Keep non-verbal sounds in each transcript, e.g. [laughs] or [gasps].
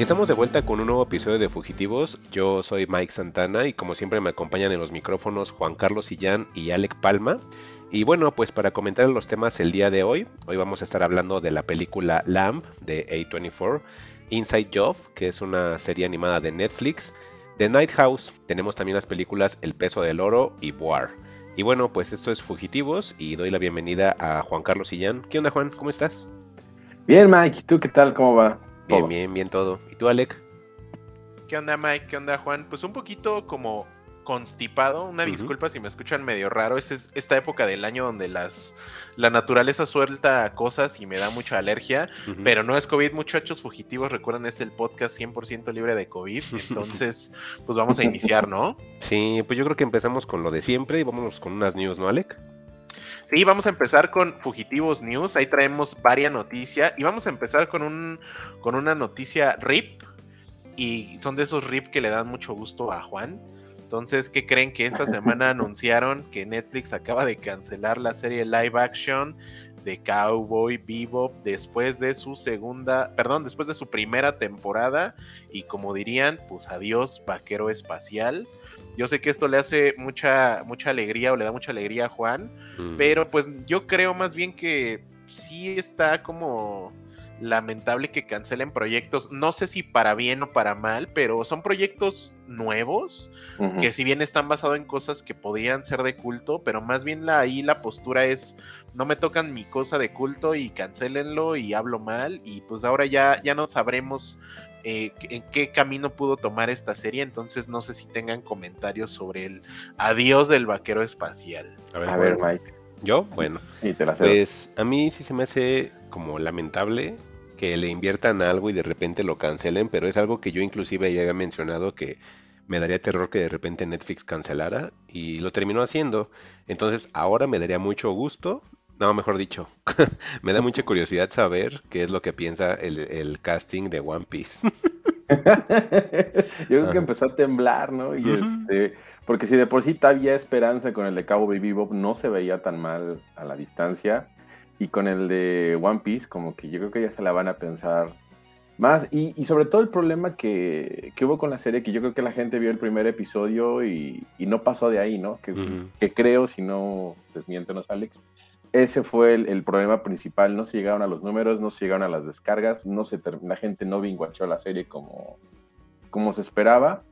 Estamos de vuelta con un nuevo episodio de Fugitivos. Yo soy Mike Santana y como siempre me acompañan en los micrófonos Juan Carlos Sillán y Alec Palma. Y bueno, pues para comentar los temas el día de hoy, hoy vamos a estar hablando de la película Lamb de A24, Inside Job, que es una serie animada de Netflix, The Night House, tenemos también las películas El peso del oro y War. Y bueno, pues esto es Fugitivos y doy la bienvenida a Juan Carlos Sillán. ¿Qué onda Juan? ¿Cómo estás? Bien Mike, ¿tú qué tal? ¿Cómo va? Bien, bien, bien todo. ¿Y tú Alec? ¿Qué onda Mike? ¿Qué onda Juan? Pues un poquito como constipado, una disculpa si me escuchan medio raro, es esta época del año donde las la naturaleza suelta cosas y me da mucha alergia, pero no es COVID, muchachos fugitivos, recuerden es el podcast 100% libre de COVID, [laughs] entonces pues vamos a iniciar, ¿no? Sí, pues yo creo que empezamos con lo de siempre y vámonos con unas news, ¿no, Alec? Sí, vamos a empezar con Fugitivos News. Ahí traemos varias noticias. Y vamos a empezar con un con una noticia RIP. Y son de esos RIP que le dan mucho gusto a Juan. Entonces, ¿qué creen que esta semana [laughs] anunciaron que Netflix acaba de cancelar la serie live action de Cowboy Bebop después de su segunda, perdón, después de su primera temporada y como dirían, pues adiós vaquero espacial. Yo sé que esto le hace mucha mucha alegría o le da mucha alegría a Juan, mm. pero pues yo creo más bien que sí está como lamentable que cancelen proyectos, no sé si para bien o para mal, pero son proyectos nuevos, que si bien están basados en cosas que podrían ser de culto, pero más bien la, ahí la postura es, no me tocan mi cosa de culto y cancelenlo y hablo mal, y pues ahora ya, ya no sabremos eh, en qué camino pudo tomar esta serie, entonces no sé si tengan comentarios sobre el adiós del vaquero espacial. A ver, Mike. ¿Yo? Bueno. Sí, te la pues a mí sí se me hace como lamentable que le inviertan algo y de repente lo cancelen, pero es algo que yo inclusive ya había mencionado que me daría terror que de repente Netflix cancelara y lo terminó haciendo. Entonces ahora me daría mucho gusto, no, mejor dicho, [laughs] me da mucha curiosidad saber qué es lo que piensa el, casting de One Piece. [laughs] yo creo que empezó a temblar, ¿no? Y este, porque si de por sí había esperanza con el de Cabo Baby Bob, no se veía tan mal a la distancia. Y con el de One Piece, como que yo creo que ya se la van a pensar más. Y, sobre todo el problema que, hubo con la serie, que yo creo que la gente vio el primer episodio y, no pasó de ahí, ¿no? Que, creo, si no, desmiéntenos, Alex. Ese fue el, problema principal. No se llegaron a los números, no se llegaron a las descargas, no se la gente no vinguachó la serie como, como se esperaba.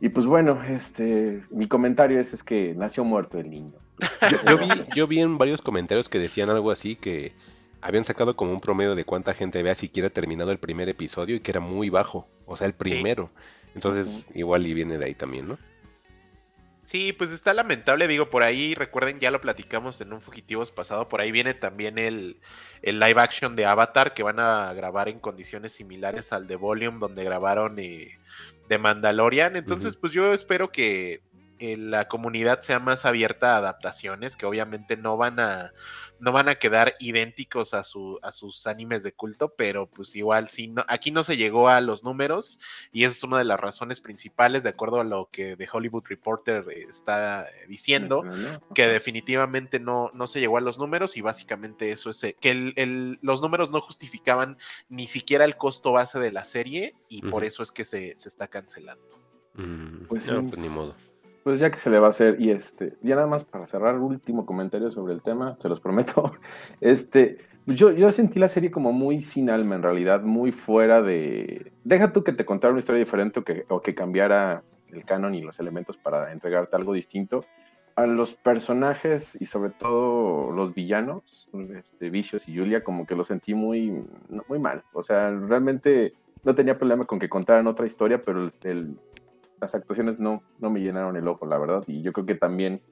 Y pues bueno, este, mi comentario es, es que nació muerto el niño. [laughs] Yo, vi, yo vi en varios comentarios que decían algo así, que habían sacado como un promedio de cuánta gente había siquiera terminado el primer episodio y que era muy bajo, o sea, el primero. Entonces, igual y viene de ahí también, ¿no? Sí, pues está lamentable, digo, por ahí, recuerden, ya lo platicamos en un Fugitivos pasado, por ahí viene también el, el live action de Avatar que van a grabar en condiciones similares al de Volume, donde grabaron eh, de Mandalorian. Entonces, pues yo espero que la comunidad sea más abierta a adaptaciones, que obviamente no van a, no van a quedar idénticos a, su, a sus animes de culto, pero pues igual, sí, no, aquí no se llegó a los números y esa es una de las razones principales, de acuerdo a lo que The Hollywood Reporter está diciendo, que definitivamente no, no se llegó a los números y básicamente eso es, eh, que el, los números no justificaban ni siquiera el costo base de la serie y por eso es que se, se está cancelando. Mm, pues, pues, ni modo. Pues ya que se le va a hacer, y este, ya nada más para cerrar, último comentario sobre el tema, se los prometo. [laughs] Este, yo, yo sentí la serie como muy sin alma, en realidad, muy fuera de. Deja tú que te contara una historia diferente o que, o que cambiara el canon y los elementos para entregarte algo distinto. A los personajes y sobre todo los villanos, este, Vicious y Julia, como que lo sentí muy, muy mal. O sea, realmente no tenía problema con que contaran otra historia, pero el, las actuaciones no, no me llenaron el ojo, la verdad, y yo creo que también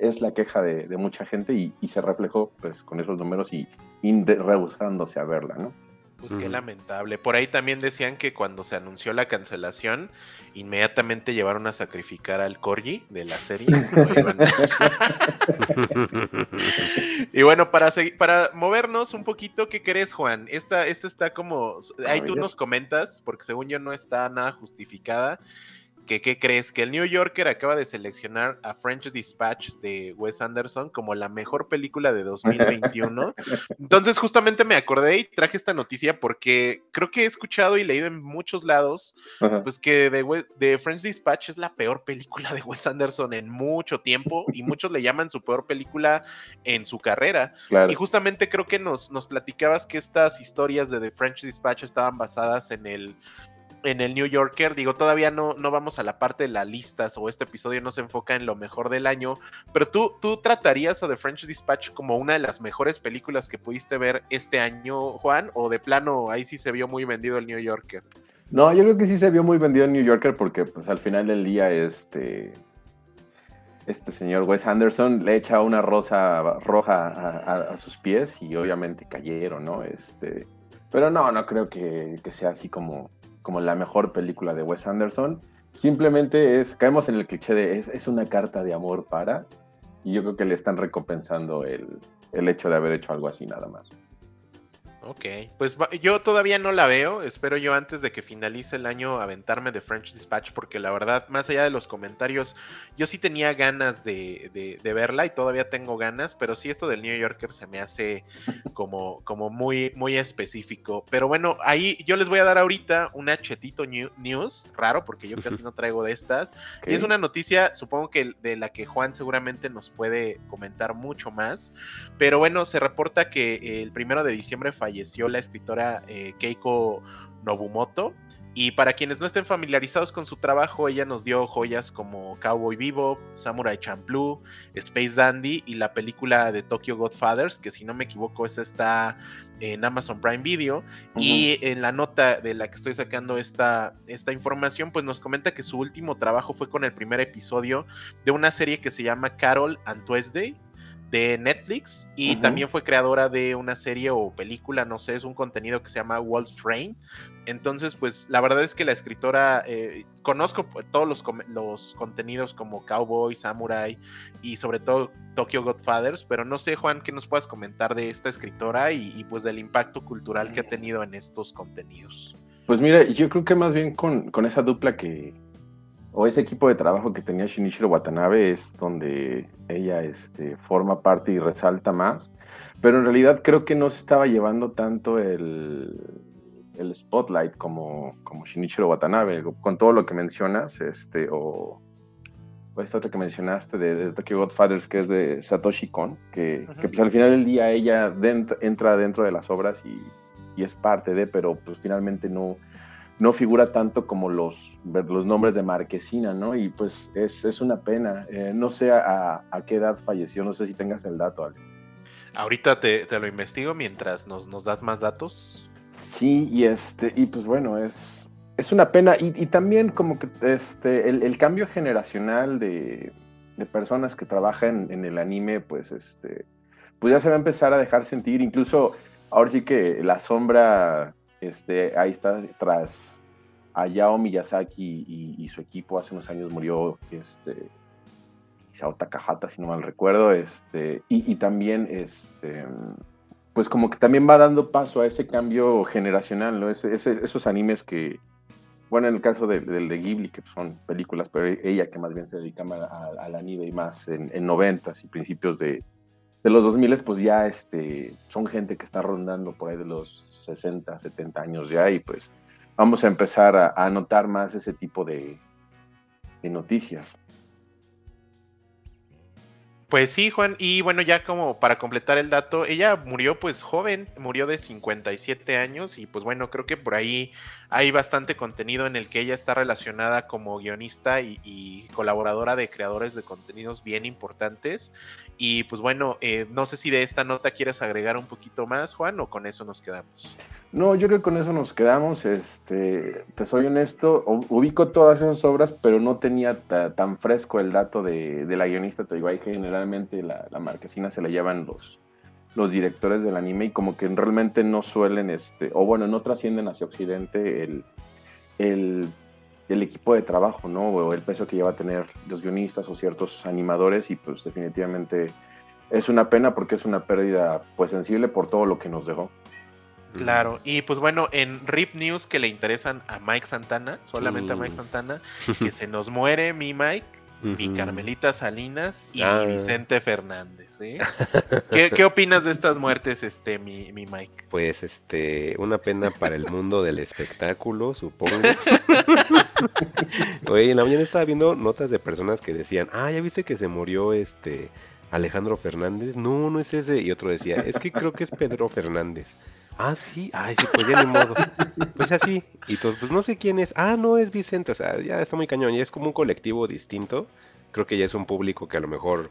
es la queja de, mucha gente y, se reflejó pues con esos números y, rehusándose a verla, ¿no? Pues qué lamentable. Por ahí también decían que cuando se anunció la cancelación, inmediatamente llevaron a sacrificar al Corgi de la serie. [laughs] y bueno, para para movernos un poquito, ¿qué crees, Juan? Esta, esta está como. Ahí tú nos comentas, porque según yo no está nada justificada que, ¿qué crees? Que el New Yorker acaba de seleccionar a French Dispatch de Wes Anderson como la mejor película de 2021. [laughs] Entonces, justamente me acordé y traje esta noticia porque creo que he escuchado y leído en muchos lados, pues que de, de, French Dispatch es la peor película de Wes Anderson en mucho tiempo y muchos le llaman su peor película en su carrera. Y justamente creo que nos, nos platicabas que estas historias de The French Dispatch estaban basadas en el en el New Yorker. Digo, todavía no, no vamos a la parte de las listas o este episodio no se enfoca en lo mejor del año, pero tú, tú tratarías a The French Dispatch como una de las mejores películas que pudiste ver este año, Juan, o de plano ahí sí se vio muy vendido el New Yorker. No, yo creo que sí se vio muy vendido el New Yorker porque pues al final del día este este señor Wes Anderson le echa una rosa roja a, sus pies y obviamente cayeron, ¿no? Este, pero no, no creo que, que sea así como como la mejor película de Wes Anderson. Simplemente es, caemos en el cliché de es, es una carta de amor para, y yo creo que le están recompensando el, el hecho de haber hecho algo así nada más. Ok, pues yo todavía no la veo. Espero yo antes de que finalice el año aventarme de French Dispatch, porque la verdad, más allá de los comentarios, yo sí tenía ganas de, verla y todavía tengo ganas, pero sí esto del New Yorker se me hace como, como muy, muy específico. Pero bueno, ahí yo les voy a dar ahorita una chetito news, raro, porque yo casi [laughs] no traigo de estas. Y es una noticia, supongo que de la que Juan seguramente nos puede comentar mucho más. Pero bueno, se reporta que el primero de diciembre falleció falleció la escritora eh, Keiko Nobumoto. Y para quienes no estén familiarizados con su trabajo, ella nos dio joyas como Cowboy Vivo, Samurai Champloo, Space Dandy y la película de Tokyo Godfathers, que si no me equivoco, esa está en Amazon Prime Video. Y en la nota de la que estoy sacando esta, esta información, pues nos comenta que su último trabajo fue con el primer episodio de una serie que se llama Carol and Tuesday, de Netflix y también fue creadora de una serie o película, no sé, es un contenido que se llama Wolf Train. Entonces, pues la verdad es que la escritora, eh, conozco todos los, los, contenidos como Cowboy, Samurai y sobre todo Tokyo Godfathers, pero no sé, Juan, ¿qué nos puedas comentar de esta escritora y, pues del impacto cultural que ha tenido en estos contenidos? Pues mira, yo creo que más bien con, con esa dupla que, o ese equipo de trabajo que tenía Shinichiro Watanabe es donde ella este, forma parte y resalta más. Pero en realidad creo que no se estaba llevando tanto el, el spotlight como, como Shinichiro Watanabe, con todo lo que mencionas, este, o, esta otra que mencionaste de, Tokyo Godfathers, que es de Satoshi Kon, que, que pues al final del día ella entra dentro de las obras y, y, es parte de, pero pues finalmente no, no figura tanto como los, los nombres de Marquesina, ¿no? Y pues es, una pena. Eh, no sé a, qué edad falleció, no sé si tengas el dato, Ale. Ahorita te, lo investigo mientras nos, nos, das más datos. Sí, y este, y pues bueno, es, es una pena. Y, también como que este, el, cambio generacional de, personas que trabajan en el anime, pues este, pues ya se va a empezar a dejar sentir. Incluso ahora sí que la sombra este, ahí está tras Hayao Miyazaki y, su equipo. Hace unos años murió este, Isao Takahata, si no mal recuerdo. Este, y, también, este, pues como que también va dando paso a ese cambio generacional, ¿no? esos animes que, bueno, en el caso del de, Ghibli, que son películas, pero ella que más bien se dedica al anime y más en, en 90 y principios de, de los 2000 pues ya este, son gente que está rondando por ahí de los 60, 70 años ya y pues vamos a empezar a, a notar más ese tipo de, de noticias. Pues sí, Juan, y bueno, ya como para completar el dato, ella murió pues joven, murió de 57 años y pues bueno, creo que por ahí hay bastante contenido en el que ella está relacionada como guionista y, colaboradora de creadores de contenidos bien importantes. Y pues bueno, eh, no sé si de esta nota quieres agregar un poquito más, Juan, o con eso nos quedamos. No, yo creo que con eso nos quedamos. Este, te soy honesto, ubico todas esas obras, pero no tenía tan fresco el dato de, la guionista. Te digo, generalmente la, marquesina se la llevan los, los directores del anime y como que realmente no suelen, este, o bueno, no trascienden hacia Occidente el, el, el equipo de trabajo, ¿no? O el peso que lleva a tener los guionistas o ciertos animadores y pues definitivamente es una pena porque es una pérdida pues sensible por todo lo que nos dejó. Claro, y pues bueno, en RIP News que le interesan a Mike Santana, solamente a Mike Sí. Santana, que se nos muere mi Mike, mi. Carmelita Salinas y Ah. mi Vicente Fernández. ¿eh? ¿Qué, qué opinas de estas muertes, este, mi, mi Mike? Pues este, una pena para el mundo del espectáculo, supongo. [laughs] Oye, en la mañana estaba viendo notas de personas que decían, ah, ya viste que se murió este Alejandro Fernández. No, no es ese. Y otro decía, es que creo que es Pedro Fernández. Ah, sí, ay, sí, pues ya ni modo. Pues así. Y todos, pues no sé quién es. Ah, no, es Vicente. O sea, ya está muy cañón. Ya es como un colectivo distinto. Creo que ya es un público que a lo mejor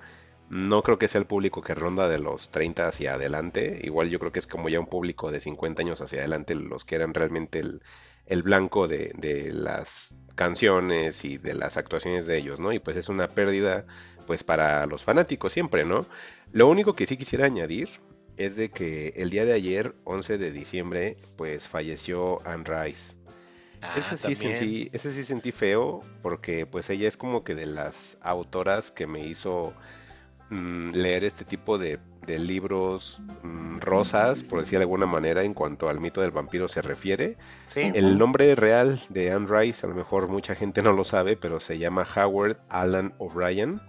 no creo que sea el público que ronda de los 30 hacia adelante. Igual yo creo que es como ya un público de 50 años hacia adelante los que eran realmente el, el blanco de, de las canciones y de las actuaciones de ellos, ¿no? Y pues es una pérdida pues para los fanáticos siempre, ¿no? Lo único que sí quisiera añadir es de que el día de ayer, 11 de diciembre, pues falleció Anne Rice. Ah, Ese sí, también. sentí, ese sí sentí feo porque pues ella es como que de las autoras que me hizo mm, leer este tipo de, de libros mm, rosas, por decir de alguna manera, en cuanto al mito del vampiro se refiere. Sí. El nombre real de Anne Rice, a lo mejor mucha gente no lo sabe, pero se llama Howard Alan O'Brien.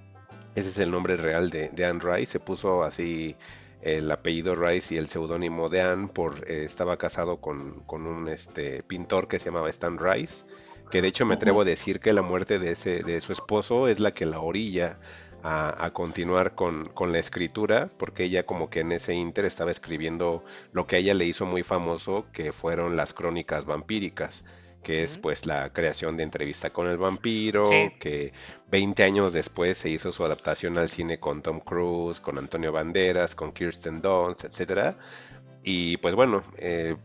Ese es el nombre real de, de Anne Rice. Se puso así el apellido Rice y el seudónimo de Anne por eh, estaba casado con, con un este, pintor que se llamaba Stan Rice. Que de hecho me atrevo a decir que la muerte de, ese, de su esposo es la que la orilla a, a continuar con, con la escritura, porque ella como que en ese inter estaba escribiendo lo que a ella le hizo muy famoso, que fueron las crónicas vampíricas, que es pues la creación de entrevista con el vampiro, Sí. que 20 años después se hizo su adaptación al cine con Tom Cruise, con Antonio Banderas, con Kirsten Dunst, etcétera. Y pues bueno, eh,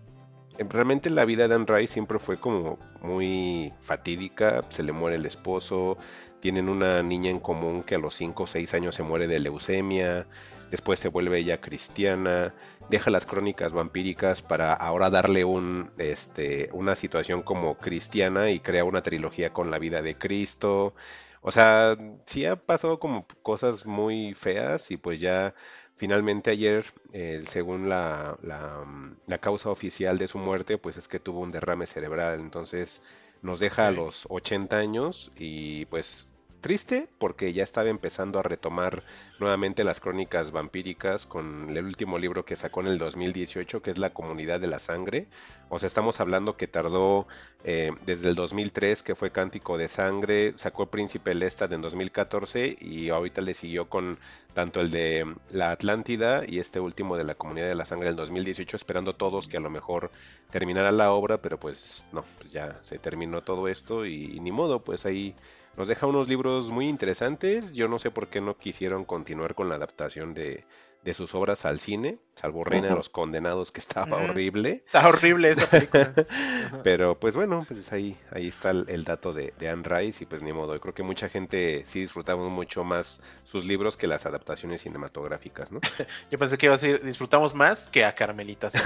realmente la vida de Anne Rice siempre fue como muy fatídica, se le muere el esposo, tienen una niña en común que a los 5 o 6 años se muere de leucemia, después se vuelve ella cristiana, deja las crónicas vampíricas para ahora darle un, este, una situación como cristiana y crea una trilogía con la vida de Cristo. O sea, sí ha pasado como cosas muy feas y pues ya finalmente ayer, eh, según la, la, la causa oficial de su muerte, pues es que tuvo un derrame cerebral. Entonces nos deja a los 80 años y pues triste porque ya estaba empezando a retomar nuevamente las crónicas vampíricas con el último libro que sacó en el 2018 que es La Comunidad de la Sangre. O sea, estamos hablando que tardó eh, desde el 2003 que fue Cántico de Sangre, sacó Príncipe Lestad en 2014 y ahorita le siguió con tanto el de mm, La Atlántida y este último de La Comunidad de la Sangre del 2018 esperando todos que a lo mejor terminara la obra, pero pues no, pues ya se terminó todo esto y ni modo, pues ahí nos deja unos libros muy interesantes. Yo no sé por qué no quisieron continuar con la adaptación de, de sus obras al cine, salvo Reina de los Condenados, que estaba horrible. Está horrible esa película. [laughs] Pero pues bueno, pues ahí, ahí está el, el dato de, de Anne Rice y pues ni modo. Yo creo que mucha gente sí disfrutamos mucho más sus libros que las adaptaciones cinematográficas, ¿no? [laughs] Yo pensé que iba a decir, disfrutamos más que a Carmelita. [laughs]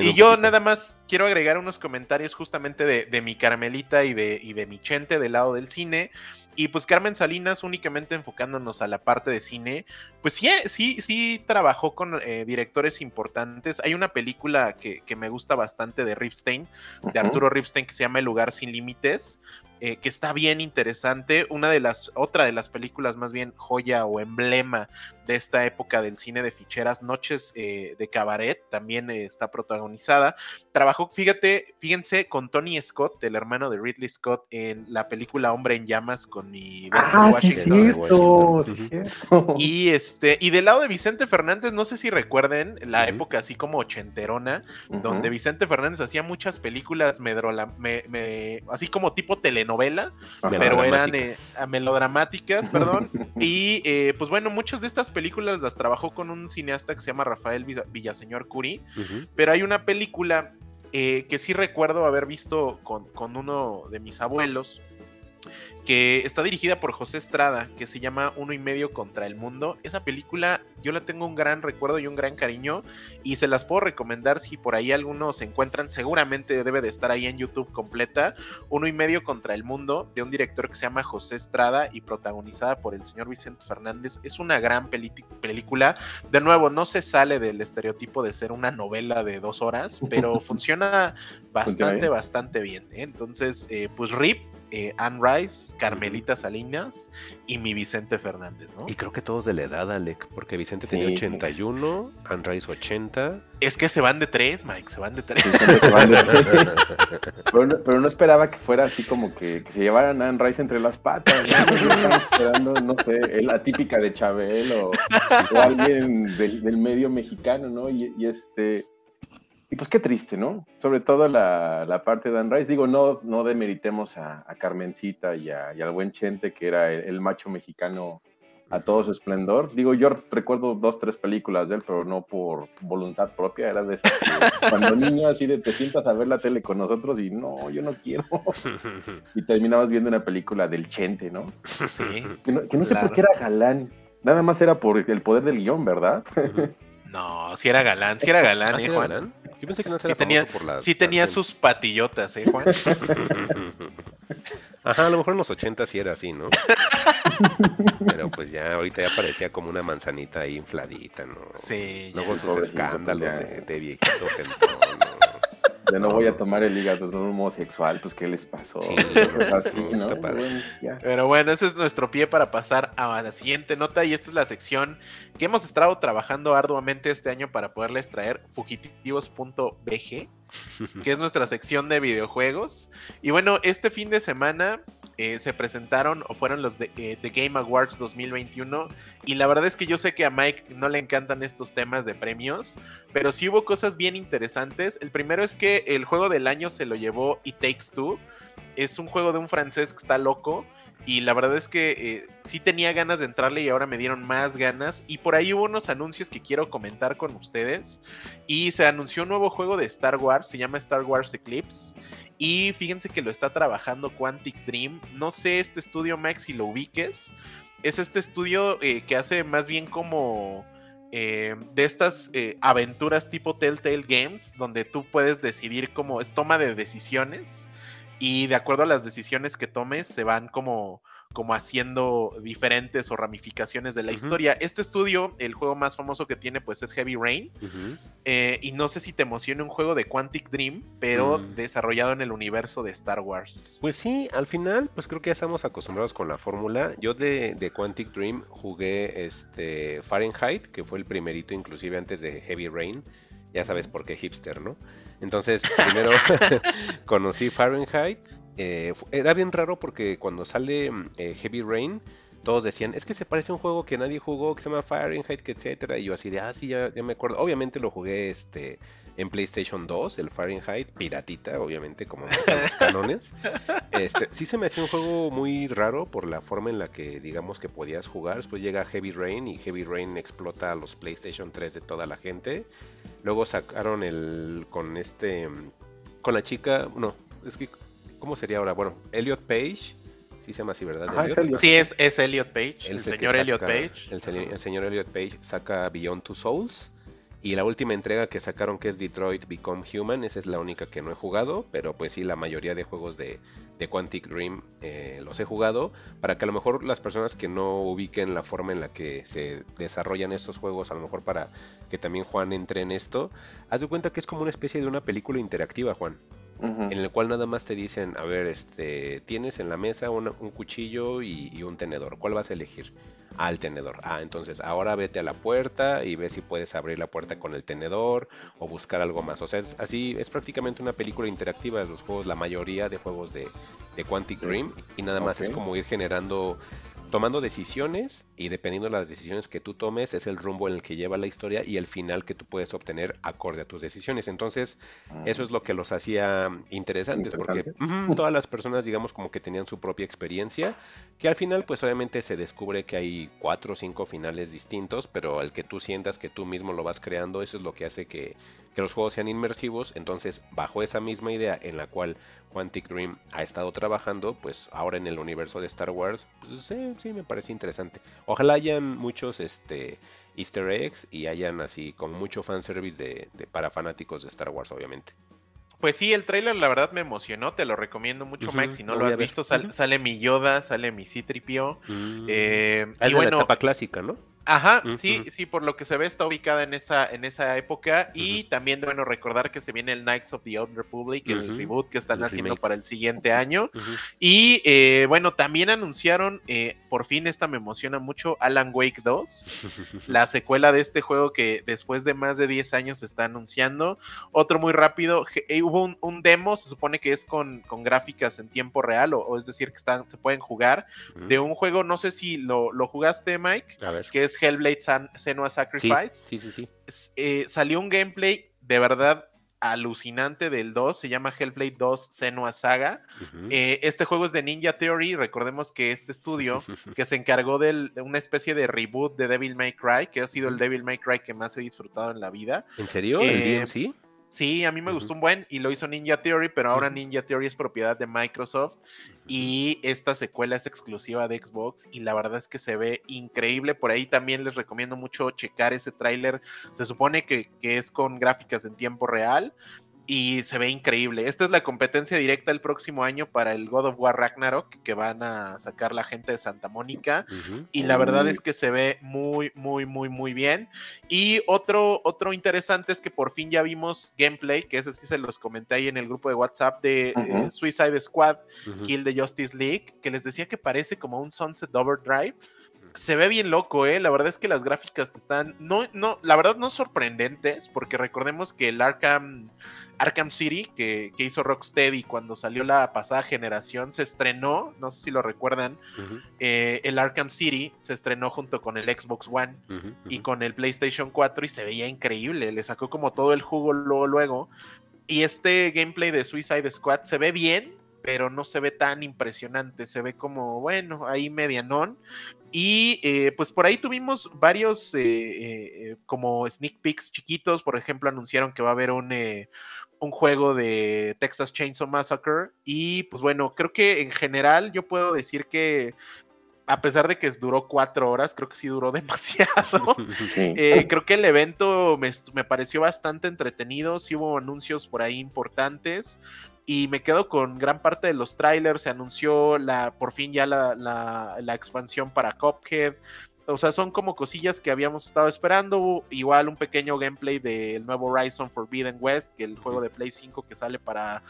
Y yo poquito. nada más quiero agregar unos comentarios justamente de, de mi Carmelita y de, y de mi Chente del lado del cine. Y pues Carmen Salinas, únicamente enfocándonos a la parte de cine, pues sí, sí, sí trabajó con eh, directores importantes. Hay una película que, que me gusta bastante de Ripstein, de. Arturo Ripstein, que se llama El lugar sin límites, eh, que está bien interesante. Una de las, otra de las películas más bien joya o emblema de esta época del cine de ficheras, Noches eh, de Cabaret, también eh, está protagonizada. Trabajó, fíjate, fíjense, con Tony Scott, el hermano de Ridley Scott, en la película Hombre en Llamas con mi Ah, sí, Washington. cierto, sí, cierto. Y este, y del lado de Vicente Fernández, no sé si recuerden la época así como ochenterona, donde Vicente Fernández hacía muchas películas medrola- me- me- así como tipo telenovela, Ajá. pero eran eh, Melodramáticas. perdón. [laughs] y eh, pues bueno, muchas de estas películas las trabajó con un cineasta que se llama Rafael Villa- Villaseñor Curí, pero hay una película eh, que sí recuerdo haber visto con, con uno de mis abuelos, que está dirigida por José Estrada, que se llama Uno y medio contra el mundo. Esa película yo la tengo un gran recuerdo y un gran cariño y se las puedo recomendar si por ahí algunos se encuentran, seguramente debe de estar ahí en YouTube completa. Uno y medio contra el mundo de un director que se llama José Estrada y protagonizada por el señor Vicente Fernández. Es una gran película. De nuevo, no se sale del estereotipo de ser una novela de dos horas, pero [laughs] funciona bastante, bastante bien. ¿eh? Entonces, eh, pues RIP eh, Anne Rice, Carmelita Salinas y mi Vicente Fernández, ¿no? Y creo que todos de la edad, Alec, porque Vicente tenía 81, Anne Rice 80. Es que se van de tres, Mike, se van de tres. [laughs] pero, no, esperaba que fuera así como que, se llevaran a Anne Rice entre las patas, ¿no? esperando, no sé, la típica de Chabel o, alguien del, medio mexicano, ¿no? y este y pues qué triste, ¿no? Sobre todo la, parte de Dan Rice. Digo, no, no demeritemos a, Carmencita y, al buen Chente, que era el, macho mexicano a todo su esplendor. Digo, yo recuerdo dos, tres películas de él, pero no por voluntad propia. Era de esas que [laughs] cuando niño así de te sientas a ver la tele con nosotros y no, yo no quiero. [laughs] y terminabas viendo una película del Chente, ¿no? Sí, que no, sé por qué era galán. Nada más era por el poder del guion, ¿verdad? No, si era galán, si era galán, ¿Ah, ¿eh, Juan? Yo pensé que no era tenía, por las. Sí tenía sus patillotas, ¿eh, Juan? [laughs] Ajá, a lo mejor en los 80 sí era así, ¿no? [laughs] Pero pues ya ahorita ya parecía como una manzanita ahí infladita, ¿no? Sí. Luego sus escándalos de, de, viejito gentón, ¿no? Ya no, voy a tomar el hígado de un homosexual, pues ¿qué les pasó? Sí, así, ¿no? Pero bueno, ese es nuestro pie para pasar a la siguiente nota y esta es la sección que hemos estado trabajando arduamente este año para poderles traer fugitivos.bg, que es nuestra sección de videojuegos. Y bueno, este fin de semana eh, se presentaron o fueron los de, The eh, Game Awards 2021 y la verdad es que yo sé que a Mike no le encantan estos temas de premios, pero sí hubo cosas bien interesantes. El primero es que el juego del año se lo llevó It Takes Two. Es un juego de un francés que está loco y la verdad es que eh, sí tenía ganas de entrarle y ahora me dieron más ganas. Y por ahí hubo unos anuncios que quiero comentar con ustedes. Y se anunció un nuevo juego de Star Wars, se llama Star Wars Eclipse. Y fíjense que lo está trabajando Quantic Dream. No sé este estudio, Max, si lo ubiques. Es este estudio eh, que hace más bien como eh, de estas eh, aventuras tipo Telltale Games, donde tú puedes decidir cómo es toma de decisiones. Y de acuerdo a las decisiones que tomes, se van como como haciendo diferentes o ramificaciones de la historia. Este estudio, el juego más famoso que tiene, pues es Heavy Rain. Eh, y no sé si te emociona un juego de Quantic Dream, pero mm. desarrollado en el universo de Star Wars. Pues sí, al final, pues creo que ya estamos acostumbrados con la fórmula. Yo de, de, Quantic Dream jugué este Fahrenheit, que fue el primerito, inclusive antes de Heavy Rain. Ya sabes por qué hipster, ¿no? Entonces, primero [laughs] [laughs] conocí Fahrenheit eh, era bien raro porque cuando sale mm, eh, Heavy Rain, todos decían, es que se parece a un juego que nadie jugó, que se llama Fahrenheit, etcétera. Y yo así de, ah, sí, ya, me acuerdo. Obviamente lo jugué este en PlayStation 2, el Fahrenheit, piratita, obviamente, como los canones. [laughs] Este, sí se me hacía un juego muy raro por la forma en la que, digamos, que podías jugar. Después llega Heavy Rain y Heavy Rain explota los PlayStation 3 de toda la gente. Luego sacaron el con este, mm, con la chica, no, es que ¿Cómo sería ahora? Bueno, Elliot Page. Sí se llama así, ¿verdad? Sí, es, es Elliot Page. El, señor Elliot Page. El, señor Elliot Page saca Beyond Two Souls. Y la última entrega que sacaron que es Detroit Become Human, esa es la única que no he jugado, pero pues sí, la mayoría de juegos de, de Quantic Dream eh, los he jugado, para que a lo mejor las personas que no ubiquen la forma en la que se desarrollan estos juegos, a lo mejor para que también Juan entre en esto, haz de cuenta que es como una especie de una película interactiva, Juan en el cual nada más te dicen, a ver, este, tienes en la mesa un cuchillo y, un tenedor, ¿cuál vas a elegir? Ah, el tenedor. Ah, entonces ahora vete a la puerta y ve si puedes abrir la puerta con el tenedor o buscar algo más. O sea, es así, es prácticamente una película interactiva de los juegos, la mayoría de juegos de, de Quantic Dream y nada más es como ir generando tomando decisiones y dependiendo de las decisiones que tú tomes es el rumbo en el que lleva la historia y el final que tú puedes obtener acorde a tus decisiones. Entonces, eso es lo que los hacía interesantes, porque todas las personas, digamos, como que tenían su propia experiencia, que al final, pues obviamente se descubre que hay cuatro o cinco finales distintos, pero el que tú sientas que tú mismo lo vas creando, eso es lo que hace que, que los juegos sean inmersivos. Entonces, bajo esa misma idea en la cual Quantic Dream ha estado trabajando, pues ahora en el universo de Star Wars, pues sí, sí me parece interesante. Ojalá hayan muchos este easter eggs y hayan así con mucho fanservice de, de para fanáticos de Star Wars, obviamente. Pues sí, el tráiler la verdad me emocionó, te lo recomiendo mucho, Ujú, Mike. Si no lo has visto, sal- sale mi Yoda, sale mi Citripio. Mm. Eh, Ah, es y de bueno, la etapa clásica, ¿no? Ajá, sí, sí, por lo que se ve está ubicada en esa, en esa época. Y también, bueno, recordar que se viene el Knights of the Old Republic, el reboot que están El haciendo remake. para el siguiente año. Y eh, bueno, también anunciaron, eh, por fin esta me emociona mucho, Alan Wake 2, [laughs] la secuela de este juego que después de más de 10 años se está anunciando. Otro muy rápido, eh, hubo un, un demo, se supone que es con, con gráficas en tiempo real, o, o es decir, que están, se pueden jugar, de un juego, no sé si lo, lo jugaste, Mike, A ver. que es Hellblade San- Senua Sacrifice. sí, sí, sí. Eh, salió un gameplay de verdad alucinante del 2, se llama Hellblade 2 Senua Saga. Eh, este juego es de Ninja Theory, recordemos que este estudio [laughs] que se encargó del- de una especie de reboot de Devil May Cry, que ha sido el Devil May Cry que más he disfrutado en la vida. ¿En serio? ¿El Eh, DMC? Sí, a mí me gustó un buen y lo hizo Ninja Theory, pero ahora. Ninja Theory es propiedad de Microsoft y esta secuela es exclusiva de Xbox y la verdad es que se ve increíble. Por ahí también les recomiendo mucho checar ese tráiler. Se supone que, que es con gráficas en tiempo real y se ve increíble. Esta es la competencia directa el próximo año para el God of War Ragnarok que van a sacar la gente de Santa Mónica y la verdad es que se ve muy, muy, muy, muy bien. Y otro, otro interesante es que por fin ya vimos gameplay, que ese sí se los comenté ahí en el grupo de WhatsApp de eh, Suicide Squad. Kill the Justice League, que les decía que parece como un Sunset Overdrive. Se ve bien loco, ¿eh? La verdad es que las gráficas están, no, no, la verdad no sorprendentes, porque recordemos que el Arkham, Arkham City, que, que hizo Rocksteady cuando salió la pasada generación, se estrenó, no sé si lo recuerdan, eh, el Arkham City se estrenó junto con el Xbox One y con el PlayStation 4 y se veía increíble, le sacó como todo el jugo luego luego. Y este gameplay de Suicide Squad se ve bien, pero no se ve tan impresionante, se ve como, bueno, ahí medianón. Y eh, pues por ahí tuvimos varios eh, eh, como sneak peeks chiquitos, por ejemplo, anunciaron que va a haber un, un juego de Texas Chainsaw Massacre y pues bueno, creo que en general yo puedo decir que a pesar de que duró cuatro horas, creo que sí duró [laughs] demasiado. [laughs] Sí. Eh, creo que el evento me, me pareció bastante entretenido, sí hubo anuncios por ahí importantes y me quedo con gran parte de los trailers, se anunció la, por fin ya la, la, la expansión para Cuphead, o sea, son como cosillas que habíamos estado esperando, igual un pequeño gameplay del nuevo Horizon Forbidden West, que el juego de Play 5 que sale para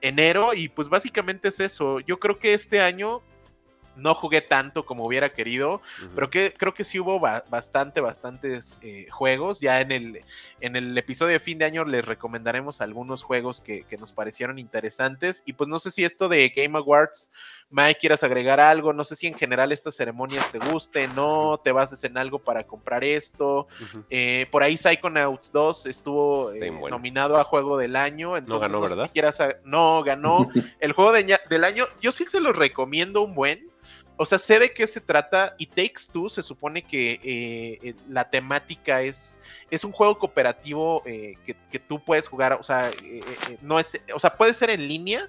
enero y pues básicamente es eso, yo creo que este año no jugué tanto como hubiera querido, pero que creo que sí hubo ba- bastante, bastantes eh, juegos. Ya en el, en el episodio de fin de año les recomendaremos algunos juegos que, que nos parecieron interesantes. Y pues no sé si esto de Game Awards, Mike, quieras agregar algo. No sé si en general estas ceremonias te gusten, no te bases en algo para comprar esto. Eh, por ahí Psychonauts 2 estuvo eh, bueno. nominado a Juego del Año. entonces ganó, sé si ¿verdad? quieras no, ganó [laughs] el Juego de del Año. Yo sí se los recomiendo un buen. O sea, sé de qué se trata y Takes Two se supone que eh, la temática es, es un juego cooperativo eh, que, que tú puedes jugar, o sea, eh, eh, no es, o sea, puede ser en línea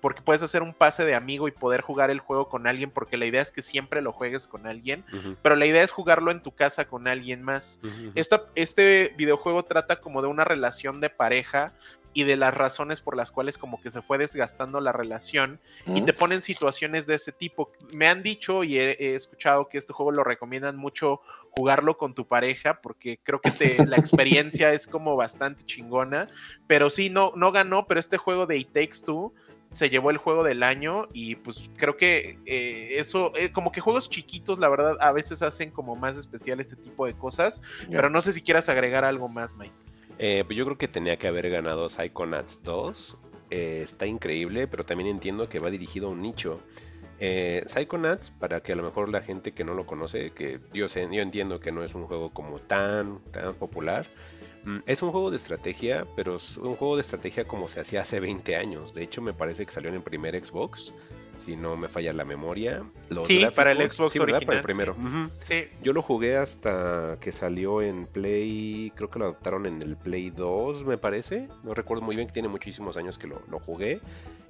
porque puedes hacer un pase de amigo y poder jugar el juego con alguien porque la idea es que siempre lo juegues con alguien, pero la idea es jugarlo en tu casa con alguien más. Esta- este videojuego trata como de una relación de pareja y de las razones por las cuales como que se fue desgastando la relación y te ponen situaciones de ese tipo. Me han dicho y he, he escuchado que este juego lo recomiendan mucho jugarlo con tu pareja porque creo que te- la [laughs] experiencia es como bastante chingona, pero sí, no, no ganó, pero este juego de It Takes Two se llevó el juego del año y pues creo que eh, eso, eh, como que juegos chiquitos, la verdad, a veces hacen como más especial este tipo de cosas, pero no sé si quieras agregar algo más, Mike. Eh, pues yo creo que tenía que haber ganado Psychonauts 2. Eh, está increíble, pero también entiendo que va dirigido a un nicho. Eh, Psychonauts, para que a lo mejor la gente que no lo conoce, que yo, sé, yo entiendo que no es un juego como tan, tan popular, es un juego de estrategia, pero es un juego de estrategia como se hacía hace 20 años. De hecho, me parece que salió en el primer Xbox si no me falla la memoria. sí, para el Xbox original. Para el primero. Yo lo jugué hasta que salió en Play, creo que lo adaptaron en el Play 2, me parece. No recuerdo muy bien, que tiene muchísimos años que lo, lo jugué.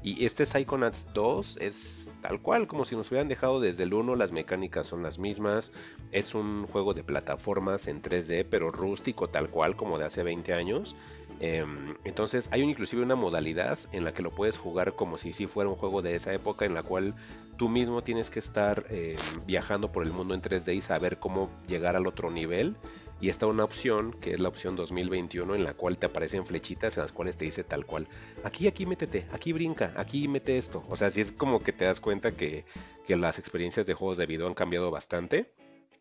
Y este Psychonauts 2 es tal cual, como si nos hubieran dejado desde el 1, las mecánicas son las mismas. Es un juego de plataformas en 3D, pero rústico tal cual, como de hace 20 años. Em, entonces hay inclusive una modalidad en la que lo puedes jugar como si, si fuera un juego de esa época en la cual tú mismo tienes que estar em, viajando por el mundo en 3D y saber cómo llegar al otro nivel. Y está una opción, que es la opción 2021, en la cual te aparecen flechitas en las cuales te dice tal cual, aquí, aquí métete, aquí brinca, aquí mete esto. O sea, si es como que te das cuenta que, que las experiencias de juegos de video han cambiado bastante.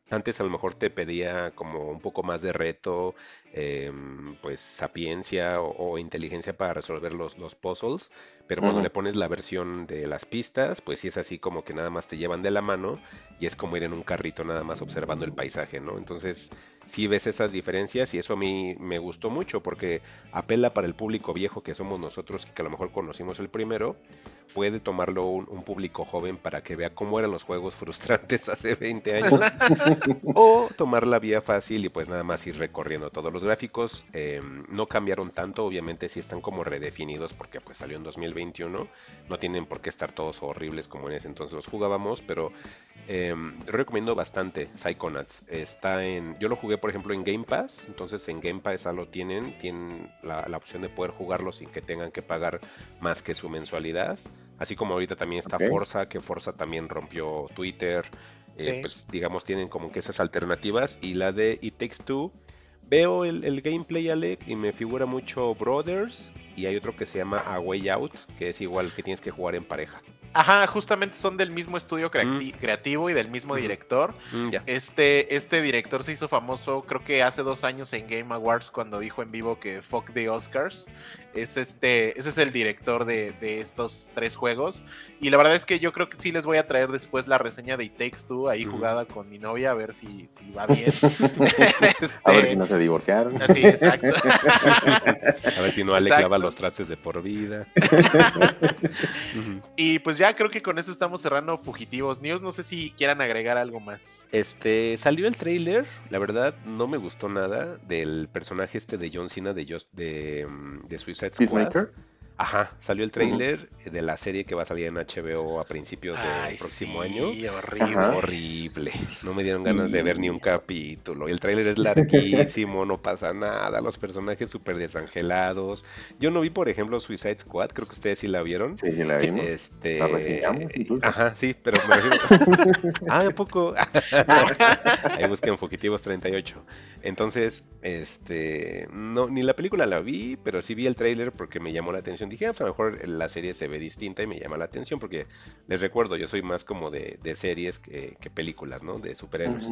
Antes a lo mejor te pedía como un poco más de reto, em, pues sapiencia o, inteligencia para resolver los, los puzzles, pero cuando le pones la versión de las pistas, pues sí es así como que nada más te llevan de la mano y es como ir en un carrito nada más observando el paisaje, ¿no? Entonces sí ves esas diferencias y eso a mí me gustó mucho porque apela para el público viejo que somos nosotros que a lo mejor conocimos el primero, puede tomarlo un, público joven para que vea cómo eran los juegos frustrantes [laughs] hace 20 años. o tomar la vía fácil y pues nada más ir recorriendo todos los gráficos. Em, no cambiaron tanto, obviamente sí están como redefinidos porque pues salió en 2021. No tienen por qué estar todos horribles como en ese entonces los jugábamos, pero em, recomiendo bastante Psychonauts. Está en, yo lo jugué por ejemplo en Game Pass, entonces en Game Pass ya lo tienen, tienen la, la opción de poder jugarlo sin que tengan que pagar más que su mensualidad. Así como ahorita también está Forza, que Forza también rompió Twitter. Eh, pues digamos, tienen como que esas alternativas. Y la de It Takes Two, veo el, el, gameplay, Alec, y me figura mucho Brothers. Y hay otro que se llama A Way Out, que es igual que tienes que jugar en pareja. Ajá, justamente son del mismo estudio mm. creativo y del mismo director. Mm, este, este director se hizo famoso, creo que hace dos años en Game Awards, cuando dijo en vivo que fuck the Oscars. Es este, ese es el director de, estos tres juegos. Y la verdad es que yo creo que sí les voy a traer después la reseña de It Takes Two, ahí jugada con mi novia, a ver si, va [laughs] bien. a ver si no se divorciaron. [laughs] Así, exacto. a ver si no Ale clava los trastes de por vida. [laughs] y pues ya creo que con eso estamos cerrando Fugitivos News. No sé si quieran agregar algo más. Este, salió el trailer, la verdad no me gustó nada del personaje este de John Cena de, Just, de, mm, de Suicide Squad. Ajá, salió el trailer de la serie que va a salir en HBO a principios del próximo año. Horrible. Horrible. No me dieron ganas de ver ni un capítulo. El trailer es larguísimo, no pasa nada. Los personajes súper desangelados. Yo no vi, por ejemplo, Suicide Squad. Creo que ustedes sí la vieron. Sí, sí la vimos. Este... Ajá, sí, pero me refiero. [laughs] [laughs] ah, ¿a poco? [laughs] Ahí busquen Fugitivos 38. Entonces, este, no, ni la película la vi, pero sí vi el trailer porque me llamó la atención. Dije, ah, pues a lo mejor la serie se ve distinta y me llama la atención porque les recuerdo, yo soy más como de, series que, películas, ¿no? De superhéroes.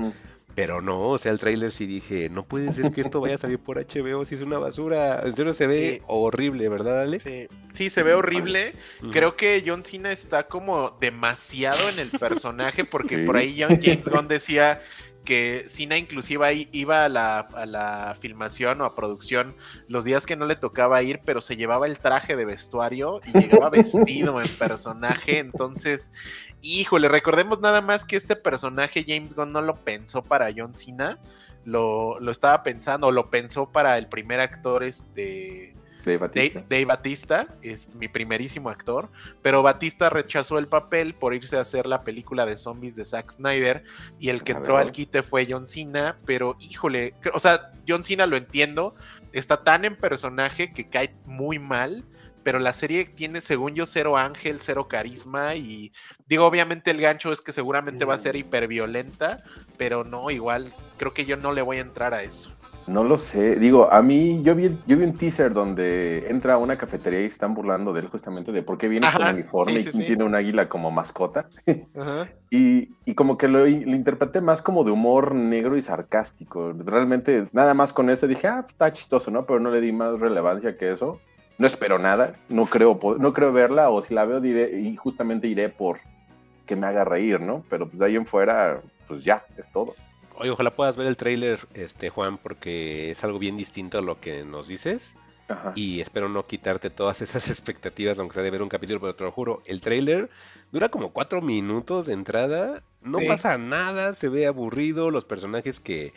Pero no, o sea, el trailer sí dije, no puede ser que esto vaya a salir por HBO, si es una basura. En serio se ve horrible, ¿verdad, Ale? Sí. sí, se ve horrible. Creo que John Cena está como demasiado en el personaje porque por ahí John James [laughs] Gunn decía que Cina inclusive iba a la, filmación o a producción los días que no le tocaba ir, pero se llevaba el traje de vestuario y llegaba vestido en personaje. Entonces, híjole, recordemos nada más que este personaje James Gunn no lo pensó para John Cena, lo, lo estaba pensando, lo pensó para el primer actor este Dave Batista. es mi primerísimo actor, pero Batista rechazó el papel por irse a hacer la película de zombies de Zack Snyder y el que entró al quite fue John Cena, pero híjole, o sea, John Cena lo entiendo, está tan en personaje que cae muy mal pero la serie tiene, según yo, cero ángel, cero carisma y digo, obviamente el gancho es que seguramente va a ser mm. hiperviolenta, pero no, igual creo que yo no le voy a entrar a eso. No lo sé. Digo, a mí, yo vi, yo vi un teaser donde entra a una cafetería y están burlando de él justamente de por qué viene con uniforme y tiene un águila como mascota. [laughs] y, y, como que lo, lo, interpreté más como de humor negro y sarcástico. Realmente, nada más con eso dije, ah, está chistoso, ¿no? Pero no le di más relevancia que eso. No espero nada, no creo, no creo verla, o si la veo diré, y justamente iré por, que me haga reír, ¿no? Pero pues de ahí en fuera, pues ya, es todo. Oye, ojalá puedas ver el tráiler, este, Juan, porque es algo bien distinto a lo que nos dices. Ajá. Y espero no quitarte todas esas [laughs] expectativas, aunque sea de ver un capítulo, pero te lo juro, el tráiler dura como cuatro minutos de entrada, no Sí. pasa nada, se ve aburrido, los personajes que,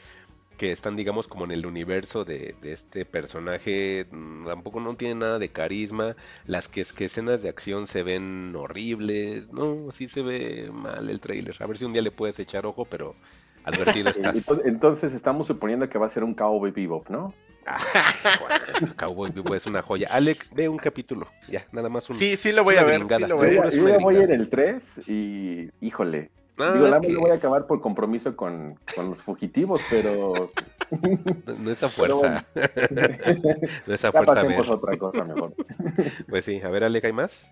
que están, digamos, como en el universo de, de este personaje, mm, tampoco no tienen nada de carisma, las que, que escenas de acción se ven horribles, no, sí se ve mal el tráiler, a ver si un día le puedes echar ojo, pero advertido estás. Entonces, estamos suponiendo que va a ser un Cowboy Bebop, ¿no? Ah, Cowboy Bebop es una joya. Alec, ve un capítulo. Ya, nada más un. Sí, sí lo voy a ver. Sí lo voy a ya, ver. yo ya voy en el 3 y, híjole, Ah, digo, la que lo voy a acabar por compromiso con, con los fugitivos, pero no- no esa fuerza. [laughs] no esa ya fuerza. A pasemos ver. a otra cosa mejor. [laughs] Pues sí, a ver, Alec, ¿hay más?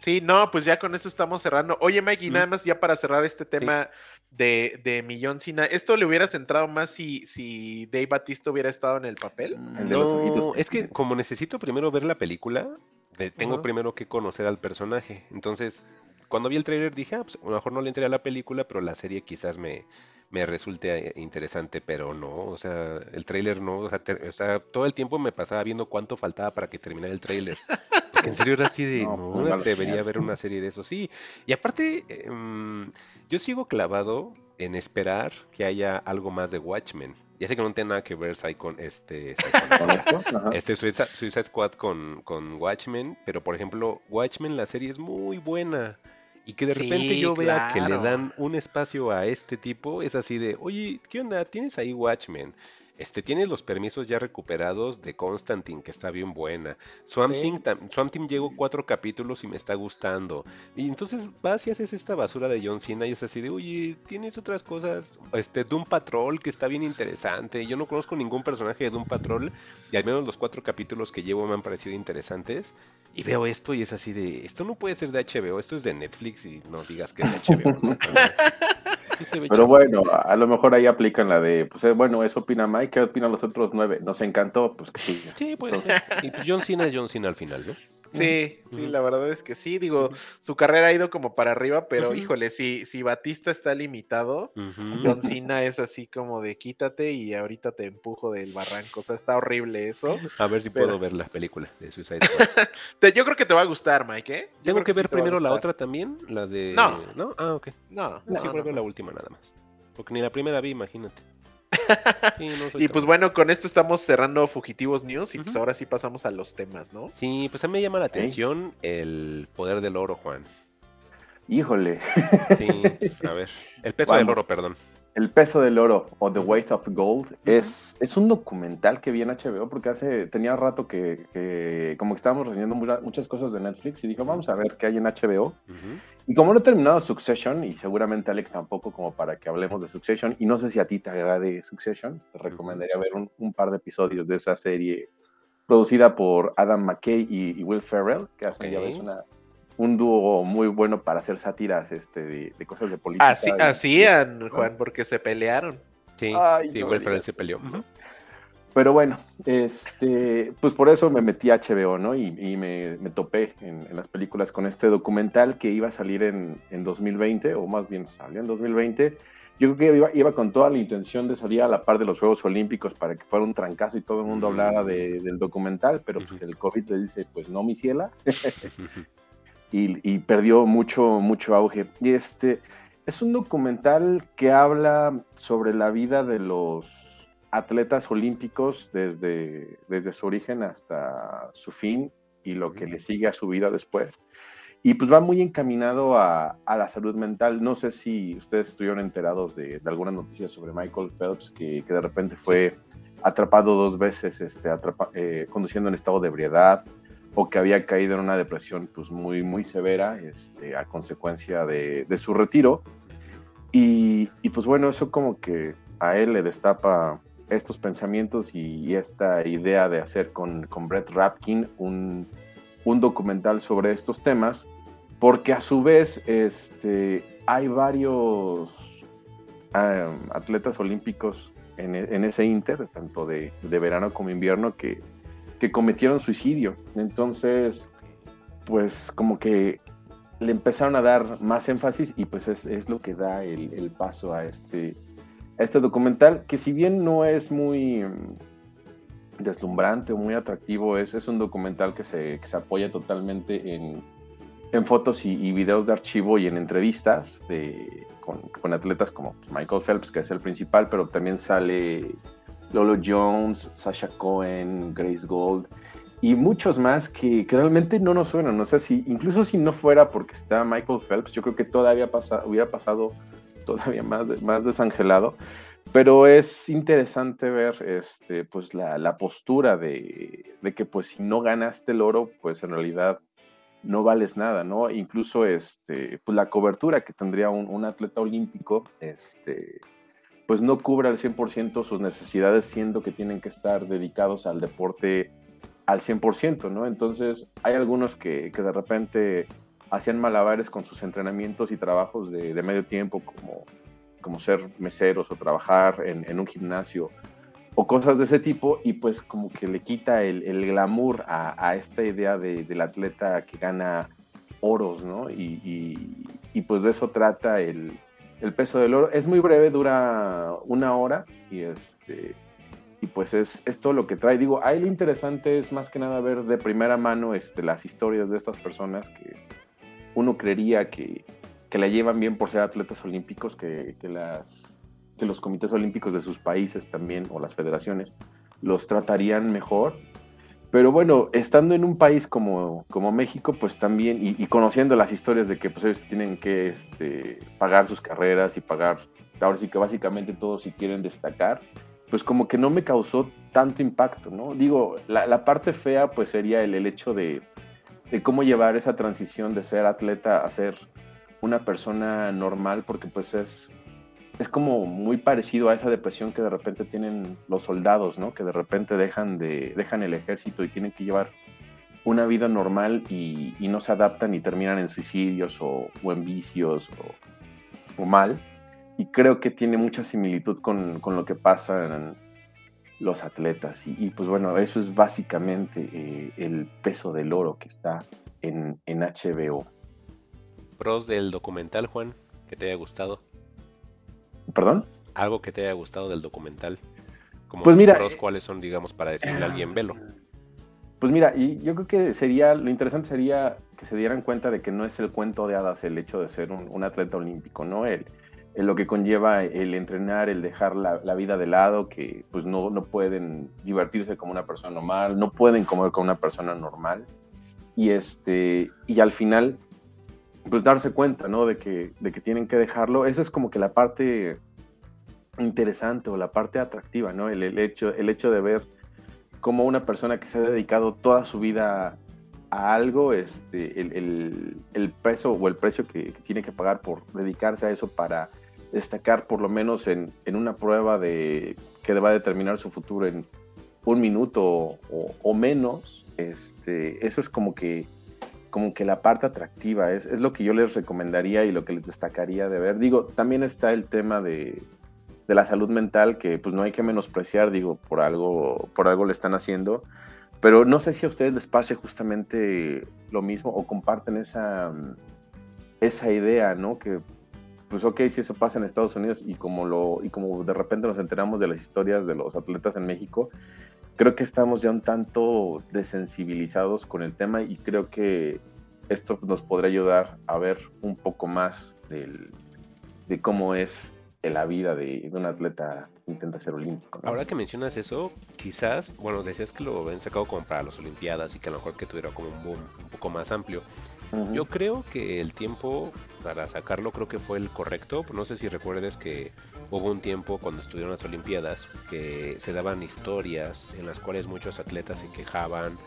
Sí, no, pues ya con eso estamos cerrando. Oye, Mike, y Mm. nada más ya para cerrar este tema de, de Millón Cina, ¿esto le hubiera centrado más si, si Dave Batista hubiera estado en el papel? El No, es que como necesito primero ver la película, de- tengo primero que conocer al personaje. Entonces, cuando vi el trailer dije, ah, pues a lo mejor no le entré a la película, pero la serie quizás me, me resulte eh, interesante, pero no, o sea, el trailer no, o sea, te- o sea, todo el tiempo me pasaba viendo cuánto faltaba para que terminara el trailer. Porque en serio era así de, [laughs] No, no, muy me malos atrevería a señales. ver una serie de eso, sí. Y aparte, em, yo sigo clavado en esperar que haya algo más de Watchmen. Ya sé que no tiene nada que ver Psycho, este, Psycho- [laughs] este Suiza, Suiza Squad con, con Watchmen, pero por ejemplo, Watchmen, la serie es muy buena. Y que de repente Sí, yo vea que le dan un espacio a este tipo, es así de, oye, ¿qué onda? ¿Tienes ahí Watchmen? Este, tienes los permisos ya recuperados de Constantine, que está bien buena. Swamp, Sí. Tam- Swamp llegó cuatro capítulos y me está gustando. Y entonces vas y haces esta basura de John Cena y es así de, oye, tienes otras cosas. Este, Doom Patrol, que está bien interesante. Yo no conozco ningún personaje de Doom Patrol y al menos los cuatro capítulos que llevo me han parecido interesantes. Y veo esto y es así de, esto no puede ser de HBO, esto es de Netflix y no digas que es de HBO. ¿no? [laughs] Sí se ve Pero bueno, a lo mejor ahí aplican la de, pues eh, bueno, eso opina Mike, ¿qué opinan los otros nueve? ¿Nos encantó? Pues que sí. Sí, pues John Cena es John Cena al final, ¿no? Sí, sí, la verdad es que sí. Digo, su carrera ha ido como para arriba, pero híjole, si, si Batista está limitado, Ujú. John Cena es así como de quítate y ahorita te empujo del barranco. O sea, está horrible eso. A ver si Pero- puedo ver la película de Suicide Squad. [laughs] Yo creo que te va a gustar, Mike, ¿eh? Yo ¿Tengo que sí ver te primero la otra también? La de... No. ¿No? Ah, ok. No, sí, no, a no, la última nada más. Porque ni la primera vi, imagínate. Sí, no soy Y pues bueno, con esto estamos cerrando Fugitivos News y pues ahora sí pasamos a los temas, ¿no? Sí, pues a mí me llama la atención el poder del oro, Juan. Híjole, Sí, a ver. El peso del oro, perdón. El peso del oro o The. Weight of Gold es, es un documental que vi en HBO porque hace tenía rato que, que como que estábamos reseñando mucha- muchas cosas de Netflix y dije, vamos a ver qué hay en HBO. Ujú. Y como no he terminado Succession, y seguramente Alex tampoco, como para que hablemos de Succession, y no sé si a ti te agrade Succession, te recomendaría ver un, un par de episodios de esa serie producida por Adam McKay y, y Will Ferrell, que hacen ya Ok. ves una, un dúo muy bueno para hacer sátiras este, de, de cosas de política. Así, y- hacían, Juan, porque se pelearon. Sí, Ay, sí, no digas se peleó. Pero bueno, este, pues por eso me metí a HBO, ¿no? Y, y me, me topé en, en las películas con este documental que iba a salir en, en 2020, o más bien salió en 2020. Yo creo que iba, iba con toda la intención de salir a la par de los Juegos Olímpicos para que fuera un trancazo y todo el mundo Mm. hablara de- del documental, pero pues, el COVID le dice, pues no, mi ciela, [laughs] y, y perdió mucho, mucho auge. Y este es un documental que habla sobre la vida de los atletas olímpicos desde, desde su origen hasta su fin y lo que le sigue a su vida después. Y pues va muy encaminado a, a la salud mental. No sé si ustedes estuvieron enterados de, de alguna noticia sobre Michael Phelps, que, que de repente fue atrapado dos veces este, atrapa- eh, conduciendo en estado de ebriedad o que había caído en una depresión pues muy, muy severa este, a consecuencia de, de su retiro. Y, y, pues bueno, eso como que a él le destapa estos pensamientos y, y esta idea de hacer con, con Brett Rapkin un, un documental sobre estos temas, porque a su vez este, hay varios um, atletas olímpicos en, en, ese inter, tanto de, de verano como invierno, que, que, cometieron suicidio. Entonces, pues como que le empezaron a dar más énfasis y pues es, lo que da el, paso a este, este documental, que si bien no es muy mm, deslumbrante o muy atractivo, es, es un documental que se, apoya totalmente en, fotos y, videos de archivo y en entrevistas con, atletas como Michael Phelps, que es el principal, pero también sale Lolo Jones, Sasha Cohen, Grace Gold y muchos más que, realmente no nos suenan. O sea, si, incluso si no fuera porque está Michael Phelps, yo creo que todavía hubiera pasado todavía más, más desangelado. Pero es interesante ver este, pues la, postura de, que pues si no ganaste el oro, pues en realidad no vales nada, ¿no? Incluso este, pues la cobertura que tendría un, un atleta olímpico, este, pues no cubre al 100% sus necesidades, siendo que tienen que estar dedicados al deporte al 100%, ¿no? Entonces, hay algunos que, de repente hacían malabares con sus entrenamientos y trabajos de, medio tiempo, como, como ser meseros o trabajar en, un gimnasio o cosas de ese tipo, y pues como que le quita el, glamour a, esta idea del atleta que gana oros, ¿no? Y, pues de eso trata el, el peso del oro. Es muy breve, dura una hora y este y pues es, es, todo lo que trae. Digo, ahí lo interesante es más que nada ver de primera mano este, las historias de estas personas que uno creería que, que la llevan bien por ser atletas olímpicos, que, que, las, que los comités olímpicos de sus países también, o las federaciones, los tratarían mejor. Pero bueno, estando en un país como, como México, pues también, y, conociendo las historias de que pues ellos tienen que este, pagar sus carreras y pagar, ahora sí que básicamente todo si quieren destacar, pues como que no me causó tanto impacto, ¿no? Digo, la, parte fea pues sería el, hecho de, cómo llevar esa transición de ser atleta a ser una persona normal, porque pues es, es como muy parecido a esa depresión que de repente tienen los soldados, ¿no? Que de repente dejan, de, dejan el ejército y tienen que llevar una vida normal y, no se adaptan y terminan en suicidios o, en vicios o, o mal y creo que tiene mucha similitud con, lo que pasa en los atletas. Y, pues bueno, eso es básicamente eh, el peso del oro que está en, en HBO. Pros del documental, Juan, que te haya gustado. ¿Perdón? Algo que te haya gustado del documental. Como pues mira, pros, ¿cuáles son, digamos, para decirle a alguien, velo? Pues mira, y yo creo que sería, lo interesante sería que se dieran cuenta de que no es el cuento de hadas el hecho de ser un, un atleta olímpico, ¿no? El, lo que conlleva el entrenar, el dejar la, vida de lado, que pues no, no, pueden divertirse como una persona normal, no pueden comer como una persona normal. Y, este, y al final, pues darse cuenta, ¿no? De que, de que tienen que dejarlo. Esa es como que la parte interesante o la parte atractiva, ¿no? El, hecho, el hecho de ver cómo una persona que se ha dedicado toda su vida a algo, este, el, el, el peso o el precio que, tiene que pagar por dedicarse a eso para destacar por lo menos en, una prueba de que va a determinar su futuro en un minuto o, menos, este, eso es como que, como que la parte atractiva, es, es, lo que yo les recomendaría y lo que les destacaría de ver. Digo, también está el tema de, de, la salud mental que pues no hay que menospreciar, digo, por algo, por algo le están haciendo, pero no sé si a ustedes les pase justamente lo mismo o comparten esa, esa idea, ¿no? Que pues ok, si eso pasa en Estados Unidos y como, lo, y como de repente nos enteramos de las historias de los atletas en México, creo que estamos ya un tanto desensibilizados con el tema y creo que esto nos podría ayudar a ver un poco más de cómo es la vida de, un atleta que intenta ser olímpico. Ahora que mencionas eso, quizás, bueno, decías que lo habían sacado como para las Olimpiadas y que a lo mejor que tuviera como un boom un poco más amplio. Yo creo que el tiempo para sacarlo creo que fue el correcto. No sé si recuerdes que hubo un tiempo cuando estuvieron las Olimpiadas que se daban historias en las cuales muchos atletas se quejaban,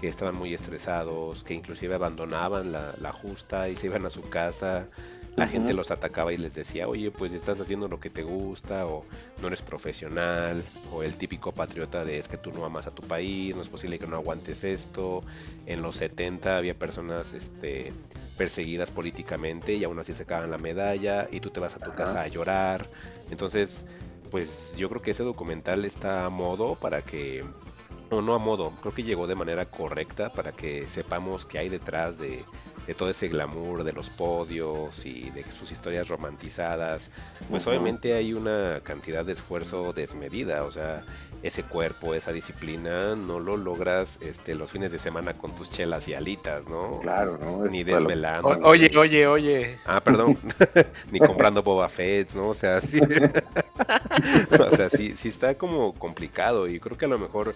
que estaban muy estresados, que inclusive abandonaban la, la justa y se iban a su casa. La gente los atacaba y les decía, oye, pues estás haciendo lo que te gusta, o no eres profesional, o el típico patriota de es que tú no amas a tu país, no es posible que no aguantes esto. En los 70 había personas este, perseguidas políticamente y aún así se acaban la medalla y tú te vas a tu casa a llorar. Entonces, pues yo creo que ese documental está a modo para que, o no a modo, creo que llegó de manera correcta para que sepamos qué hay detrás de, de todo ese glamour de los podios y de sus historias romantizadas, pues obviamente hay una cantidad de esfuerzo desmedida, o sea, ese cuerpo, esa disciplina, no lo logras este, los fines de semana con tus chelas y alitas, ¿no? Claro, ¿no? Ni desvelando. oye, oye, oye. Ah, perdón. [laughs] ni comprando Boba Fett, ¿no? O sea, sí. [laughs] o sea, sí, sí está como complicado y creo que a lo mejor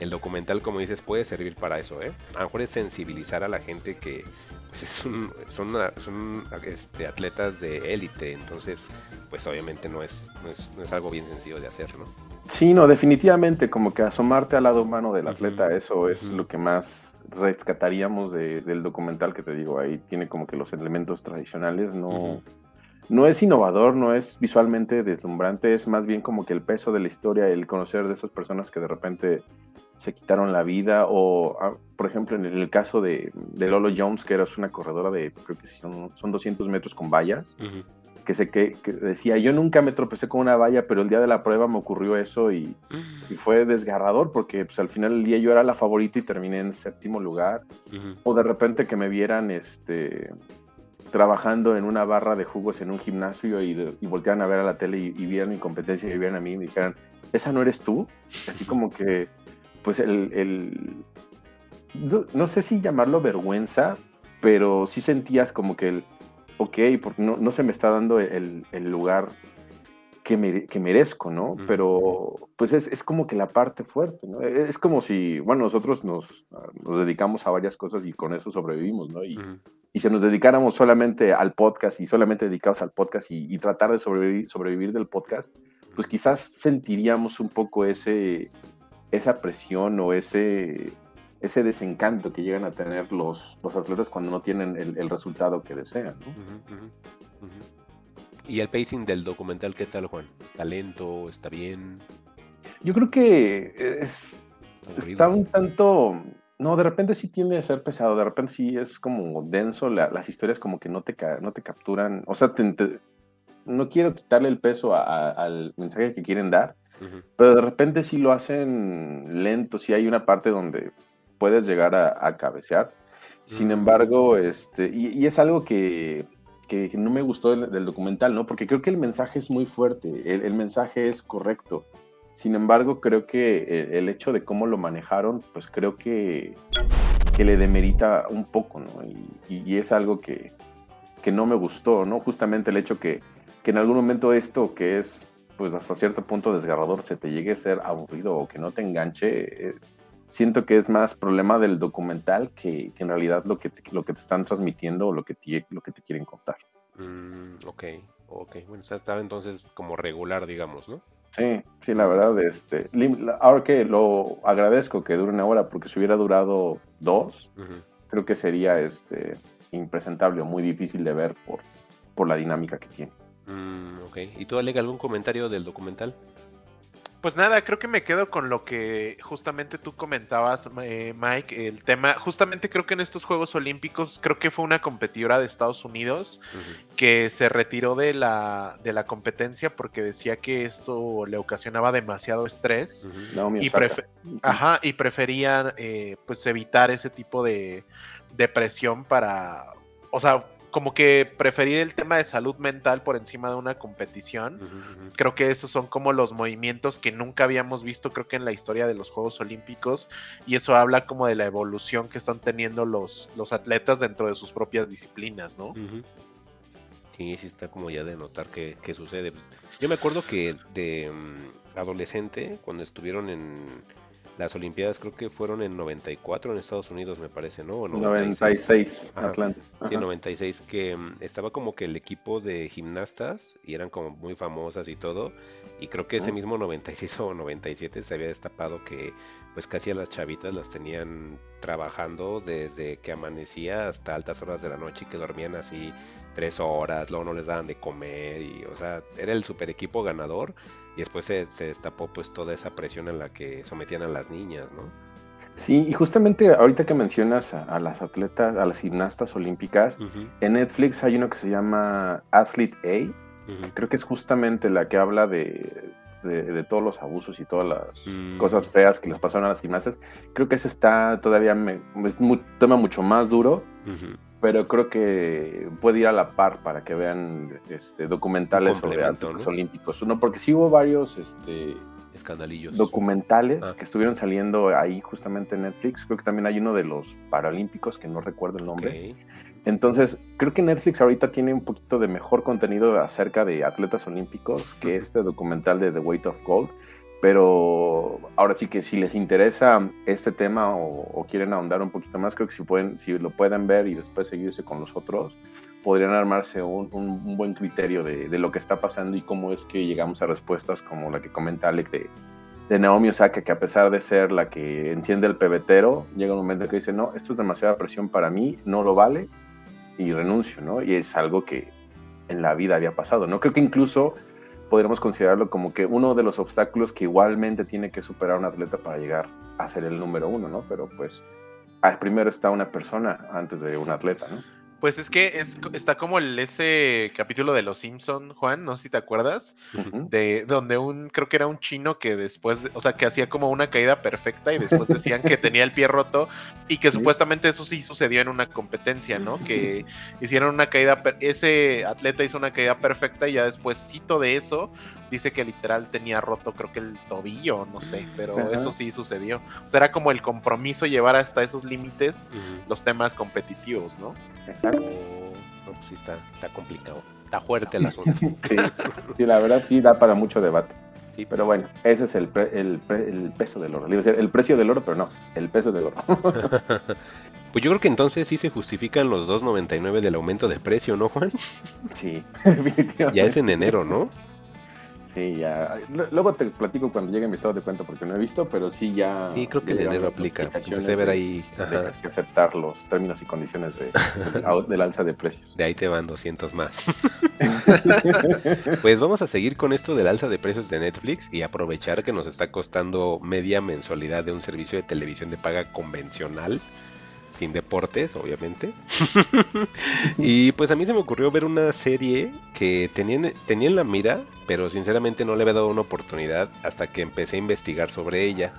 el documental, como dices, puede servir para eso, ¿eh? A lo mejor es sensibilizar a la gente que pues, son, son, este, atletas de élite, entonces, pues obviamente no es, no es, no es algo bien sencillo de hacer, ¿no? Sí, no, definitivamente, como que asomarte al lado humano del atleta, eso es lo que más rescataríamos del documental que te digo, ahí tiene como que los elementos tradicionales, no, no es innovador, no es visualmente deslumbrante, es más bien como que el peso de la historia, el conocer de esas personas que de repente se quitaron la vida, o ah, por ejemplo en el caso de, Lolo Jones, que era una corredora de, creo que son, son 200 metros con vallas, que, se, que, decía, yo nunca me tropecé con una valla, pero el día de la prueba me ocurrió eso y, fue desgarrador porque pues, al final del día yo era la favorita y terminé en séptimo lugar. O de repente que me vieran este, trabajando en una barra de jugos en un gimnasio y, y voltearan a ver a la tele y, vieran mi competencia y vieran a mí y me dijeran, ¿esa no eres tú? Así como que, pues el, el no sé si llamarlo vergüenza, pero sí sentías como que el, ok, porque no, no se me está dando el, el lugar que, que, merezco, ¿no? Pero pues es, es, como que la parte fuerte, ¿no? E, es como si, bueno, nosotros nos, nos dedicamos a varias cosas y con eso sobrevivimos, ¿no? Y, y si nos dedicáramos solamente al podcast y solamente dedicados al podcast y, y, tratar de sobrevivir, sobrevivir del podcast, pues quizás sentiríamos un poco ese, esa presión o ese, ese desencanto que llegan a tener los, los atletas cuando no tienen el, resultado que desean. ¿Y el pacing del documental qué tal, Juan? ¿Está lento? ¿Está bien? Yo creo que es, está un tanto... No, de repente sí tiende a ser pesado, de repente sí es como denso, las historias como que no te, no te capturan, o sea, no quiero quitarle el peso al mensaje que quieren dar, pero de repente sí lo hacen lento, sí hay una parte donde puedes llegar a, cabecear. Sin embargo, este, y, es algo que, no me gustó del, documental, ¿no? Porque creo que el mensaje es muy fuerte, el, mensaje es correcto. Sin embargo, creo que el, hecho de cómo lo manejaron, pues creo que, que le demerita un poco, ¿no? Y, es algo que, que, no me gustó, ¿no? Justamente el hecho que, que en algún momento esto que es pues hasta cierto punto desgarrador se te llegue a ser aburrido o que no te enganche, eh, siento que es más problema del documental que, en realidad lo que, te, lo que te están transmitiendo o lo que te, lo que te quieren contar. Mm, ok, ok. Bueno, estaba entonces como regular, digamos, ¿no? Sí, sí, la verdad, este, ahora que lo agradezco que dure una hora, porque si hubiera durado dos, creo que sería este impresentable o muy difícil de ver por, por la dinámica que tiene. Mm, ok, ¿y tú, Alega, algún comentario del documental? Pues nada, creo que me quedo con lo que justamente tú comentabas, eh, Mike, el tema, justamente creo que en estos Juegos Olímpicos, creo que fue una competidora de Estados Unidos que se retiró de la, de la competencia porque decía que eso le ocasionaba demasiado estrés y, Ajá, y preferían eh, pues evitar ese tipo de, de presión para, o sea, como que preferir el tema de salud mental por encima de una competición. Creo que esos son como los movimientos que nunca habíamos visto, creo que en la historia de los Juegos Olímpicos, y eso habla como de la evolución que están teniendo los, los atletas dentro de sus propias disciplinas, ¿no? Sí, sí está como ya de notar que, sucede. Yo me acuerdo que de mm, adolescente, cuando estuvieron en las Olimpiadas creo que fueron en 94 en Estados Unidos, me parece, ¿no? 96, Atlanta. Sí, 96, que mm, estaba como que el equipo de gimnastas y eran como muy famosas y todo. Y creo que ese mismo 96 o 97 se había destapado que pues casi a las chavitas las tenían trabajando desde que amanecía hasta altas horas de la noche y que dormían así tres horas, luego no les daban de comer y, o sea, era el super equipo ganador y después se, destapó pues toda esa presión en la que sometían a las niñas, ¿no? Sí, y justamente ahorita que mencionas a, las atletas, a las gimnastas olímpicas, en Netflix hay uno que se llama Athlete A, que creo que es justamente la que habla de, de, todos los abusos y todas las mm. cosas feas que les pasaron a las gimnastas. Creo que ese está todavía, es un tema mucho más duro, pero creo que puede ir a la par para que vean este, documentales sobre atletas ¿no? olímpicos. Uno, porque sí hubo varios este, Escandalillos. documentales Ah. que estuvieron saliendo ahí justamente en Netflix. Creo que también hay uno de los Paralímpicos, que no recuerdo el nombre. Entonces, creo que Netflix ahorita tiene un poquito de mejor contenido acerca de atletas olímpicos que este documental de The Weight of Gold. Pero ahora sí que si les interesa este tema o, o quieren ahondar un poquito más, creo que si, pueden, si lo pueden ver y después seguirse con los otros, podrían armarse un, un- un buen criterio de, de lo que está pasando y cómo es que llegamos a respuestas como la que comenta Alec de, de Naomi Osaka, que a pesar de ser la que enciende el pebetero, llega un momento que dice, no, esto es demasiada presión para mí, no lo vale, y renuncio, ¿no? Y es algo que en la vida había pasado, ¿no? Creo que incluso podríamos considerarlo como que uno de los obstáculos que igualmente tiene que superar un atleta para llegar a ser el número uno, ¿no? Pero pues ah, primero está una persona antes de un atleta, ¿no? Pues es que es, está como el, ese capítulo de Los Simpson, Juan, no sé si te acuerdas, de donde un, creo que era un chino que después, de- o sea, que hacía como una caída perfecta y después decían que tenía el pie roto y que Sí. supuestamente eso sí sucedió en una competencia, ¿no? Que [laughs] hicieron una caída, ese atleta hizo una caída perfecta y ya despuéscito de eso dice que literal tenía roto creo que el tobillo, no sé, pero Ajá. eso sí sucedió. O sea, era como el compromiso llevar hasta esos límites los temas competitivos, ¿no? Exacto. Oh, no, pues sí está, está complicado. Está fuerte el asunto. [laughs] Sí, sí, la verdad sí da para mucho debate. Sí, Pero bueno, ese es el, pre- el, pre- el peso del oro. Le iba a decir el precio del oro, pero no, el peso del oro. [laughs] Pues yo creo que entonces sí se justifican los 2.99 del aumento de precio, ¿no, Juan? sí, definitivamente. [laughs] Ya es en enero, ¿no? Sí, ya. Luego te platico cuando llegue mi estado de cuenta porque no he visto, pero sí ya. Sí, creo que en enero aplica. Empecé a ver ahí. Ajá. que aceptar los términos y condiciones de, del, del alza de precios. De ahí te van 200 más. [laughs] Pues vamos a seguir con esto del alza de precios de Netflix y aprovechar que nos está costando media mensualidad de un servicio de televisión de paga convencional, sin deportes, obviamente. [laughs] y pues a mí se me ocurrió ver una serie que tenía, en- tenía en la mira, pero sinceramente no le había dado una oportunidad hasta que empecé a investigar sobre ella.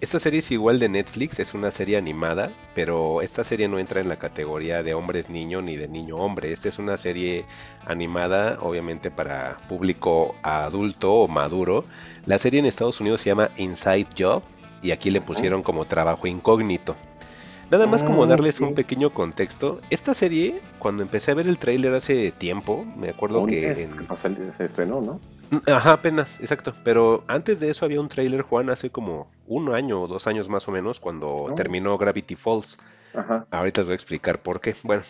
Esta serie es igual de Netflix, es una serie animada, pero esta serie no entra en la categoría de hombres niño ni de niño hombre. Esta es una serie animada, obviamente para público adulto o maduro. La serie en Estados Unidos se llama Inside Job y aquí le pusieron como trabajo incógnito. Nada más como Ah, darles un pequeño contexto. Esta serie, cuando empecé a ver el tráiler hace tiempo, me acuerdo que en, se estrenó, ¿no? Mm, Ajá, apenas, exacto. Pero antes de eso había un tráiler, Juan, hace como un año o dos años más o menos, cuando Oh. terminó Gravity Falls. Ajá. Ahorita les voy a explicar por qué. Bueno,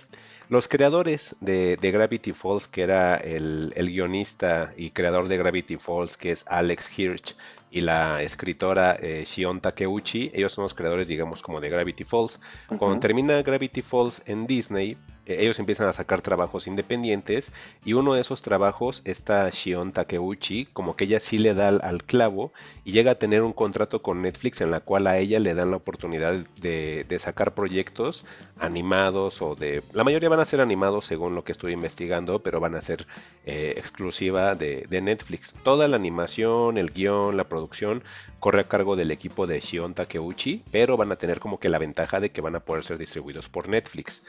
los creadores de, de Gravity Falls, que era el, el guionista y creador de Gravity Falls, que es Alex Hirsch, y la escritora eh, Shion Takeuchi, ellos son los creadores, digamos, como de Gravity Falls. Cuando termina Gravity Falls en Disney, ellos empiezan a sacar trabajos independientes y uno de esos trabajos, esta Shion Takeuchi, como que ella sí le da al, clavo y llega a tener un contrato con Netflix en la cual a ella le dan la oportunidad de, de sacar proyectos animados o de... La mayoría van a ser animados según lo que estoy investigando, pero van a ser eh, exclusiva de, de Netflix. Toda la animación, el guion, la producción corre a cargo del equipo de Shion Takeuchi, pero van a tener como que la ventaja de que van a poder ser distribuidos por Netflix.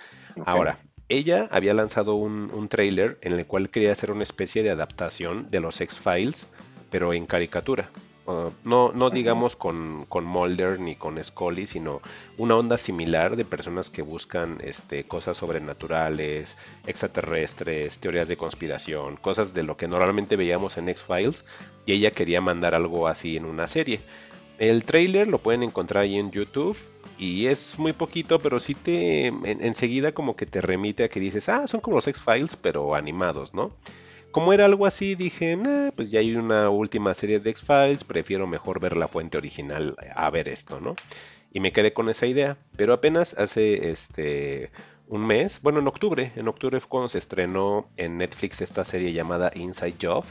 Ahora, ella había lanzado un, un trailer en el cual quería hacer una especie de adaptación de los X-Files, pero en caricatura. Uh, no, no digamos con, con Mulder ni con Scully, sino una onda similar de personas que buscan este, cosas sobrenaturales, extraterrestres, teorías de conspiración, cosas de lo que normalmente veíamos en X-Files, y ella quería mandar algo así en una serie. El trailer lo pueden encontrar ahí en YouTube y es muy poquito, pero sí te en- enseguida como que te remite a que dices, ah, son como los X-Files, pero animados, ¿no? Como era algo así, dije, "Nah, pues ya hay una última serie de X-Files, prefiero mejor ver la fuente original a ver esto, ¿no? Y me quedé con esa idea, pero apenas hace este un mes, bueno, en octubre, en octubre fue cuando se estrenó en Netflix esta serie llamada Inside Job,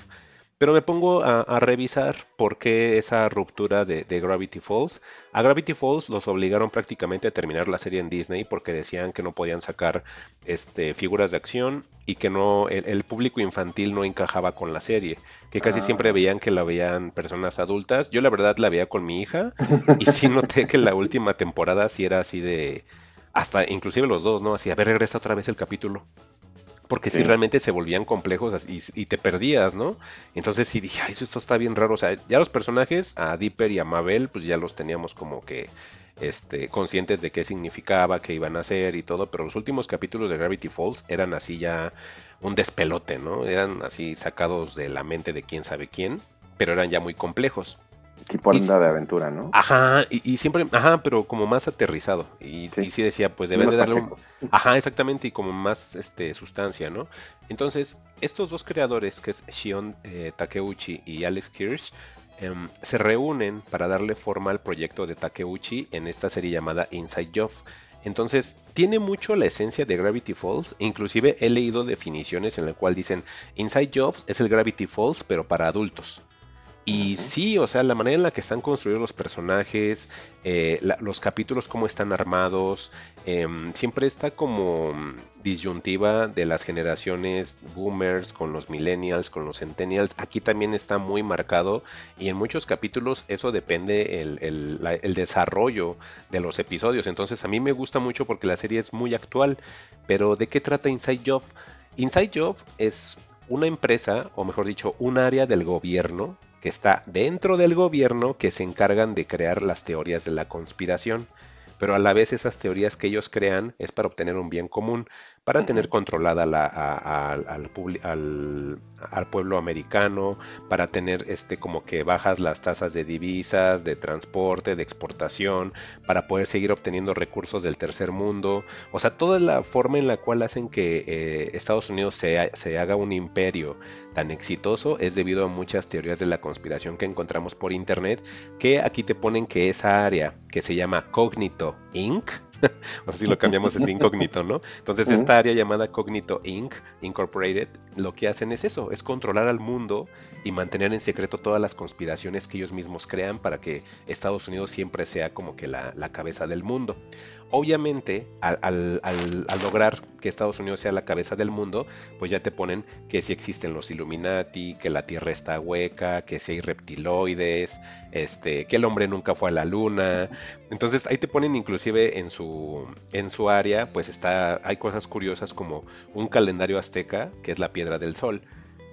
pero me pongo a, a revisar por qué esa ruptura de, de Gravity Falls. A Gravity Falls los obligaron prácticamente a terminar la serie en Disney porque decían que no podían sacar este, figuras de acción y que no el, el público infantil no encajaba con la serie, que casi Ah. siempre veían que la veían personas adultas. Yo la verdad la veía con mi hija [laughs] y sí noté que la última temporada sí era así de hasta inclusive los dos, ¿no? Así, a ver, regresa otra vez el capítulo. Porque si realmente se volvían complejos y, te perdías, ¿no? Entonces sí dije, ay, esto está bien raro. O sea, ya los personajes, a Dipper y a Mabel, pues ya los teníamos como que este, conscientes de qué significaba, qué iban a hacer y todo, pero los últimos capítulos de Gravity Falls eran así ya un despelote, ¿no? Eran así sacados de la mente de quién sabe quién, pero eran ya muy complejos. Tipo onda de aventura, ¿no? Ajá, y, siempre, ajá, pero como más aterrizado. Y sí, decía, pues deben de darle un. Ajá, exactamente, y como más este, sustancia, ¿no? Entonces, estos dos creadores, que es Shion eh, Takeuchi y Alex Kirsch, em, se reúnen para darle forma al proyecto de Takeuchi en esta serie llamada Inside Job. Entonces, tiene mucho la esencia de Gravity Falls. Inclusive he leído definiciones en las cuales dicen Inside Jobs es el Gravity Falls, pero para adultos. Y sí, o sea, la manera en la que están construidos los personajes, eh, los capítulos, cómo están armados, em, siempre está como disyuntiva de las generaciones boomers con los millennials, con los centennials. Aquí también está muy marcado y en muchos capítulos eso depende el, el desarrollo de los episodios. Entonces a mí me gusta mucho porque la serie es muy actual. Pero ¿de qué trata Inside Job? Inside Job es una empresa, o mejor dicho, un área del gobierno que está dentro del gobierno que se encargan de crear las teorías de la conspiración. Pero a la vez esas teorías que ellos crean es para obtener un bien común para tener controlada la, al, al, pueblo americano, para tener este como que bajas las tasas de divisas, de transporte, de exportación, para poder seguir obteniendo recursos del tercer mundo. O sea, toda la forma en la cual hacen que eh, Estados Unidos se, se haga un imperio tan exitoso es debido a muchas teorías de la conspiración que encontramos por internet, que aquí te ponen que esa área que se llama Cognito Inc., o sea, si lo cambiamos es incógnito, ¿no? Entonces, esta área llamada Cognito Inc., Incorporated, lo que hacen es eso, es controlar al mundo y mantener en secreto todas las conspiraciones que ellos mismos crean para que Estados Unidos siempre sea como que la, la cabeza del mundo. Obviamente, al, lograr que Estados Unidos sea la cabeza del mundo, pues ya te ponen que si existen los Illuminati, que la Tierra está hueca, que si hay reptiloides, este, que el hombre nunca fue a la luna. Entonces ahí te ponen inclusive en su, en su área, pues está, hay cosas curiosas como un calendario azteca, que es la piedra del sol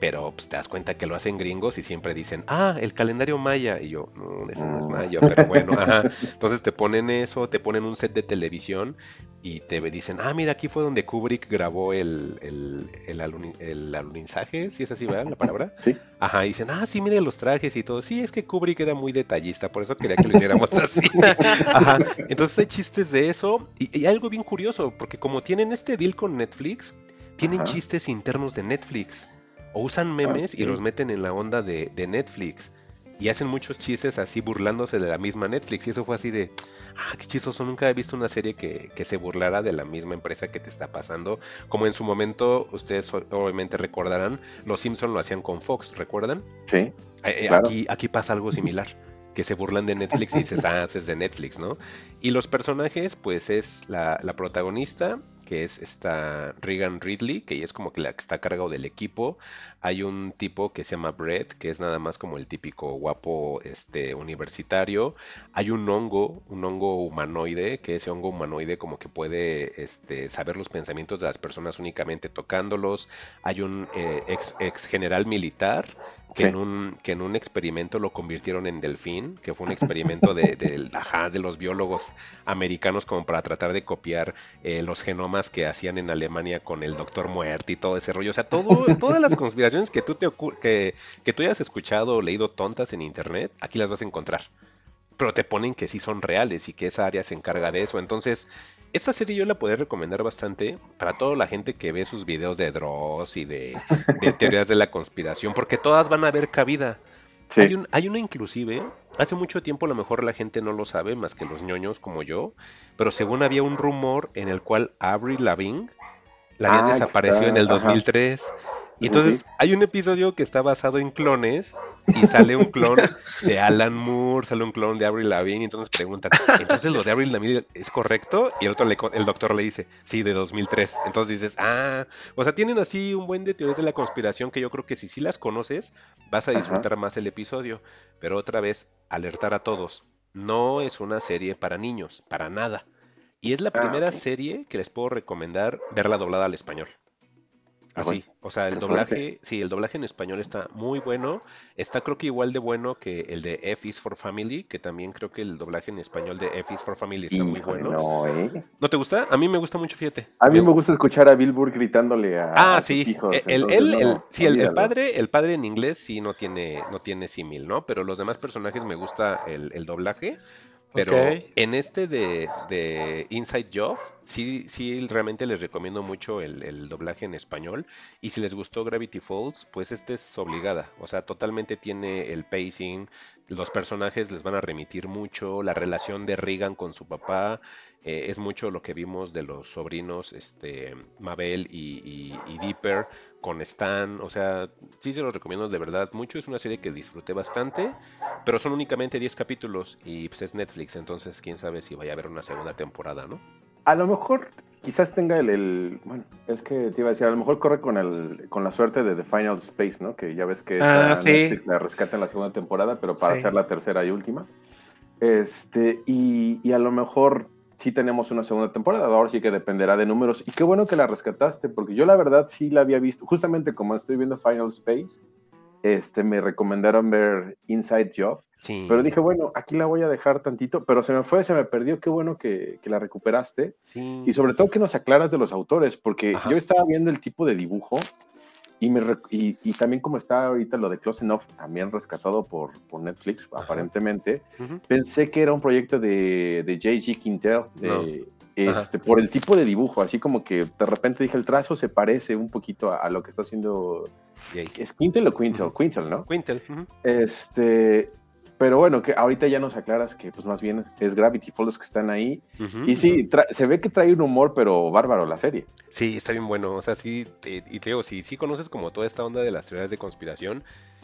pero pues, te das cuenta que lo hacen gringos y siempre dicen, ah, el calendario maya. Y yo, no, ese no es maya, pero bueno, ajá. Entonces te ponen eso, te ponen un set de televisión y te dicen, ah, mira, aquí fue donde Kubrick grabó el, el, el, alunizaje, si es así, ¿verdad? La palabra. [laughs] Sí. Ajá, y dicen, ah, sí, mire los trajes y todo. Sí, es que Kubrick era muy detallista, por eso quería que lo hiciéramos así. [laughs] Ajá. Entonces hay chistes de eso y, y, algo bien curioso, porque como tienen este deal con Netflix, tienen chistes internos de Netflix. O usan memes y los meten en la onda de, Netflix. Y hacen muchos chistes así burlándose de la misma Netflix. Y eso fue así de, ah, qué chistoso. Nunca he visto una serie que, se burlara de la misma empresa que te está pasando. Como en su momento, ustedes obviamente recordarán, Los Simpson lo hacían con Fox, ¿recuerdan? Sí. Eh, eh, aquí, aquí pasa algo similar. que se burlan de Netflix y dices, ah, es de Netflix, ¿no? Y los personajes, pues es la, la protagonista, que es esta Regan Ridley, que es como que la que está a cargo del equipo. Hay un tipo que se llama Brett, que es nada más como el típico guapo este, universitario. Hay un hongo, un hongo humanoide, que ese hongo humanoide como que puede este, saber los pensamientos de las personas únicamente tocándolos. Hay un eh, ex, ex general militar que, en un, que en un experimento lo convirtieron en delfín, que fue un experimento de, de los biólogos americanos como para tratar de copiar eh, los genomas que hacían en Alemania con el doctor muerte y todo ese rollo. O sea, todo, todas las conspiraciones que tú, te que, que tú hayas escuchado o leído tontas en internet, aquí las vas a encontrar. Pero te ponen que sí son reales y que esa área se encarga de eso. Entonces, esta serie yo la podría recomendar bastante para toda la gente que ve sus videos de Dross y de, [laughs] teorías de la conspiración, porque todas van a haber cabida. Hay, hay, una inclusive, hace mucho tiempo a lo mejor la gente no lo sabe, más que los ñoños como yo, pero según había un rumor en el cual Avril Lavigne la había ah, desaparecido en el 2003. Y entonces hay un episodio que está basado en clones y sale un clon de Alan Moore, sale un clon de Avril Lavigne y entonces preguntan, ¿entonces lo de Avril Lavigne es correcto? Y el otro el doctor le dice, sí, de 2003. Entonces dices, ah, o sea, tienen así un buen de teorías de la conspiración que yo creo que si sí las conoces, vas a disfrutar más el episodio. Pero otra vez, alertar a todos, no es una serie para niños, para nada Y es la Ah, primera serie que les puedo recomendar verla doblada al español. Así, o sea, el doblaje, sí, el doblaje en español está muy bueno. Está creo que igual de bueno que el de F is for Family, que también creo que el doblaje en español de F is for Family está muy bueno. no, ¿eh? ¿No te gusta? A mí me gusta mucho, fíjate. A mí Me- me gusta escuchar a Bill Burr gritándole a, Ah, a sus sí. hijos. El, el- entonces, el- el- no, sí, el, padre, el padre en inglés sí no tiene, no tiene símil, ¿no? Pero los demás personajes me gusta el doblaje. Pero en este de, de Inside Job, sí, sí realmente les recomiendo mucho el, el doblaje en español. Y si les gustó Gravity Falls, pues este es obligada. O sea, totalmente tiene el pacing. Los personajes les van a remitir mucho. La relación de Regan con su papá eh, es mucho lo que vimos de los sobrinos, este, Mabel y, y- y Dipper con Stan. O sea, sí se los recomiendo de verdad mucho. Es una serie que disfruté bastante, pero son únicamente 10 capítulos y pues es Netflix. Entonces, quién sabe si vaya a haber una segunda temporada, ¿no? A lo mejor quizás tenga el, el- Bueno, es que te iba a decir, a lo mejor corre con el con la suerte de The Final Space, ¿no? Que ya ves que Ah, sí. Netflix la rescata en la segunda temporada, pero para Sí. hacer la tercera y última. Este, y, y a lo mejor sí tenemos una segunda temporada, ahora sí que dependerá de números. Y qué bueno que la rescataste, porque yo la verdad sí la había visto, justamente como estoy viendo Final Space, este, me recomendaron ver Inside Job. Sí. Pero dije, bueno, aquí la voy a dejar tantito, pero se me fue, se me perdió, qué bueno que, que la recuperaste. sí. Y sobre todo que nos aclaras de los autores, porque Ajá. yo estaba viendo el tipo de dibujo y, me y, y también como está ahorita lo de Close Enough, también rescatado por, por Netflix, Ajá. aparentemente, pensé que era un proyecto de, de J.G. Quintel, de, este, por el tipo de dibujo, así como que de repente dije, el trazo se parece un poquito a, a lo que está haciendo... ¿Es Quintel o Quintel? Quintel, ¿no? Quintel. Este... Pero bueno, que ahorita ya nos aclaras que pues más bien es Gravity Falls que están ahí. Y sí, tra- se ve que trae un humor, pero bárbaro la serie. Sí, está bien bueno. O sea, sí, te- y te digo, si sí conoces como toda esta onda de las teorías de conspiración,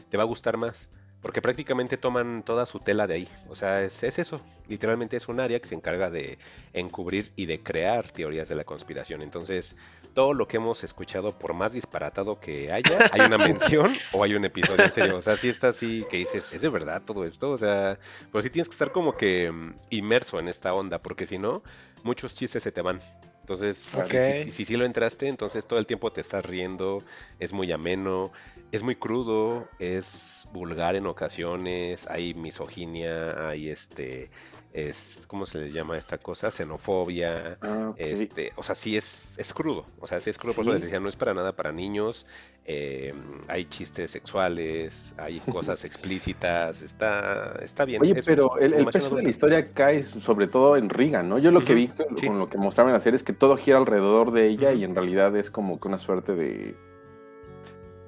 te va a gustar más. Porque prácticamente toman toda su tela de ahí. O sea, es, es eso. Literalmente es un área que se encarga de encubrir y de crear teorías de la conspiración. Entonces, todo lo que hemos escuchado, por más disparatado que haya, hay una [laughs] mención o hay un episodio en serio. O sea, sí está así que dices, ¿es de verdad todo esto? O sea, pues sí tienes que estar como que mm, inmerso en esta onda, porque si no, muchos chistes se te van. Entonces, si- si, si, si sí lo entraste, entonces todo el tiempo te estás riendo, es muy ameno, es muy crudo, es vulgar en ocasiones, hay misoginia, hay este, es, ¿cómo se le llama esta cosa? Xenofobia, Ah, este, o sea, sí es, es crudo, o sea, sí es crudo, por eso les decía, no es para nada para niños, eh, hay chistes sexuales, hay [laughs] cosas explícitas, está, está bien. Oye, es pero el, peso de la historia cae sobre todo en Regan, ¿no? Yo lo que vi con, sí. con lo que mostraban en la serie es que todo gira alrededor de ella y en realidad es como que una suerte de...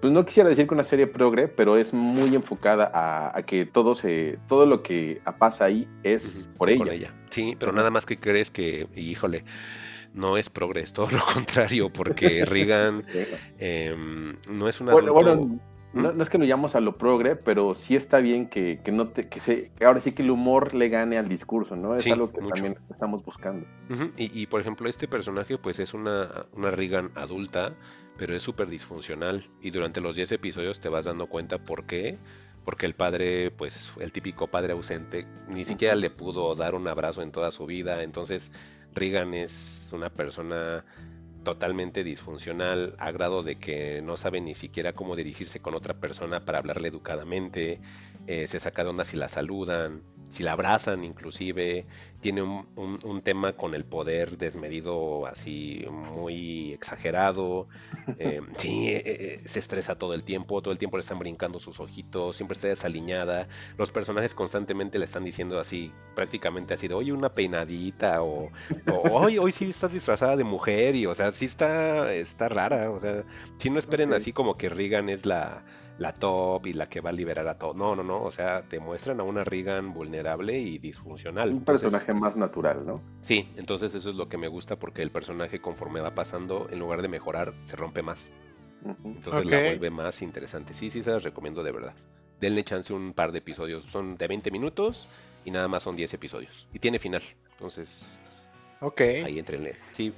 Pues no quisiera decir que una serie progre, pero es muy enfocada a, a que todo se todo lo que pasa ahí es por ella. Con ella. Sí, pero nada más que crees que, híjole, no es progres, todo lo [laughs] contrario, porque [laughs] Regan em, no es una Bueno, bueno, no, ¿Mm? no es que lo llamamos a lo progre, pero sí está bien que, que no te, que se, que ahora sí que el humor le gane al discurso, ¿no? Es Sí, algo que mucho. también estamos buscando. y, y, por ejemplo, este personaje pues es una, una Regan adulta, pero es súper disfuncional y durante los 10 episodios te vas dando cuenta por qué. Porque el padre, pues el típico padre ausente, ni siquiera le pudo dar un abrazo en toda su vida. Entonces, Regan es una persona totalmente disfuncional, a grado de que no sabe ni siquiera cómo dirigirse con otra persona para hablarle educadamente, eh, se saca de onda si la saludan, si la abrazan inclusive, tiene un, un- un tema con el poder desmedido así muy exagerado, [laughs] eh, sí, eh, eh, se estresa todo el tiempo, todo el tiempo le están brincando sus ojitos, siempre está desaliñada, los personajes constantemente le están diciendo así, prácticamente así de, oye, una peinadita o, o hoy, hoy sí estás disfrazada de mujer y, o sea, sí está, está rara, o sea, si no esperen así como que Regan es la, la top y la que va a liberar a todo, no, no, no, o sea, te muestran a una Regan vulnerable y disfuncional. Un Entonces, personaje más natural, ¿no? Sí, entonces eso es lo que me gusta porque el personaje conforme va pasando, en lugar de mejorar, se rompe más. Entonces la vuelve más interesante. Sí, sí, se las recomiendo de verdad. Denle chance un par de episodios. Son de 20 minutos y nada más son 10 episodios. Y tiene final. Entonces, Ok. ahí entrenle. Sí.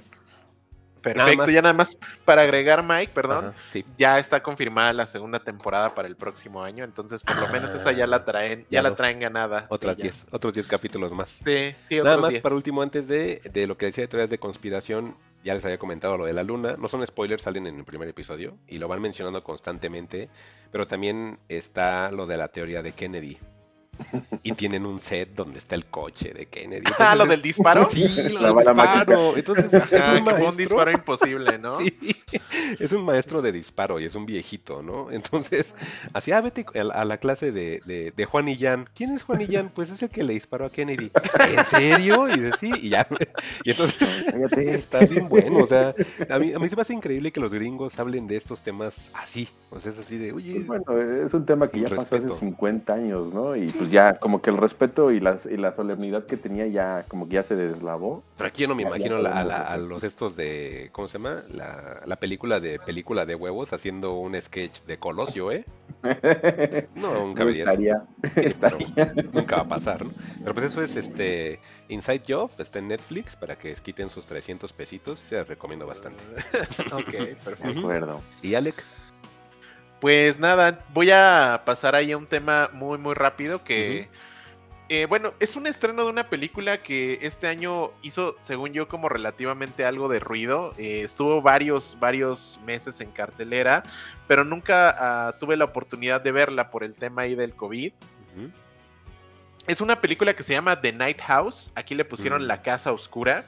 Perfecto, ya nada más para agregar, Mike, perdón, Ajá, sí. ya está confirmada la segunda temporada para el próximo año, entonces por lo menos esa ya la traen, ya, ya la traen ganada. Otras Sí, ya. 10, otros 10 capítulos más. Sí, sí, Nada otros más 10. para último, antes de, de lo que decía de teorías de conspiración, ya les había comentado lo de la luna. No son spoilers, salen en el primer episodio y lo van mencionando constantemente. Pero también está lo de la teoría de Kennedy. [laughs] Y tienen un set donde está el coche de Kennedy. Ah, lo Entonces, del disparo. [laughs] Sí, lo del disparo. Entonces, es Ah, un que fue un maestro. disparo imposible, ¿no? [laughs] Sí, es un maestro de disparo y es un viejito, ¿no? Entonces, así, ah, vete a la, clase de, de- de Juan y Jan. ¿Quién es Juan y Jan? Pues es el que le disparó a Kennedy. ¿En serio? Y dice, sí, y ya. Y entonces, está bien bueno. O sea, a mí, a mí se me hace increíble que los gringos hablen de estos temas así. O sea, es así de, oye, Pues bueno, es un tema que ya pasó hace respeto. 50 años, ¿no? Y pues ya como que el respeto y, las, y la solemnidad que tenía ya como que ya se deslavó. pero aquí yo no me Ya- imagino la- a, la- los estos de, ¿cómo se llama? La, la película de película de huevos haciendo un sketch de Colosio, ¿eh? [laughs] No, nunca No [laughs] estaría. nunca va a pasar, ¿no? Pero pues eso es este Inside Job, está en Netflix para que quiten sus 300 pesitos, se los recomiendo bastante. [laughs] ok, perfecto. De acuerdo. Y Alec, Pues nada, voy a pasar ahí a un tema muy, muy rápido que... eh, bueno, es un estreno de una película que este año hizo, según yo, como relativamente algo de ruido. Eh, estuvo varios, varios meses en cartelera, pero nunca ah, tuve la oportunidad de verla por el tema ahí del COVID. Es una película que se llama The Night House. Aquí le pusieron Mm. La Casa Oscura.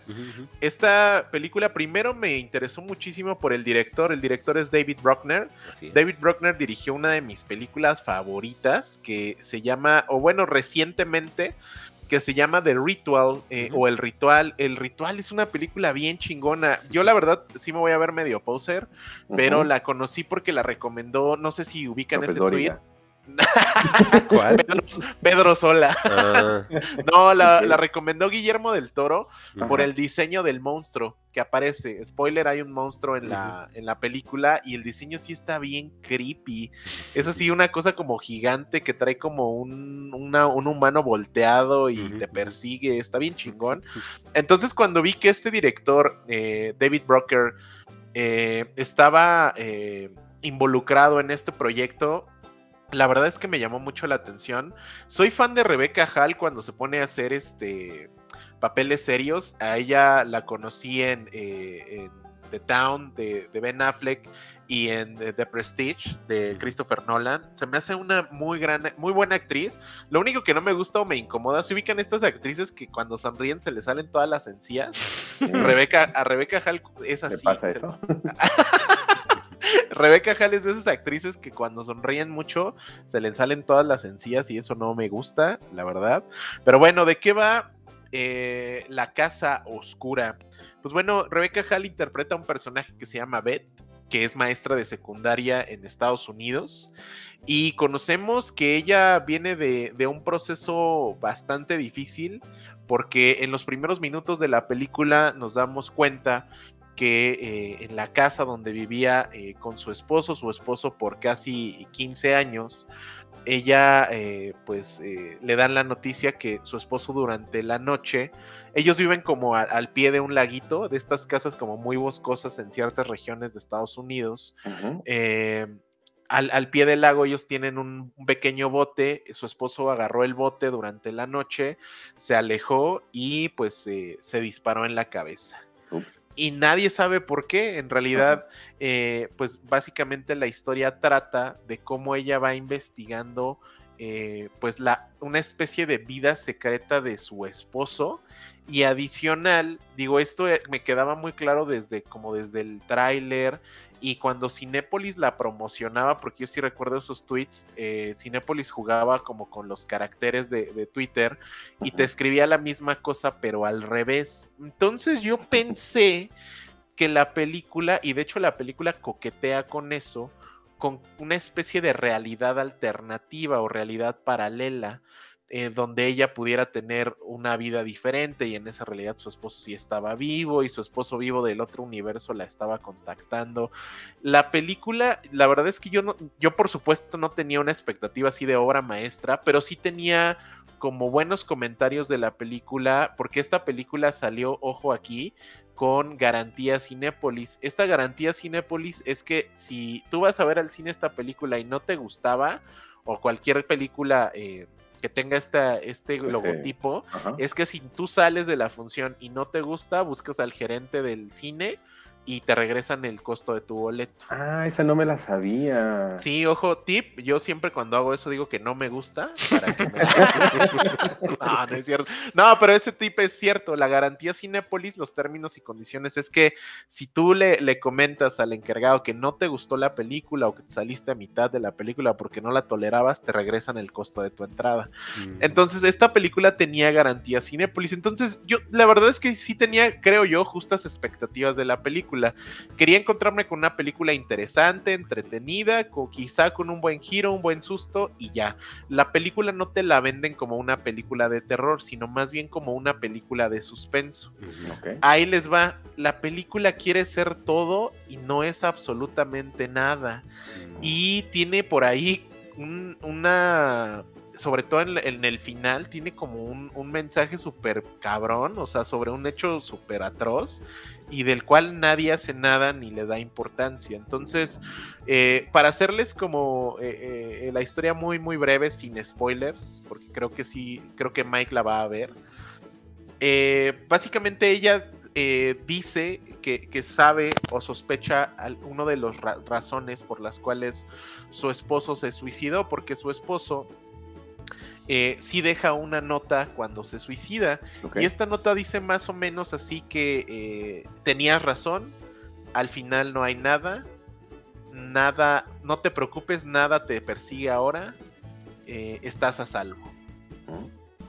Esta película primero me interesó muchísimo por el director. El director es David Bruckner. Así es. David Bruckner dirigió una de mis películas favoritas que se llama, o bueno, recientemente, que se llama The Ritual eh, o El Ritual. El Ritual es una película bien chingona. Yo la verdad sí me voy a ver medio poser, pero la conocí porque la recomendó, no sé si ubican ese tweet. [laughs] ¿Cuál? Pedro, Pedro Sola. Ah, No, la, recomendó Guillermo del Toro por el diseño del monstruo que aparece. Spoiler, hay un monstruo en la, en la película y el diseño sí está bien creepy. Es así una cosa como gigante que trae como un, una- un humano volteado y te persigue. Está bien [laughs] chingón. Entonces cuando vi que este director, eh, David Brocker, eh, estaba eh, involucrado en este proyecto, la verdad es que me llamó mucho la atención. Soy fan de Rebecca Hall cuando se pone a hacer este papeles serios. A ella la conocí en, eh, en The Town de, de Ben Affleck y en The, The Prestige de Christopher Nolan. Se me hace una muy gran, muy buena actriz. Lo único que no me gusta o me incomoda, se ubican estas actrices que cuando sonríen se les salen todas las encías. [laughs] Rebeca, a Rebeca Hall es ¿Te así. pasa se- eso? [laughs] [laughs] [laughs] Rebeca Hall es de esas actrices que cuando sonríen mucho se les salen todas las encías y eso no me gusta, la verdad. Pero bueno, ¿de qué va eh, La Casa Oscura? Pues bueno, Rebeca Hall interpreta a un personaje que se llama Beth, que es maestra de secundaria en Estados Unidos. Y conocemos que ella viene de, de un proceso bastante difícil porque en los primeros minutos de la película nos damos cuenta que eh, en la casa donde vivía eh, con su esposo, su esposo por casi 15 años, ella eh, pues le dan la noticia que su esposo durante la noche, ellos viven como a- al pie de un laguito, de estas casas como muy boscosas en ciertas regiones de Estados Unidos, al, al pie del lago ellos tienen un, un pequeño bote, su esposo agarró el bote durante la noche, se alejó y pues eh, se disparó en la cabeza. Y nadie sabe por qué, en realidad, eh, pues básicamente la historia trata de cómo ella va investigando eh, pues la, una especie de vida secreta de su esposo. Y adicional, digo, esto eh, me quedaba muy claro desde como desde el tráiler y cuando Cinépolis la promocionaba, porque yo sí recuerdo esos tweets, eh, Cinépolis jugaba como con los caracteres de, de Twitter y te escribía la misma cosa, pero al revés. Entonces yo pensé que la película, y de hecho la película coquetea con eso, con una especie de realidad alternativa o realidad paralela. Eh, donde ella pudiera tener una vida diferente y en esa realidad su esposo sí estaba vivo y su esposo vivo del otro universo la estaba contactando. La película, la verdad es que yo no, yo por supuesto no tenía una expectativa así de obra maestra, pero sí tenía como buenos comentarios de la película, porque esta película salió, ojo aquí, con garantía Cinépolis. Esta garantía Cinépolis es que si tú vas a ver al cine esta película y no te gustaba, o cualquier película eh, que tenga esta, este logotipo, es que si tú sales de la función y no te gusta, buscas al gerente del cine y te regresan el costo de tu boleto. Ah, esa no me la sabía. Sí, ojo, tip, yo siempre cuando hago eso digo que no me gusta. Para que [laughs] no, no es cierto. No, pero ese tip es cierto. La garantía Cinepolis, los términos y condiciones es que si tú le, le comentas al encargado que no te gustó la película o que te saliste a mitad de la película porque no la tolerabas, te regresan el costo de tu entrada. Mm. Entonces, esta película tenía garantía Cinepolis. Entonces, yo, la verdad es que sí tenía, creo yo, justas expectativas de la película Quería encontrarme con una película interesante, entretenida, con, quizá con un buen giro, un buen susto y ya. La película no te la venden como una película de terror, sino más bien como una película de suspenso. Ahí les va. La película quiere ser todo y no es absolutamente nada. Mm. Y tiene por ahí una sobre todo en, el final, tiene como un, un mensaje súper cabrón, o sea, sobre un hecho súper atroz y del cual nadie hace nada ni le da importancia. Entonces, eh, para hacerles como eh, eh, la historia muy, muy breve, sin spoilers, porque creo que sí, creo que Mike la va a ver. básicamente ella dice que, que, sabe o sospecha una de las razones por las cuales su esposo se suicidó, porque su esposo eh, sí deja una nota cuando se suicida. Y esta nota dice más o menos así que eh, tenías razón, al final no hay nada, nada, no te preocupes, nada te persigue ahora, eh, estás a salvo.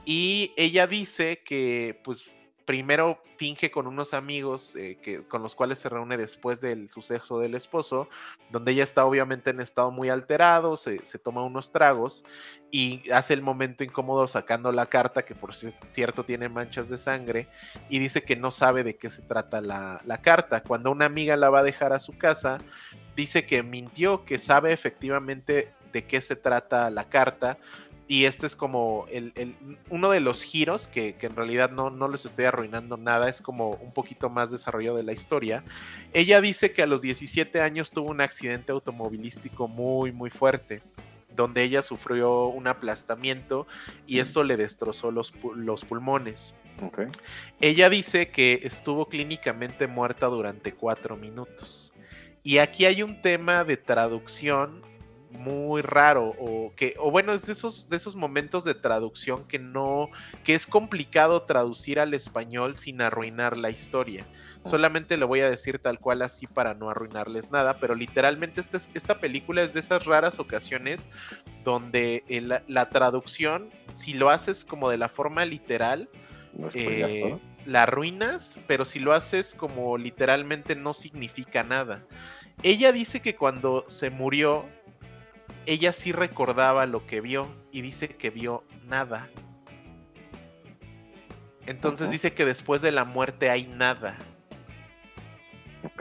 Y ella dice que pues primero finge con unos amigos eh, que, con los cuales se reúne después del suceso del esposo, donde ella está obviamente en estado muy alterado, se, toma unos tragos y hace el momento incómodo sacando la carta, que por cierto tiene manchas de sangre, y dice que no sabe de qué se trata la, carta. Cuando una amiga la va a dejar a su casa, dice que mintió, que sabe efectivamente de qué se trata la carta, y este es como uno de los giros que, en realidad no, no, les estoy arruinando nada, es como un poquito más desarrollo de la historia. Ella dice que a los 17 años tuvo un accidente automovilístico muy, muy fuerte, donde ella sufrió un aplastamiento y eso le destrozó los, los pulmones. Ella dice que estuvo clínicamente muerta durante cuatro minutos. Y aquí hay un tema de traducción muy raro o que o bueno es de esos de esos momentos de traducción que no que es complicado traducir al español sin arruinar la historia solamente lo voy a decir tal cual así para no arruinarles nada pero literalmente esta, esta película es de esas raras ocasiones donde la traducción si lo haces como de la forma literal eh, la arruinas pero si lo haces como literalmente no significa nada ella dice que cuando se murió ella sí recordaba lo que vio y dice que vio nada. Entonces dice que después de la muerte hay nada.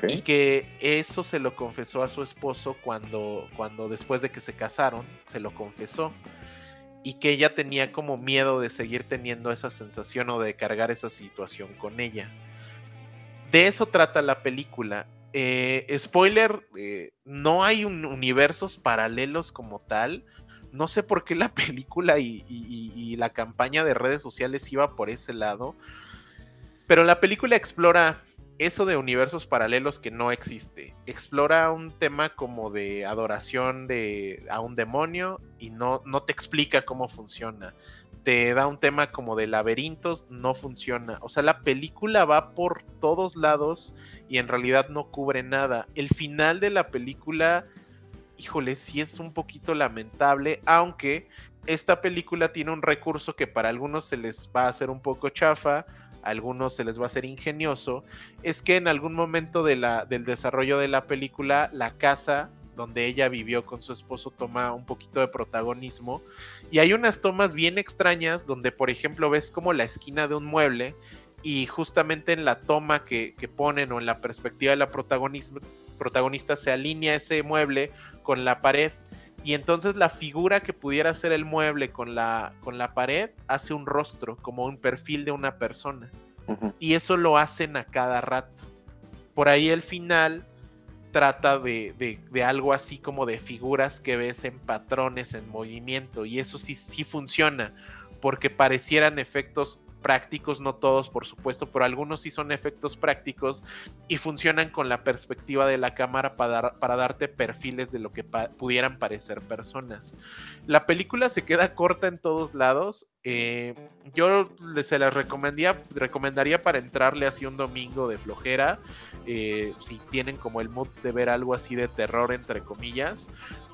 Y que eso se lo confesó a su esposo cuando, cuando después de que se casaron, se lo confesó. Y que ella tenía como miedo de seguir teniendo esa sensación o de cargar esa situación con ella. De eso trata la película. Eh, spoiler, eh, no hay un universos paralelos como tal. No sé por qué la [laughs] película y, la campaña de redes sociales iba por ese lado. Pero la película explora eso de universos paralelos que no existe. Explora un tema como de adoración de, a un demonio y no, no te explica cómo funciona te da un tema como de laberintos, no funciona. O sea, la película va por todos lados y en realidad no cubre nada. El final de la película, híjole, sí es un poquito lamentable, aunque esta película tiene un recurso que para algunos se les va a hacer un poco chafa, algunos se les va a hacer ingenioso, es que en algún momento del desarrollo de la película, la casa donde ella vivió con su esposo toma un poquito de protagonismo. Y hay unas tomas bien extrañas donde, por ejemplo, ves como la esquina de un mueble y justamente en la toma que, ponen o en la perspectiva de la protagonista se alinea ese mueble con la pared y entonces la figura que pudiera ser el mueble con la, con la pared hace un rostro, como un perfil de una persona. Y eso lo hacen a cada rato. Por ahí el final trata de, de, algo así como de figuras que ves en patrones, en movimiento. Y eso sí, sí funciona, porque parecieran efectos prácticos, no todos por supuesto, pero algunos sí son efectos prácticos y funcionan con la perspectiva de la cámara para, para darte perfiles de lo que pudieran parecer personas. La película se queda corta en todos lados. Eh, yo se las recomendaría, recomendaría para entrarle así un domingo de flojera, eh, si tienen como el mood de ver algo así de terror entre comillas,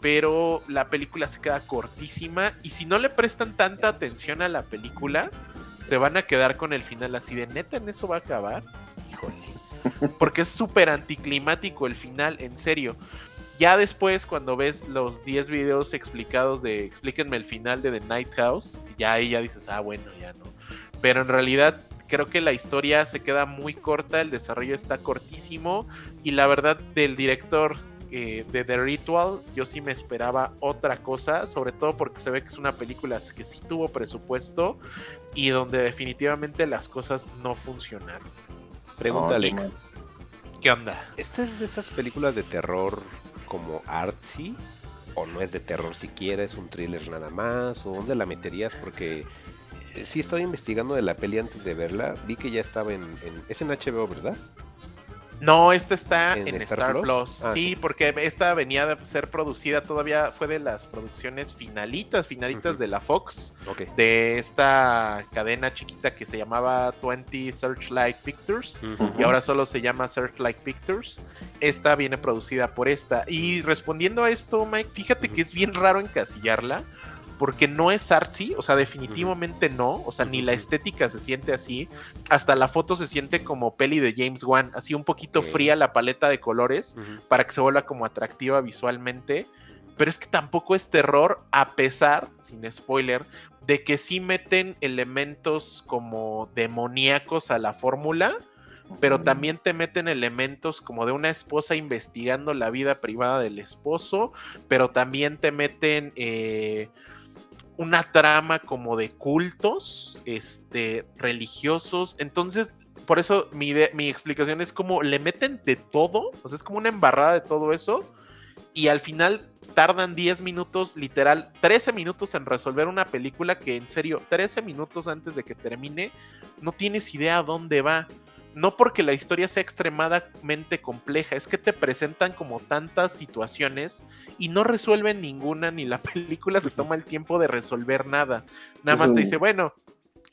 pero la película se queda cortísima y si no le prestan tanta atención a la película, se van a quedar con el final así de neta, en eso va a acabar. Híjole. [laughs] Porque es súper anticlimático el final, en serio. Ya después, cuando ves los 10 videos explicados de explíquenme el final de The Night House, ya ahí ya dices, ah, bueno, ya no. Pero en realidad creo que la historia se queda muy corta, el desarrollo está cortísimo y la verdad del director eh, de The Ritual, yo sí me esperaba otra cosa, sobre todo porque se ve que es una película que sí tuvo presupuesto y donde definitivamente las cosas no funcionaron. Pregúntale. ¿Qué onda? ¿Esta es de esas películas de terror como artsy? ¿O no es de terror siquiera? ¿Es un thriller nada más? ¿O dónde la meterías? Porque eh, sí estaba investigando de la peli antes de verla. Vi que ya estaba en, en... Es en HBO, ¿verdad? No, esta está en, Star, Plus. Ah, sí, porque esta venía de ser producida todavía, fue de las producciones finalitas, finalitas de la Fox, de esta cadena chiquita que se llamaba 20 Searchlight Pictures y ahora solo se llama Searchlight Pictures. Esta viene producida por esta. Y respondiendo a esto, Mike, fíjate que es bien raro encasillarla porque no es artsy, o sea, definitivamente no, o sea, ni la estética se siente así, hasta la foto se siente como peli de James Wan, así un poquito fría la paleta de colores para que se vuelva como atractiva visualmente, pero es que tampoco es terror a pesar, sin spoiler, de que sí meten elementos como demoníacos a la fórmula, pero también te meten elementos como de una esposa investigando la vida privada del esposo, pero también te meten eh, una trama como de cultos este, religiosos. Entonces, por eso mi, mi explicación es como le meten de todo, o sea, es como una embarrada de todo eso, y al final tardan 10 minutos, literal, 13 minutos en resolver una película que en serio, 13 minutos antes de que termine, no tienes idea dónde va no porque la historia sea extremadamente compleja, es que te presentan como tantas situaciones y no resuelven ninguna, ni la [laughs] película se toma el tiempo de resolver nada. Nada más te dice, bueno,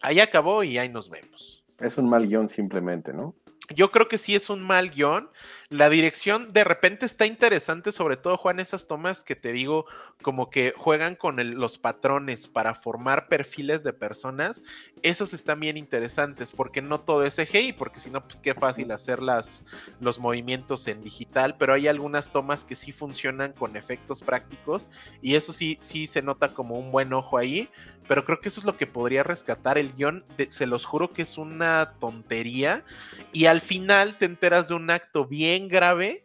ahí acabó y ahí nos vemos. Es un mal guion simplemente, ¿no? Yo creo que sí es un mal guion. La dirección de repente está interesante, sobre todo Juan, esas tomas que te digo, como que juegan con los patrones para formar perfiles de personas. Esos están bien interesantes, porque no todo es CGI, porque si no, pues qué fácil hacer las, los movimientos en digital, pero hay algunas tomas que sí funcionan con efectos prácticos y eso sí, sí se nota como un buen ojo ahí, pero creo que eso es lo que podría rescatar el guion. se los juro que es una tontería y al final te enteras de un acto bien grave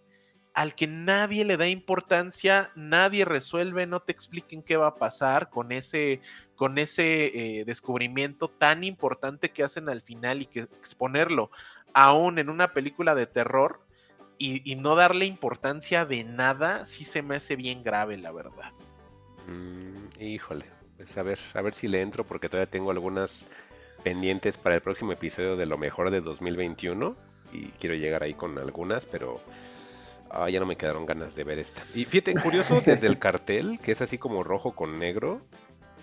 al que nadie le da importancia, nadie resuelve, no te expliquen qué va a pasar con ese, con ese eh, descubrimiento tan importante que hacen al final y que exponerlo aún en una película de terror y, no darle importancia de nada, sí se me hace bien grave, la verdad. Mm, híjole, pues a ver, a ver si le entro porque todavía tengo algunas pendientes para el próximo episodio de lo mejor de 2021 y quiero llegar ahí con algunas, pero ah, ya no me quedaron ganas de ver esta. Y fíjate, curioso desde el cartel, que es así como rojo con negro,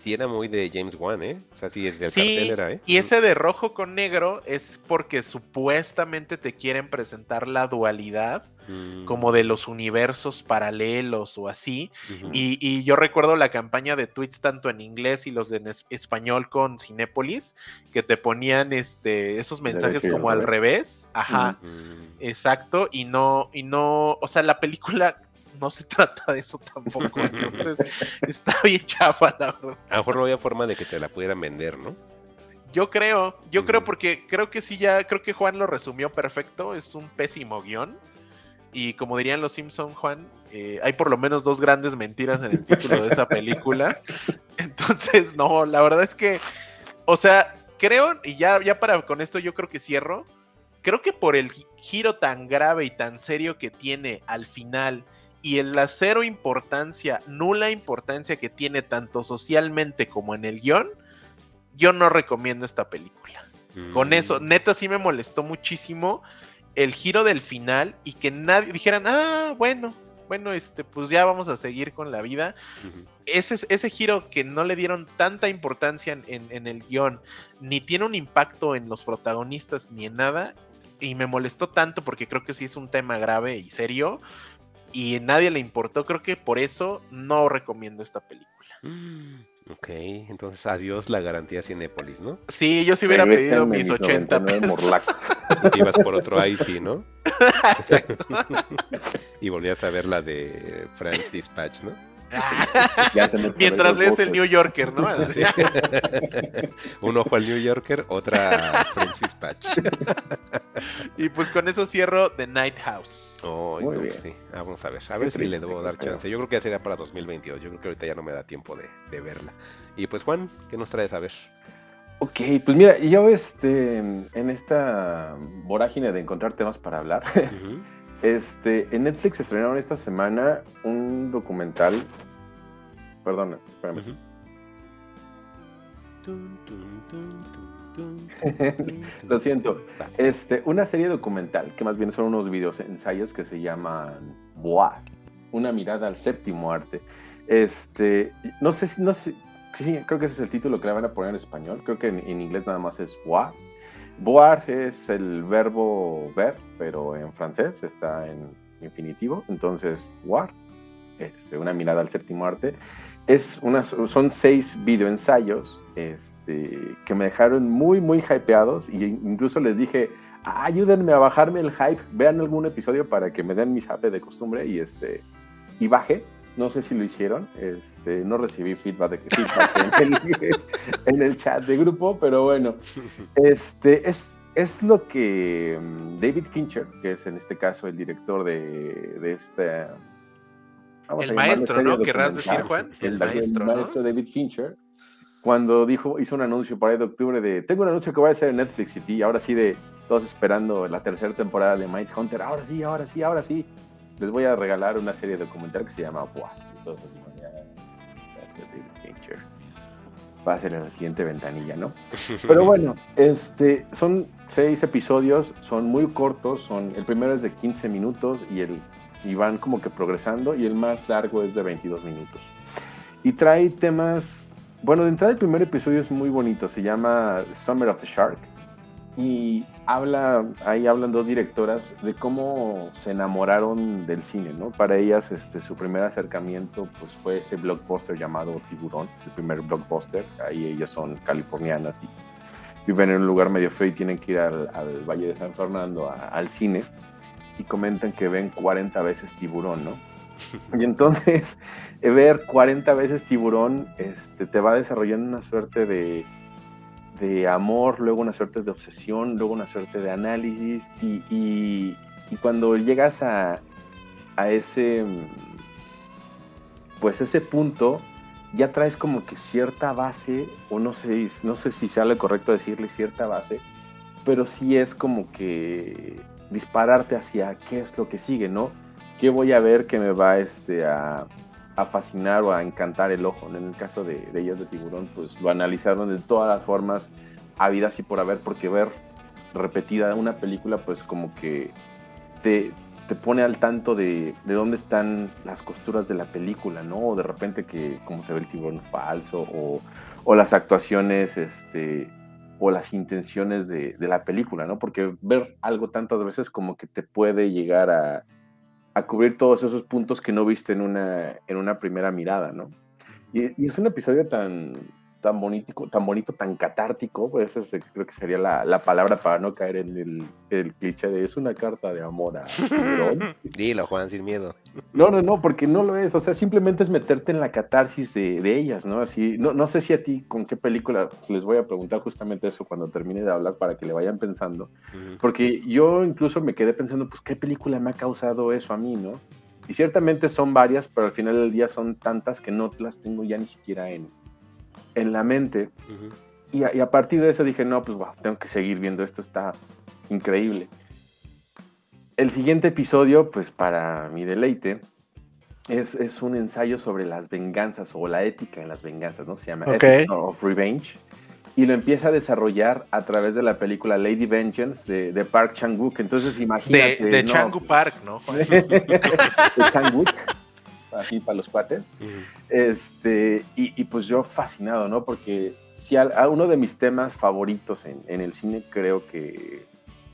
sí era muy de James Wan, ¿eh? O sea, sí, desde el cartel era, ¿eh? Y ese de rojo con negro es porque supuestamente te quieren presentar la dualidad mm. como de los universos paralelos o así. y, yo recuerdo la campaña de tweets tanto en inglés y los de en español con Cinépolis, que te ponían este esos mensajes como al revés. Ajá. Exacto. Y no, y no, o sea, la película no se [laughs] trata de eso tampoco. Entonces, está bien chafa, la verdad. A lo mejor no había forma de que te la pudieran vender, ¿no? Yo creo, yo creo porque creo que sí ya, creo que Juan lo resumió perfecto, es un pésimo guion. Y como dirían los Simpson, Juan, eh, hay por lo menos dos grandes mentiras en el título de esa película. [laughs] Entonces, no, la verdad es que, o sea, creo, y ya, ya para con esto yo creo que cierro, creo que por el gi- giro tan grave y tan serio que tiene al final y en la cero importancia, nula importancia que tiene tanto socialmente como en el guion, yo no recomiendo esta película. Con Mm. eso, neta sí me molestó muchísimo el giro del final y que nadie dijeran, ah, bueno, bueno, este, pues ya vamos a seguir con la vida. Ese, ese giro que no le dieron tanta importancia en, en- en el guion, ni tiene un impacto en los protagonistas ni en nada, y me molestó tanto porque creo que sí es un tema grave y serio, y a nadie le importó, creo que por eso no recomiendo esta película. Mm, Ok, entonces adiós la garantía Cinépolis, ¿no? Sí, yo sí hubiera pedido mis 80 99 pesos. Ibas por otro IC, ¿no? [laughs] [laughs] y volvías a ver la de French Dispatch, ¿no? [laughs] Ya Mientras lees el. New Yorker, ¿no? Sí. [laughs] Un ojo al New Yorker, otra French Dispatch. Y pues con eso cierro The Night House. Muy no, bien. sí. Ah, vamos a ver, a Qué ver si le debo dar chance. Yo creo que ya sería para 2022. Yo creo que ahorita ya no me da tiempo de, de verla. Y pues Juan, ¿qué nos traes a ver? Ok, pues mira, yo este, en esta vorágine de encontrar temas para hablar, Ujú. [laughs] este, en Netflix estrenaron esta semana un documental. Perdona, espérame. [laughs] Lo siento. Este, una serie documental que más bien son unos videos ensayos que se llaman Boa, una mirada al séptimo arte. Este, no sé si, no sé, sí, creo que ese es el título que le van a poner en español. Creo que en, en inglés nada más es Boar. Boar es el verbo ver, pero en francés está en infinitivo. Entonces, Boar, este, una mirada al séptimo arte. Es una, son seis videoensayos este, que me dejaron muy, muy hypeados. Y incluso les dije, "Ah, ayúdenme a bajarme el hype. Vean algún episodio para que me den mi zape de costumbre. Y, este, y bajé. No sé si lo hicieron. Este, no recibí feedback, de, feedback en, el, en el chat de grupo, pero bueno. Este, es, es lo que mm, David Fincher, que es en este caso el director de, de este... El maestro, ¿no? Querrás decir, Juan. El, El maestro, maestro, ¿no? maestro David Fincher, cuando dijo, hizo un anuncio para ahí de octubre de, tengo un anuncio que voy a hacer en Netflix y ahora sí de, todos esperando la tercera temporada de Might Hunter, ahora sí, ahora sí, ahora sí, les voy a regalar una serie documental que se llama Buah. Entonces, ya David Fincher va a la siguiente ventanilla, ¿no? [laughs] Pero bueno, este, son seis episodios, son muy cortos, son, el primero es de 15 minutos y, el, y van como que progresando y el más largo es de 22 minutos. Y trae temas, bueno, de entrada el primer episodio es muy bonito, se llama Summer of the Shark y habla, ahí hablan dos directoras de cómo se enamoraron del cine, ¿no? Para ellas, este, su primer acercamiento, pues fue ese blockbuster llamado Tiburón, el primer blockbuster. Ahí ellas son californianas y viven en un lugar medio feo y tienen que ir al, al Valle de San Fernando a- al cine y comentan que ven 40 veces Tiburón, ¿no? [laughs] Y entonces, [laughs] ver 40 veces Tiburón este, te va desarrollando una suerte de, de amor, luego una suerte de obsesión, luego una suerte de análisis y, y- cuando llegas a, a ese, pues ese punto, ya traes como que cierta base, o no sé, no sé si sea lo correcto decirle cierta base, pero sí es como que dispararte hacia qué es lo que sigue, ¿no? ¿Qué voy a ver que me va este, a, a fascinar o a encantar el ojo? En el caso de, de ellas de tiburón, pues lo analizaron de todas las formas habidas y por haber, porque ver repetida una película, pues como que te, te pone al tanto de, de dónde están las costuras de la película, ¿no? O de repente que como se ve el tiburón falso, o, o las actuaciones, este, o las intenciones de, de la película, ¿no? Porque ver algo tantas veces como que te puede llegar a, a cubrir todos esos puntos que no viste en una, en una primera mirada, ¿no? Y, y es un episodio tan, tan bonito, tan bonito, tan catártico, pues esa creo que sería la, la, palabra para no caer en el, el, cliché de es una carta de amor a [laughs] Dilo, Juan, sin miedo. No, no, no, porque no lo es, o sea, simplemente es meterte en la catarsis de, de ellas, ¿no? Así, no, no sé si a ti con qué película, les voy a preguntar justamente eso cuando termine de hablar para que le vayan pensando, porque yo incluso me quedé pensando, pues, ¿qué película me ha causado eso a mí, no? Y ciertamente son varias, pero al final del día son tantas que no las tengo ya ni siquiera en, en la mente. y, a, partir de eso dije, no, pues tengo que seguir viendo esto, está increíble. El siguiente episodio, pues para mi deleite, es, es, un ensayo sobre las venganzas o la ética en las venganzas, ¿no? Se llama Ethics of Revenge y lo empieza a desarrollar a través de la película Lady Vengeance de, Park Chang-wook. Entonces imagínate... De, de Chang-wook Park, ¿no? [laughs] de Chang-wook, así para los cuates. Este, y, pues yo fascinado, ¿no? Porque si a, uno de mis temas favoritos en, el cine creo que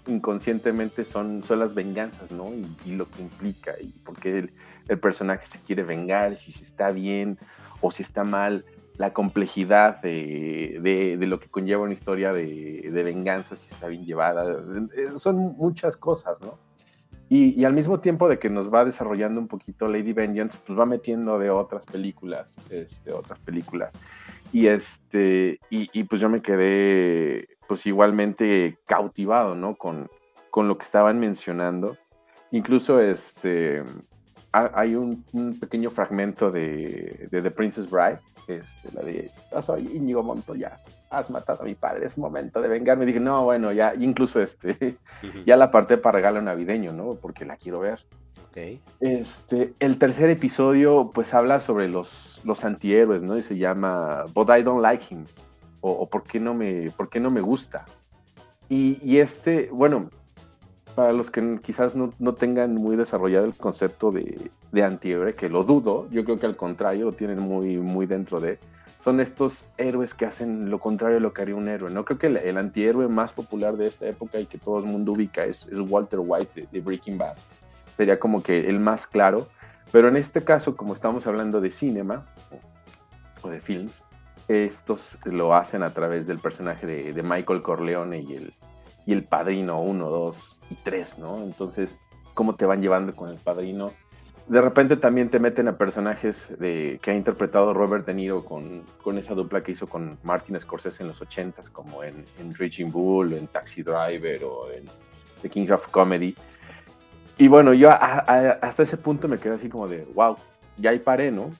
inconscientemente son, son las venganzas, ¿no? Y, lo que implica, y por qué el, el personaje se quiere vengar, si está bien o si está mal la complejidad de, lo que conlleva una historia de, venganza, si está bien llevada. Eh, son muchas cosas, ¿no? Y, al mismo tiempo de que nos va desarrollando un poquito Lady Vengeance, pues va metiendo de otras películas, este, otras películas. Y, este, y, pues yo me quedé pues igualmente cautivado, ¿no? Con, con lo que estaban mencionando. Incluso este, hay un, pequeño fragmento de, de The Princess Bride, este, la de, yo soy Íñigo Montoya, has matado a mi padre, es momento de vengarme. Dije, no, bueno, ya, incluso este, ya la parte para regalo navideño, ¿no? Porque la quiero ver. Okay. Este, el tercer episodio, pues habla sobre los, los antihéroes, ¿no? Y se llama But I Don't Like Him, o, ¿por, qué no me, ¿Por qué no me gusta? Y, y este, bueno, para los que quizás no, no, tengan muy desarrollado el concepto de, de antihéroe, que lo dudo, yo creo que al contrario lo tienen muy, muy dentro de, son estos héroes que hacen lo contrario de lo que haría un héroe. No creo que el, antihéroe más popular de esta época y que todo el mundo ubica es, Walter White de, Breaking Bad. Sería como que el más claro. Pero en este caso, como estamos hablando de cinema o de films, estos lo hacen a través del personaje de, de Michael Corleone y el, y el padrino 1, 2 y 3, ¿no? Entonces, ¿cómo te van llevando con el padrino? De repente también te meten a personajes que ha interpretado Robert De Niro con, con esa dupla que hizo con Martin Scorsese en los 80s, como en, en Raging Bull, en Taxi Driver o en The King of Comedy. Y bueno, yo hasta ese punto me quedé así como de, wow, ya ahí paré, ¿no?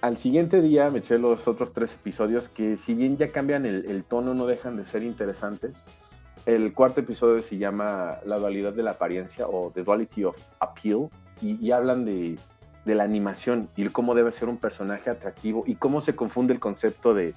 Al siguiente día me eché los otros tres episodios que si bien ya cambian el, el tono, no dejan de ser interesantes el cuarto episodio se llama La dualidad de la apariencia o The Duality of Appeal y, hablan de, la animación y cómo debe ser un personaje atractivo y cómo se confunde el concepto de,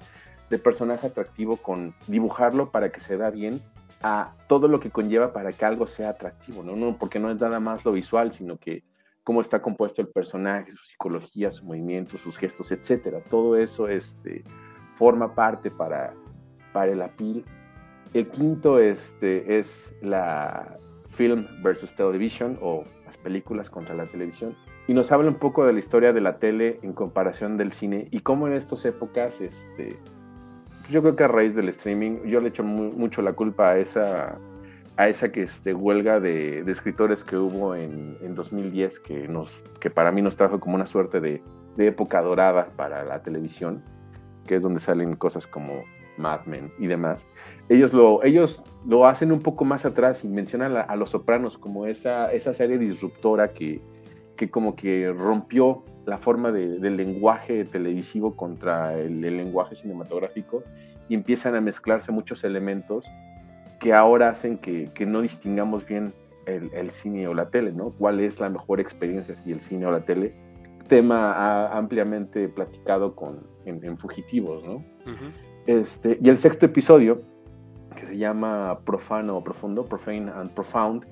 personaje atractivo con dibujarlo para que se vea bien a todo lo que conlleva para que algo sea atractivo, ¿no? no porque no es nada más lo visual, sino que cómo está compuesto el personaje, su psicología, su movimiento, sus gestos, etcétera. Todo eso este, forma parte para, para el appeal el quinto este, es la Film versus Television o las películas contra la televisión. Y nos habla un poco de la historia de la tele en comparación del cine y cómo en estas épocas, este, pues yo creo que a raíz del streaming, yo le echo mucho la culpa a esa, a esa que, este, huelga de, escritores que hubo en, en, 2010 que, nos, que para mí nos trajo como una suerte de, de época dorada para la televisión, que es donde salen cosas como Mad Men y demás, ellos lo, ellos lo hacen un poco más atrás y mencionan a, Los Sopranos como esa, esa serie disruptora que, que como que rompió la forma del lenguaje televisivo contra el, lenguaje cinematográfico y empiezan a mezclarse muchos elementos que ahora hacen que, que no distingamos bien el, cine o la tele, ¿no? ¿Cuál es la mejor experiencia si el cine o la tele? Tema ampliamente platicado con, en, Fugitivos, ¿no? Este, y el sexto episodio, que se llama Profano o Profundo, Profane and Profound,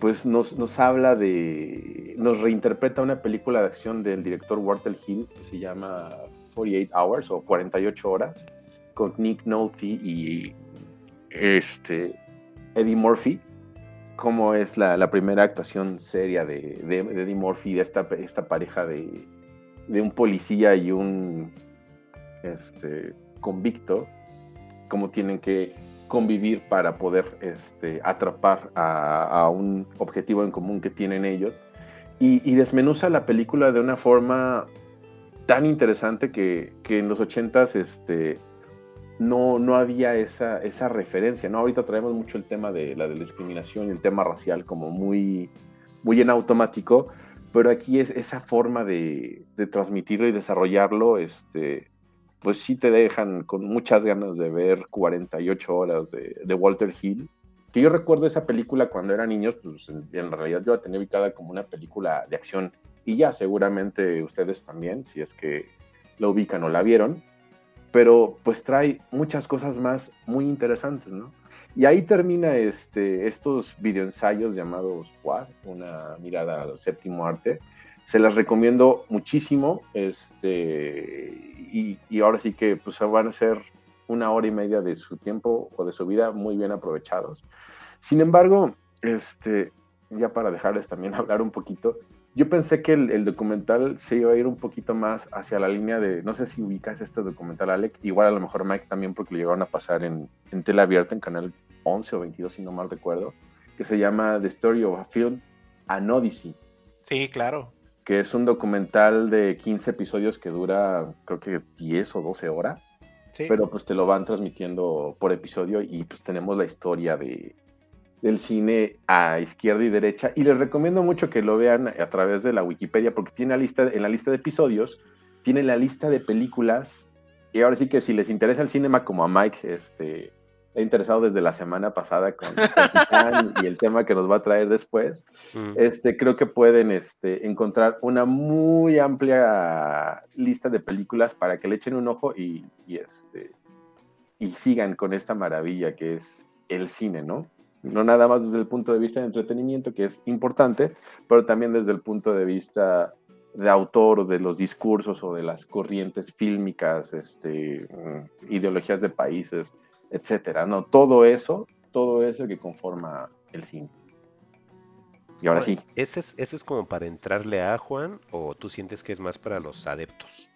pues nos, nos habla de, nos reinterpreta una película de acción del director Walter Hill que se llama 48 Hours o 48 Horas, con Nick Nolte y este, Eddie Murphy, como es la, primera actuación seria de, de, Eddie Murphy, de esta, esta pareja de, de un policía y un este, convicto, cómo tienen que convivir para poder este, atrapar a, un objetivo en común que tienen ellos. Y, desmenuza la película de una forma tan interesante que, en los ochentas este, no, no había esa, esa referencia. ¿no? Ahorita traemos mucho el tema de la discriminación y el tema racial como muy, muy en automático, pero aquí es esa forma de, de transmitirlo y desarrollarlo, este, pues sí te dejan con muchas ganas de ver 48 horas de, Walter Hill. Que yo recuerdo esa película cuando era niño, pues en, realidad yo la tenía ubicada como una película de acción. Y ya seguramente ustedes también, si es que la ubican o la vieron. Pero pues trae muchas cosas más muy interesantes, ¿no? Y ahí termina este, estos videoensayos llamados Quad, una mirada al séptimo arte, se las recomiendo muchísimo. Este, y, ahora sí que pues, van a ser una hora y media de su tiempo o de su vida muy bien aprovechados. Sin embargo, este, ya para dejarles también [laughs] hablar un poquito, yo pensé que el, documental se iba a ir un poquito más hacia la línea de, no sé si ubicas este documental, Alec, igual a lo mejor Mike también porque lo llegaron a pasar en, en abierta, en canal 11 o 22, si no mal recuerdo, que se llama The Story of a Film, An Odyssey. Sí, claro que es un documental de 15 episodios que dura creo que 10 o 12 horas, pero pues te lo van transmitiendo por episodio y pues tenemos la historia de, del cine a izquierda y derecha. Y les recomiendo mucho que lo vean a través de la Wikipedia porque tiene la lista, en la lista de episodios, tiene la lista de películas. Y ahora sí que si les interesa el cinema como a Mike, este, he interesado desde la semana pasada con, y el tema que nos va a traer después, mm. este, creo que pueden este, encontrar una muy amplia lista de películas para que le echen un ojo y, este, y sigan con esta maravilla que es el cine, ¿no? No nada más desde el punto de vista de entretenimiento, que es importante, pero también desde el punto de vista de autor o de los discursos o de las corrientes fílmicas, este, mm, ideologías de países, etcétera, ¿no? Todo eso, todo eso que conforma el cine. Y ahora sí. ¿Ese es, ¿Ese es como para entrarle a Juan o tú sientes que es más para los adeptos?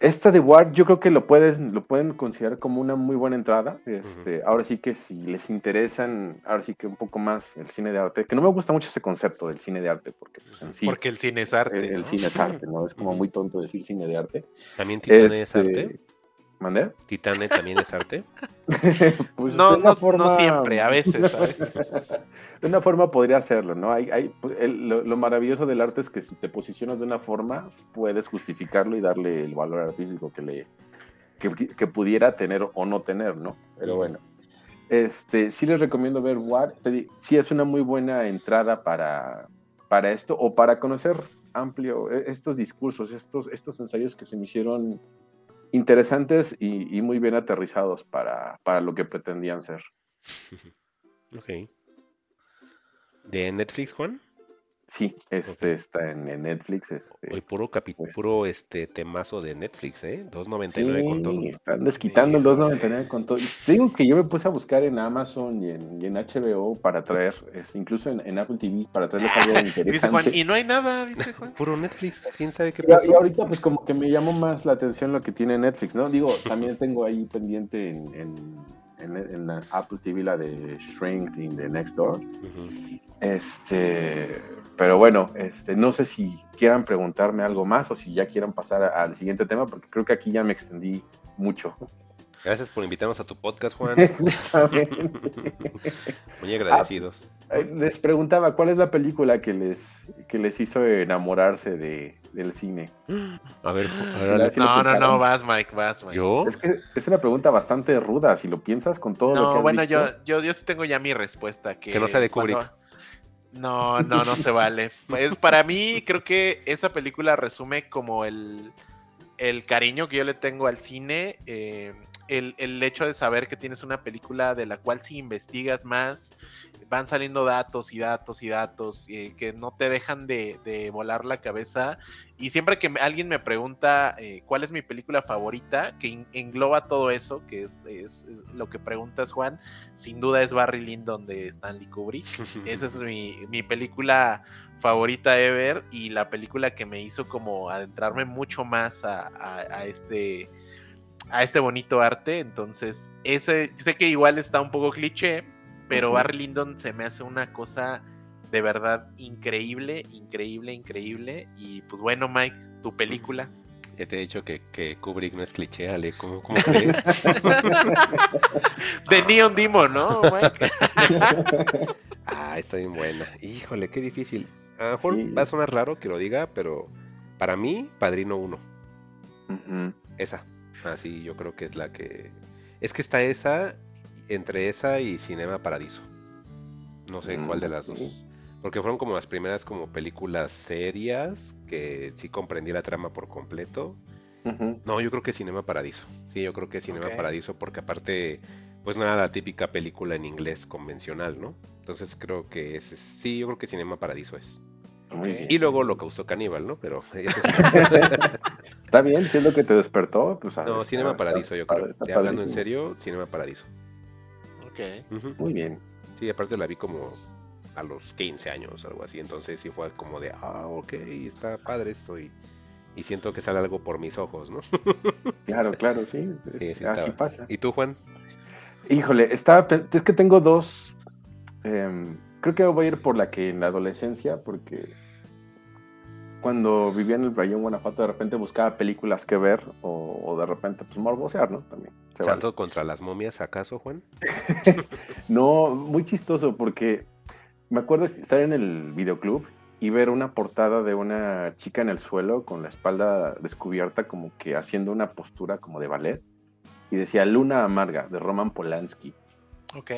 Esta de Ward yo creo que lo, puedes, lo pueden considerar como una muy buena entrada. Este, Ahora sí que si les interesan, ahora sí que un poco más el cine de arte, que no me gusta mucho ese concepto del cine de arte, porque pues, en sí, Porque el cine es arte. El, cine es arte, ¿no? Es como muy tonto decir cine de arte. ¿También tiene es arte? ¿Mandé? ¿Titane también es arte? [laughs] pues no, no, forma... siempre, a veces, [laughs] de una forma podría hacerlo, ¿no? Hay, hay, pues, lo, maravilloso del arte es que si te posicionas de una forma, puedes justificarlo y darle el valor artístico que le que, pudiera tener o no tener, ¿no? Pero bueno. Este, sí les recomiendo ver War. Sí es una muy buena entrada para, para esto o para conocer amplio e, estos discursos, estos, estos ensayos que se me hicieron interesantes y, muy bien aterrizados para, para, lo que pretendían ser. [laughs] ok. ¿De Netflix, Juan? Sí, este está en, Netflix. Este, Hoy puro capítulo, puro este temazo de Netflix, ¿eh? 2.99 con todo. Están desquitando el 2.99 con todo. digo que yo me puse a buscar en Amazon y en, HBO para traer, este, incluso en, Apple TV, para traerles algo [laughs] interesante. y no hay nada, dice Juan. Puro Netflix, quién sabe qué pasa. Y, ahorita pues como que me llamó más la atención lo que tiene Netflix, ¿no? Digo, también [laughs] tengo ahí pendiente en, en, la Apple TV la de Shrink in the Next Door. Este pero bueno, este, no sé si quieran preguntarme algo más o si ya quieran pasar al siguiente tema, porque creo que aquí ya me extendí mucho. Gracias por invitarnos a tu podcast, Juan. [laughs] Muy agradecidos. Ah, les preguntaba, ¿cuál es la película que les, que les hizo enamorarse de, del cine? [gasps] A ver, no, no, no, vas, Mike, vas, Mike. ¿Yo? Es que es una pregunta bastante ruda, si lo piensas con todo lo que has bueno, yo, yo, yo sí tengo ya mi respuesta. Que, que no sea de Kubrick. No, no, no se vale. Pues para mí creo que esa película resume como el, el cariño que yo le tengo al cine, eh, el, el, hecho de saber que tienes una película de la cual si investigas más, van saliendo datos y datos y datos eh, que no te dejan de, volar la cabeza. Y siempre que alguien me pregunta eh, cuál es mi película favorita, que engloba todo eso, que es, lo que preguntas, Juan, sin duda es Barry Lyndon de Stanley Kubrick. [laughs] Esa es mi, película favorita ever y la película que me hizo como adentrarme mucho más a, este a este bonito arte. Entonces, ese, sé que igual está un poco cliché, pero Ujú. Barry Lyndon se me hace una cosa de verdad increíble, increíble, increíble. Y pues bueno, Mike, tu película. Ya te he dicho que, que Kubrick no es cliché, Ale. ¿Cómo, cómo [laughs] crees? De Neon Demon, ¿no, Mike? [laughs] ah, está bien buena. Híjole, qué difícil. A lo mejor Sí. va a sonar raro que lo diga, pero para mí, Padrino 1. Ujú. Esa. Así yo creo que es la que. Es que está esa, entre esa y Cinema Paradiso. No sé cuál de las Mm, dos. sí. Porque fueron como las primeras como películas serias que sí comprendí la trama por completo. No, yo creo que Cinema Paradiso. Sí, yo creo que Cinema. Paradiso porque aparte, pues no era la típica película en inglés convencional, ¿no? Entonces creo que ese, sí, yo creo que Cinema Paradiso es. Muy Ok. bien. Y luego lo causó Caníbal, ¿no? Pero [laughs] eso es- [laughs] Está bien, si es lo que te despertó, pues no, Cinema está- Paradiso, yo creo. está hablando en serio, Cinema Paradiso. Ok. Muy bien. Sí, aparte la vi como a los 15 años, algo así. Entonces sí fue como de, ah, ok, está padre esto. Y, y siento que sale algo por mis ojos, ¿no? [laughs] Claro, claro, sí. Sí, es- sí así estaba. pasa. ¿Y tú, Juan? Híjole, estaba, es que tengo dos. em, creo que voy a ir por la que en la adolescencia, porque cuando vivía en el Rayón, Guanajuato, de repente buscaba películas que ver o, o de repente, pues, morbosear, ¿no? También. se vale. ¿Santo contra las momias, acaso, Juan? [laughs] No, muy chistoso, porque me acuerdo estar en el videoclub y ver una portada de una chica en el suelo con la espalda descubierta, como que haciendo una postura como de ballet, y decía Luna Amarga, de Roman Polanski. Ok.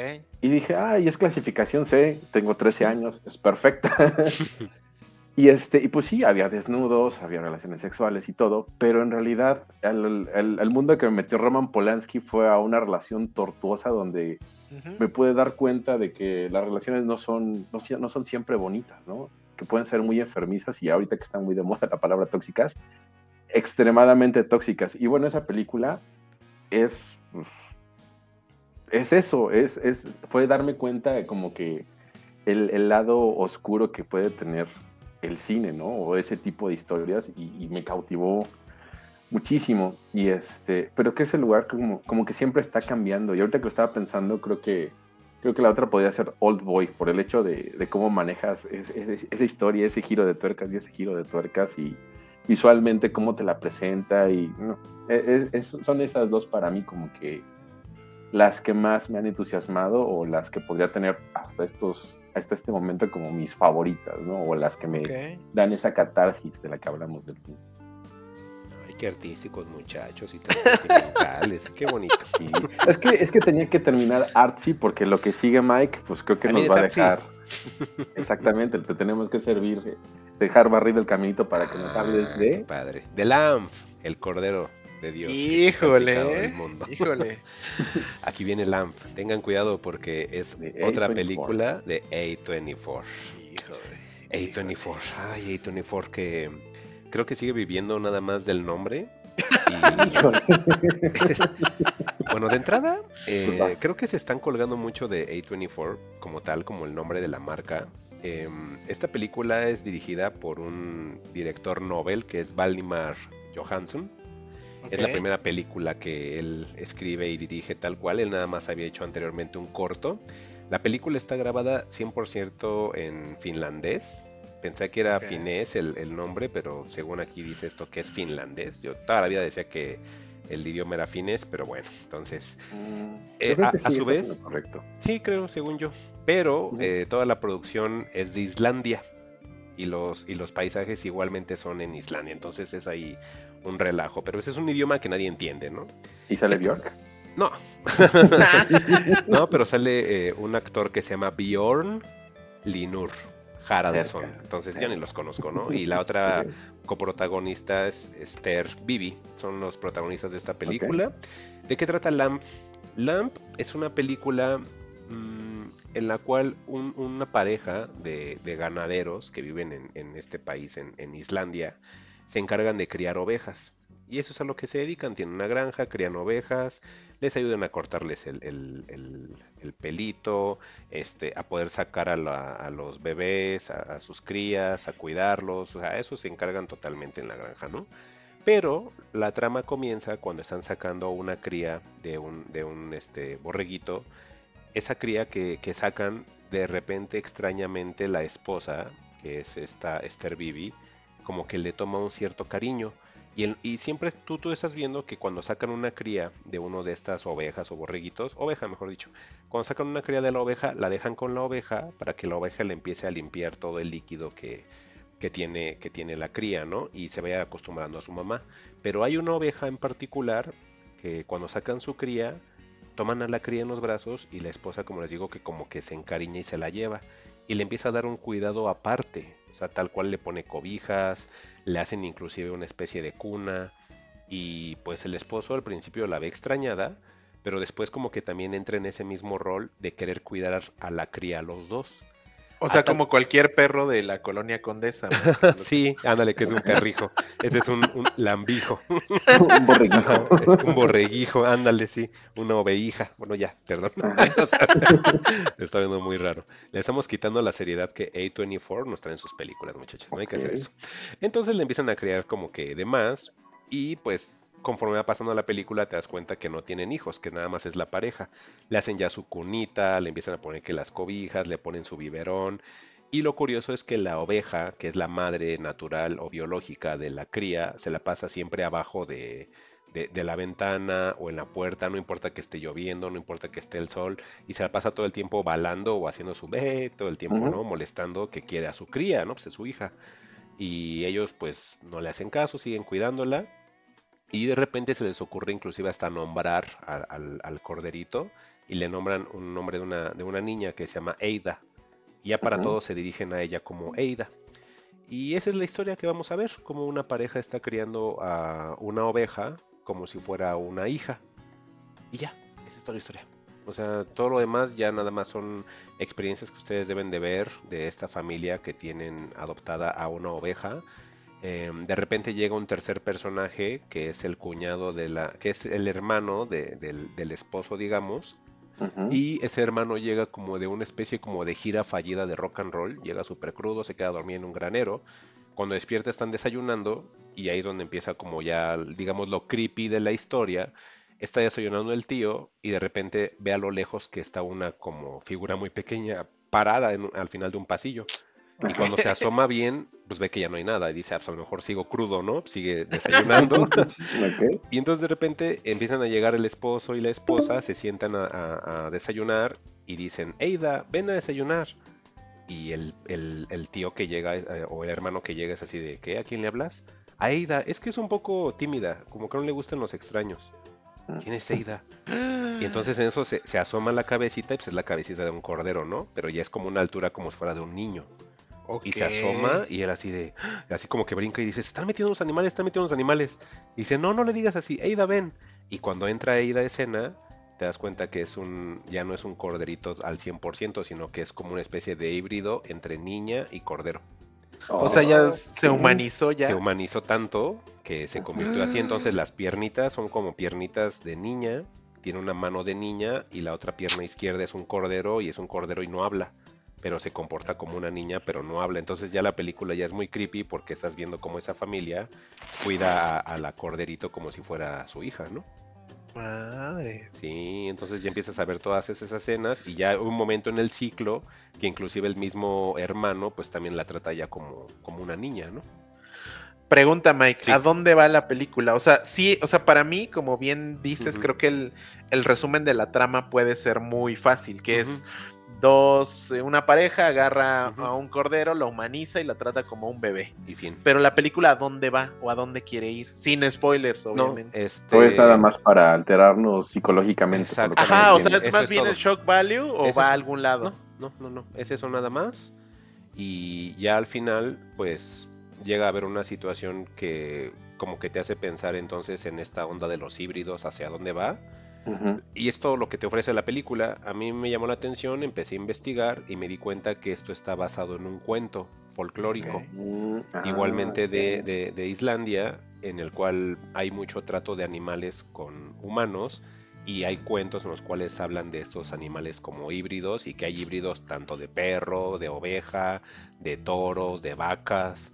Y dije, ay, es clasificación C, tengo 13 años, es perfecta. [laughs] y este, y pues sí, había desnudos, había relaciones sexuales y todo, pero en realidad el, el- el mundo que me metió Roman Polanski fue a una relación tortuosa donde me pude dar cuenta de que las relaciones no son, no, son siempre bonitas, ¿no? Que pueden ser muy enfermizas y ahorita que está muy de moda la palabra tóxicas, extremadamente tóxicas. Y bueno, esa película es, es eso, es, es, fue darme cuenta de como que el, el lado oscuro que puede tener el cine, ¿no? O ese tipo de historias y, me cautivó muchísimo. Y este, pero que ese lugar como, como que siempre está cambiando. Y ahorita que lo estaba pensando, creo que creo que la otra podría ser Old Boy, por el hecho de, cómo manejas es- es- esa historia, ese giro de tuercas y ese giro de tuercas y visualmente cómo te la presenta y no, es- es- son esas dos para mí como que las que más me han entusiasmado o las que podría tener hasta estos hasta este momento como mis favoritas, ¿no? O las que me dan esa catarsis de la que hablamos del film. Ay, qué artísticos muchachos y tan sentimentales. qué bonito. Es que es que tenía que terminar artsy porque lo que sigue Mike, pues creo que También nos va a dejar exactamente, te tenemos que servir, dejar barrido el caminito para que nos hables Ah, qué de padre. De Lamb, el cordero de Dios. el Híjole, pecado ¿eh? mundo. híjole. [laughs] Aquí viene Lamb. Tengan cuidado porque es De otra A24. película de A24. Híjole. A24. Ay, A24 que creo que sigue viviendo nada más del nombre. Y, [laughs] [laughs] bueno, de entrada, eh, Pues creo que se están colgando mucho de A24 como tal, como el nombre de la marca. Em, esta película es dirigida por un director Nobel que es Valdimar Johansson. Es la primera película que él escribe y dirige tal cual. Él nada más había hecho anteriormente un corto. La película está grabada 100% en finlandés. Pensé que era Ok. finés el, el nombre, pero según aquí dice esto que es finlandés. Yo toda la vida decía que el idioma era finés, pero bueno, entonces Mm, Eh, a- que a sí, su vez- correcto. Sí, creo, según yo. Pero eh, toda la producción es de Islandia. Y los, y los paisajes igualmente son en Islandia. Entonces es ahí un relajo. Pero ese es un idioma que nadie entiende, ¿no? ¿Y sale Este- Bjork? No. [laughs] no, pero sale eh, un actor que se llama Bjorn Linur Haraldsson. Cerca. Entonces ya ni los conozco, ¿no? Y la [laughs] otra coprotagonista es Esther Bibi. Son los protagonistas de esta película. ¿De qué trata Lamp? Lamp es una película mm, en la cual un- una pareja de, de ganaderos que viven en, en este país, en, en Islandia, se encargan de criar ovejas. Y eso es a lo que se dedican. Tienen una granja, crían ovejas, les ayudan a cortarles el, el- el- el pelito, este, a poder sacar a, los bebés, a, sus crías, a cuidarlos. O sea, eso se encargan totalmente en la granja, ¿no? Pero la trama comienza cuando están sacando una cría de un, de un este, borreguito. Esa cría que, que sacan, de repente extrañamente la esposa, que es esta Esther Bibi, como que le toma un cierto cariño. Y, siempre tú, tú estás viendo que cuando sacan una cría de uno de estas ovejas o borreguitos, oveja mejor dicho, cuando sacan una cría de la oveja, la dejan con la oveja para que la oveja le empiece a limpiar todo el líquido que, que tiene, que tiene la cría, ¿no? Y se vaya acostumbrando a su mamá. Pero hay una oveja en particular que cuando sacan su cría, toman a la cría en los brazos y la esposa, como les digo, que como que se encariña y se la lleva. Y le empieza a dar un cuidado aparte. O sea, tal cual le pone cobijas, le hacen inclusive una especie de cuna. Y pues el esposo al principio la ve extrañada, pero después como que también entra en ese mismo rol de querer cuidar a la cría los dos. O sea, como cualquier perro de la colonia condesa. [laughs] sí, ándale, que es un perrijo. Ese es un, un lambijo. [laughs] un borreguijo. un borreguijo, ándale, sí. Una ovejija. Bueno, ya, perdón. [laughs] está viendo muy raro. Le estamos quitando la seriedad que A24 nos trae en sus películas, muchachos. No hay que hacer eso. Entonces le empiezan a crear como que de más. Y pues conforme va pasando la película te das cuenta que no tienen hijos, que nada más es la pareja. Le hacen ya su cunita, le empiezan a poner que las cobijas, le ponen su biberón. Y lo curioso es que la oveja, que es la madre natural o biológica de la cría, se la pasa siempre abajo de, de, la ventana o en la puerta, no importa que esté lloviendo, no importa que esté el sol, y se la pasa todo el tiempo balando o haciendo su ve, todo el tiempo, ¿no? Molestando que quiere a su cría, ¿no? Pues es su hija. Y ellos pues no le hacen caso, siguen cuidándola y de repente se les ocurre inclusive hasta nombrar al, corderito y le nombran un nombre de una, de una niña que se llama Eida. Y ya para todos se dirigen a ella como Eida. Y esa es la historia que vamos a ver, como una pareja está criando a una oveja como si fuera una hija. Y ya, esa es toda la historia. O sea, todo lo demás ya nada más son experiencias que ustedes deben de ver de esta familia que tienen adoptada a una oveja Em, de repente llega un tercer personaje que es el cuñado de la, que es el hermano del, esposo, digamos. Y ese hermano llega como de una especie como de gira fallida de rock and roll, llega súper crudo, se queda dormido en un granero. Cuando despierta están desayunando y ahí es donde empieza como ya, digamos, lo creepy de la historia. Está desayunando el tío y de repente ve a lo lejos que está una como figura muy pequeña parada al final de un pasillo. Y cuando se asoma bien, pues ve que ya no hay nada. Y dice, ah, pues a lo mejor sigo crudo, ¿no? Sigue desayunando. [laughs] Y entonces de repente empiezan a llegar el esposo y la esposa, se sientan a, desayunar y dicen, Eida, ven a desayunar. Y el, tío que llega, eh, o el hermano que llega es así de, ¿qué? ¿A quién le hablas? A Eida, es que es un poco tímida, como que no le gustan los extraños. ¿Quién es Eida? [gasps] Y entonces en eso se, se asoma la cabecita y pues es la cabecita de un cordero, ¿no? Pero ya es como una altura como si fuera de un niño. Y se asoma y él así de, así como que brinca y dice, están metiendo los animales, están metiendo los animales. Y dice, no, no le digas así, Eida, ven. Y cuando entra Eida a escena, te das cuenta que es un, ya no es un corderito al 100%, sino que es como una especie de híbrido entre niña y cordero. o sea, ya se humanizó ya. Se humanizó tanto que se convirtió así. Entonces las piernitas son como piernitas de niña. Tiene una mano de niña y la otra pierna izquierda es un cordero y es un cordero y no habla pero se comporta como una niña, pero no habla. Entonces ya la película ya es muy creepy porque estás viendo cómo esa familia cuida a, la corderito como si fuera su hija, ¿no? Madre. Sí, entonces ya empiezas a ver todas esas escenas y ya un momento en el ciclo que inclusive el mismo hermano pues también la trata ya como, como una niña, ¿no? Pregunta Mike, ¿a dónde va la película? O sea, sí, o sea, para mí, como bien dices, creo que el, el, resumen de la trama puede ser muy fácil, que es Dos, eh, una pareja agarra a un cordero, lo humaniza y la trata como un bebé. Y fin. Pero la película, ¿a dónde va o a dónde quiere ir? Sin spoilers, obviamente. No, este... es nada más para alterarnos psicológicamente. Ajá, o sea, ¿es más bien el shock value o va a algún lado? No, no, no, es eso nada más. Y ya al final, pues llega a haber una situación que como que te hace pensar entonces en esta onda de los híbridos, hacia dónde va y es todo lo que te ofrece la película. A mí me llamó la atención, empecé a investigar y me di cuenta que esto está basado en un cuento folclórico, mm, igualmente de, de, Islandia, en el cual hay mucho trato de animales con humanos y hay cuentos en los cuales hablan de estos animales como híbridos y que hay híbridos tanto de perro, de oveja, de toros, de vacas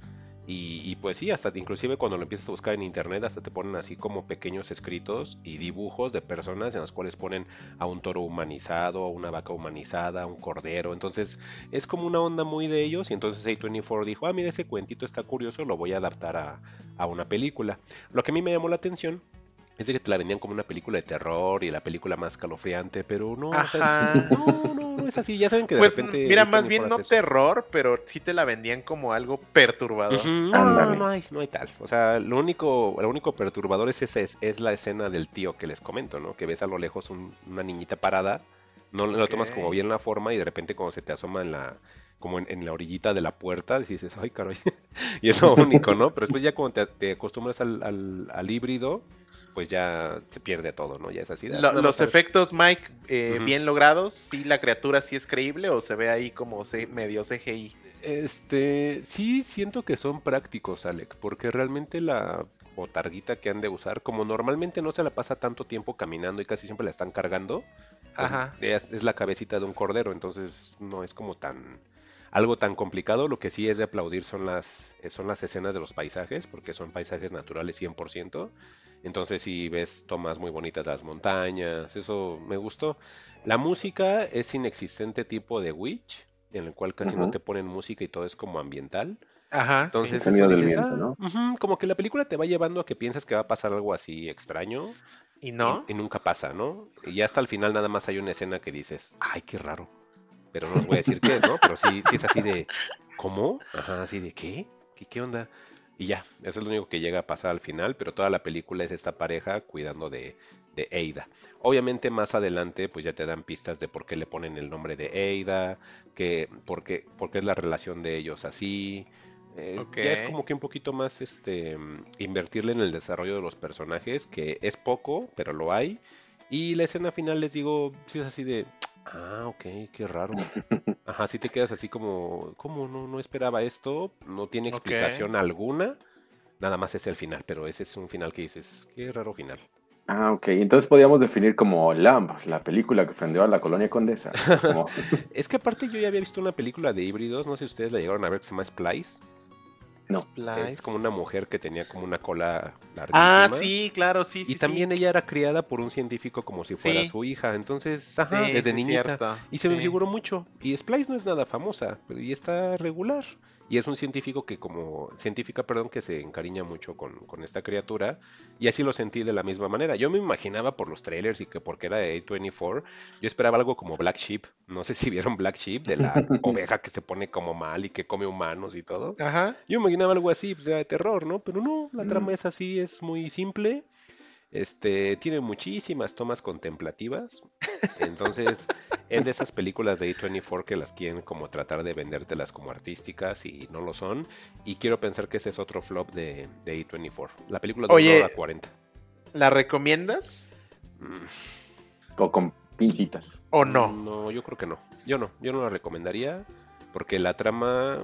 Y, pues sí, hasta inclusive cuando lo empiezas a buscar en internet, hasta te ponen así como pequeños escritos y dibujos de personas en las cuales ponen a un toro humanizado, a una vaca humanizada, a un cordero. Entonces es como una onda muy de ellos. Y entonces A24 dijo, ah, mira, ese cuentito está curioso, lo voy a adaptar a, a una película. Lo que a mí me llamó la atención es de que te la vendían como una película de terror y la película más calofriante, pero no, o sea, es- no, no, no es así. Ya saben que de Pues repente. mira, más y bien no eso. terror, pero sí te la vendían como algo perturbador. Ujú, No, no hay, no hay tal. O sea, lo único, lo único perturbador es, ese, es, es la escena del tío que les comento, ¿no? Que ves a lo lejos un- una niñita parada, no lo tomas como bien la forma y de repente cuando se te asoma en la, como en, en la orillita de la puerta, dices, ay, caray. [laughs] y es lo único, ¿no? Pero después ya cuando te, te acostumbras al, al- al híbrido, pues ya se pierde todo, ¿no? Ya es así. "Ah, Lo- los más sabes". efectos, Mike, eh, bien logrados. Sí, la criatura sí es creíble o se ve ahí como medio CGI. Este, sí siento que son prácticos, Alec, porque realmente la botarguita que han de usar, como normalmente no se la pasa tanto tiempo caminando y casi siempre la están cargando, pues, Ajá. es, es la cabecita de un cordero, entonces no es como tan algo tan complicado. Lo que sí es de aplaudir son las eh, son las escenas de los paisajes, porque son paisajes naturales 100%. Entonces si ves tomas muy bonitas de las montañas, eso me gustó. La música es inexistente tipo de Witch, en el cual casi no te ponen música y todo es como ambiental. Ajá. Entonces, sí. Eso dices, viento, "Ah, ujú", como que la película te va llevando a que piensas que va a pasar algo así extraño ¿Y no? y, y nunca pasa, ¿no? Y ya hasta el final nada más hay una escena que dices, ay, qué raro. Pero no os voy a decir qué es, ¿no? Pero sí, sí es así de, ¿cómo? Ajá, así de, ¿qué? ¿Qué, qué onda? Y ya, eso es lo único que llega a pasar al final, pero toda la película es esta pareja cuidando de, de Ada. Obviamente más adelante pues ya te dan pistas de por qué le ponen el nombre de Ada, que, por, qué, por qué es la relación de ellos así. Eh, Ya es como que un poquito más este invertirle en el desarrollo de los personajes, que es poco, pero lo hay. Y la escena final les digo, si es así de, ah, ok, qué raro. [laughs] Ajá, si te quedas así como, ¿cómo no, no esperaba esto? No tiene explicación alguna. Nada más es el final, pero ese es un final que dices, qué raro final. Ah, ok. Entonces podríamos definir como Lamb, la película que ofendió a la colonia condesa. Como- [laughs] Es que aparte yo ya había visto una película de híbridos, no sé si ustedes la llegaron a ver, que se llama Splice. No. Splice. Es como una mujer que tenía como una cola Ah, larguísima. sí, claro, sí. Y sí, también sí. ella era criada por un científico como si fuera Sí. su hija. Entonces, ajá, Sí, desde sí, niñita. cierto, Y se me figuró mucho. Y Splice no es nada famosa, pero y está regular. Y es un científico que como, científica, perdón, que se encariña mucho con, con esta criatura. Y así lo sentí de la misma manera. Yo me imaginaba por los trailers y que porque era de A24, yo esperaba algo como Black Sheep. No sé si vieron Black Sheep, de la [laughs] oveja que se pone como mal y que come humanos y todo. Ajá. Yo imaginaba algo así, pues era de terror, ¿no? Pero no, la Mm. trama es así, es muy simple. Este, tiene muchísimas tomas contemplativas. Entonces, es de esas películas de A24 que las quieren como tratar de vendértelas como artísticas y no lo son. Y quiero pensar que ese es otro flop de, de A24. La película dura Oye. una hora 40. ¿La recomiendas Mm, o con pincitas. o no? No, yo creo que no. Yo no, yo no la recomendaría. Porque la trama,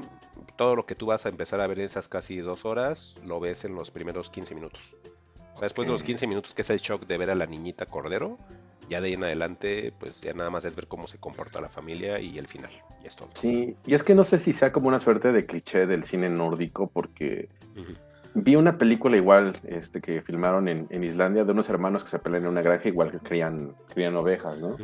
todo lo que tú vas a empezar a ver en esas casi dos horas, lo ves en los primeros 15 minutos. O sea, después de los Ok. 15 minutos, que es el shock de ver a la niñita Cordero, ya de ahí en adelante, pues ya nada más es ver cómo se comporta la familia y el final. Y es todo. Sí, y es que no sé si sea como una suerte de cliché del cine nórdico, porque vi una película igual este, que filmaron en, en Islandia de unos hermanos que se pelean en una granja, igual que crían, crían ovejas, ¿no?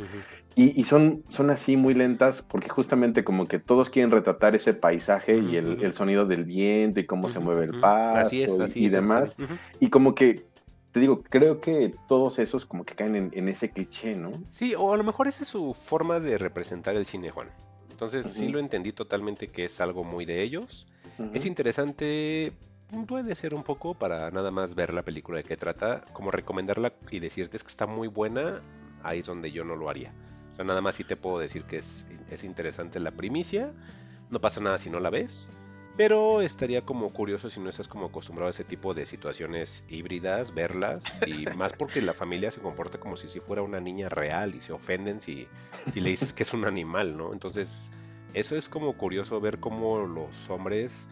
Y, y son, son así muy lentas porque justamente como que todos quieren retratar ese paisaje y el, el sonido del viento y cómo se mueve el pasto Así es, y- así y, es, demás. Y como que, te digo, creo que todos esos como que caen en, en ese cliché, ¿no? Sí, o a lo mejor esa es su forma de representar el cine, Juan. Entonces sí lo entendí totalmente que es algo muy de ellos. Es interesante, puede ser un poco para nada más ver la película de qué trata, como recomendarla y decirte es que está muy buena, ahí es donde yo no lo haría. O sea, nada más sí te puedo decir que es, es interesante la primicia, no pasa nada si no la ves, pero estaría como curioso si no estás como acostumbrado a ese tipo de situaciones híbridas, verlas, y [laughs] más porque la familia se comporta como si, si fuera una niña real y se ofenden si, si le dices que es un animal, ¿no? Entonces, eso es como curioso ver cómo los hombres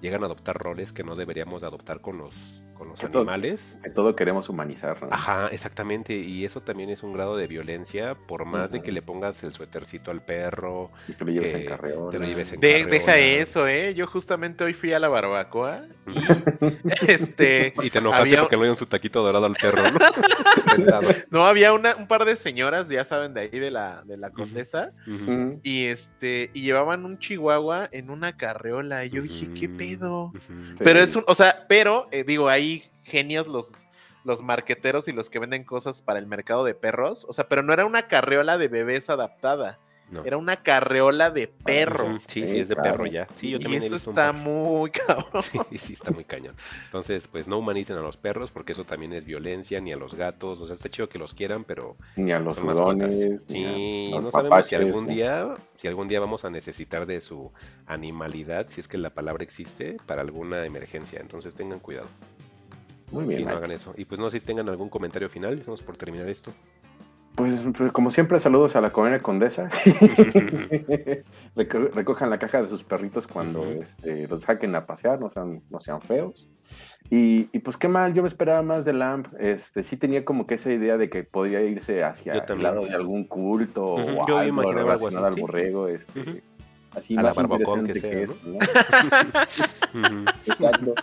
llegan a adoptar roles que no deberíamos de adoptar con los, con los Que todo- animales. Que todo queremos humanizar, ¿no? Ajá, exactamente. Y eso también es un grado de violencia, por más de que le pongas el suétercito al perro, Y que lo lleves que en carreola. te lo lleves en De- carreola. deja eso, ¿eh? Yo justamente hoy fui a la barbacoa y [laughs] este Y te enojaste Había- porque no dieron su taquito dorado al perro, ¿no? [laughs] Sentado. no había una, un par de señoras, ya saben, de ahí de la, de la condesa, y este, y llevaban un chihuahua en una carreola. Y yo dije, ¿qué Ujú, pedo? Sí. Pero es un, o sea, pero eh, digo, hay genios los, los marqueteros y los que venden cosas para el mercado de perros. O sea, pero no era una carreola de bebés adaptada, No. era una carreola de perro. Sí, sí, Sí, es de perro ya. Sí, yo y también he eso visto está muy [laughs] cabrón. Sí, sí, está muy cañón. Entonces, pues no humanicen a los perros porque eso también es violencia, ni a los gatos. O sea, está chido que los quieran, pero Ni a los hurones. Sí, no sabemos si algún día, si algún día vamos a necesitar de su animalidad, si es que la palabra existe, para alguna emergencia. Entonces tengan cuidado. Muy Y bien, no Mike. hagan eso. Y pues no sé si tengan algún comentario final. Estamos por terminar esto. Pues, pues, como siempre, saludos a la colonia condesa. [laughs] Reco- Recojan la caja de sus perritos cuando Ujú. este, los saquen a pasear, no sean, no sean feos. Y, y, pues qué mal, yo me esperaba más de Lamp. Este, sí tenía como que esa idea de que podía irse hacia el lado de algún culto Ujú, o yo algo relacionado al borrego. Este, Ujú. Así A la más interesante aunque que sea, esto, ¿no? [laughs] Ujú. Exacto.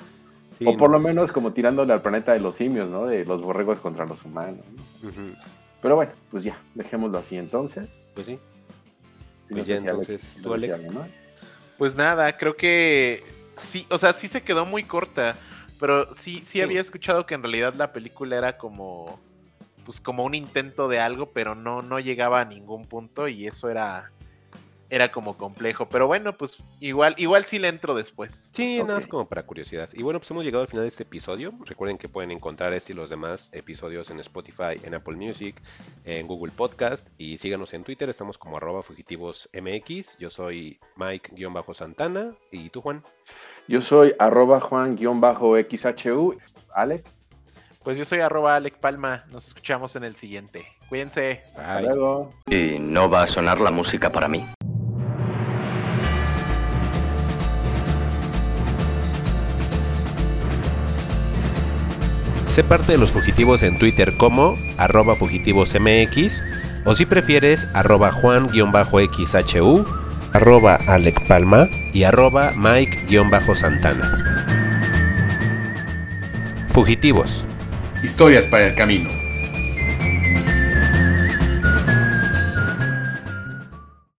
Sí, o por no. lo menos como tirándole al planeta de los simios, ¿no? De los borregos contra los humanos. Pero bueno, pues ya, dejémoslo así entonces. Pues sí. Y Pues ya, Alex entonces, tú. Pues nada, creo que sí, o sea, sí se quedó muy corta, pero sí, sí, Sí. había escuchado que en realidad la película era como, pues como un intento de algo, pero no, no llegaba a ningún punto y eso era, era como complejo. Pero bueno, pues igual, igual sí le entro después. Sí, nada más como para curiosidad. Y bueno, pues hemos llegado al final de este episodio. Recuerden que pueden encontrar este y los demás episodios en Spotify, en Apple Music, en Google Podcast y síganos en Twitter. Estamos como arroba fugitivosmx. Yo soy Mike-Santana. ¿Y tú, Juan? Yo soy arroba Juan-XHU. Alec, Pues yo soy arroba Alec Palma, nos escuchamos en el siguiente. Cuídense. hasta luego. Y no va a sonar la música para mí. Sé parte de los fugitivos en Twitter como arroba fugitivosmx o si prefieres arroba juan-xhu, arroba Alec Palma y arroba Mike-Santana. Fugitivos. Historias para el camino.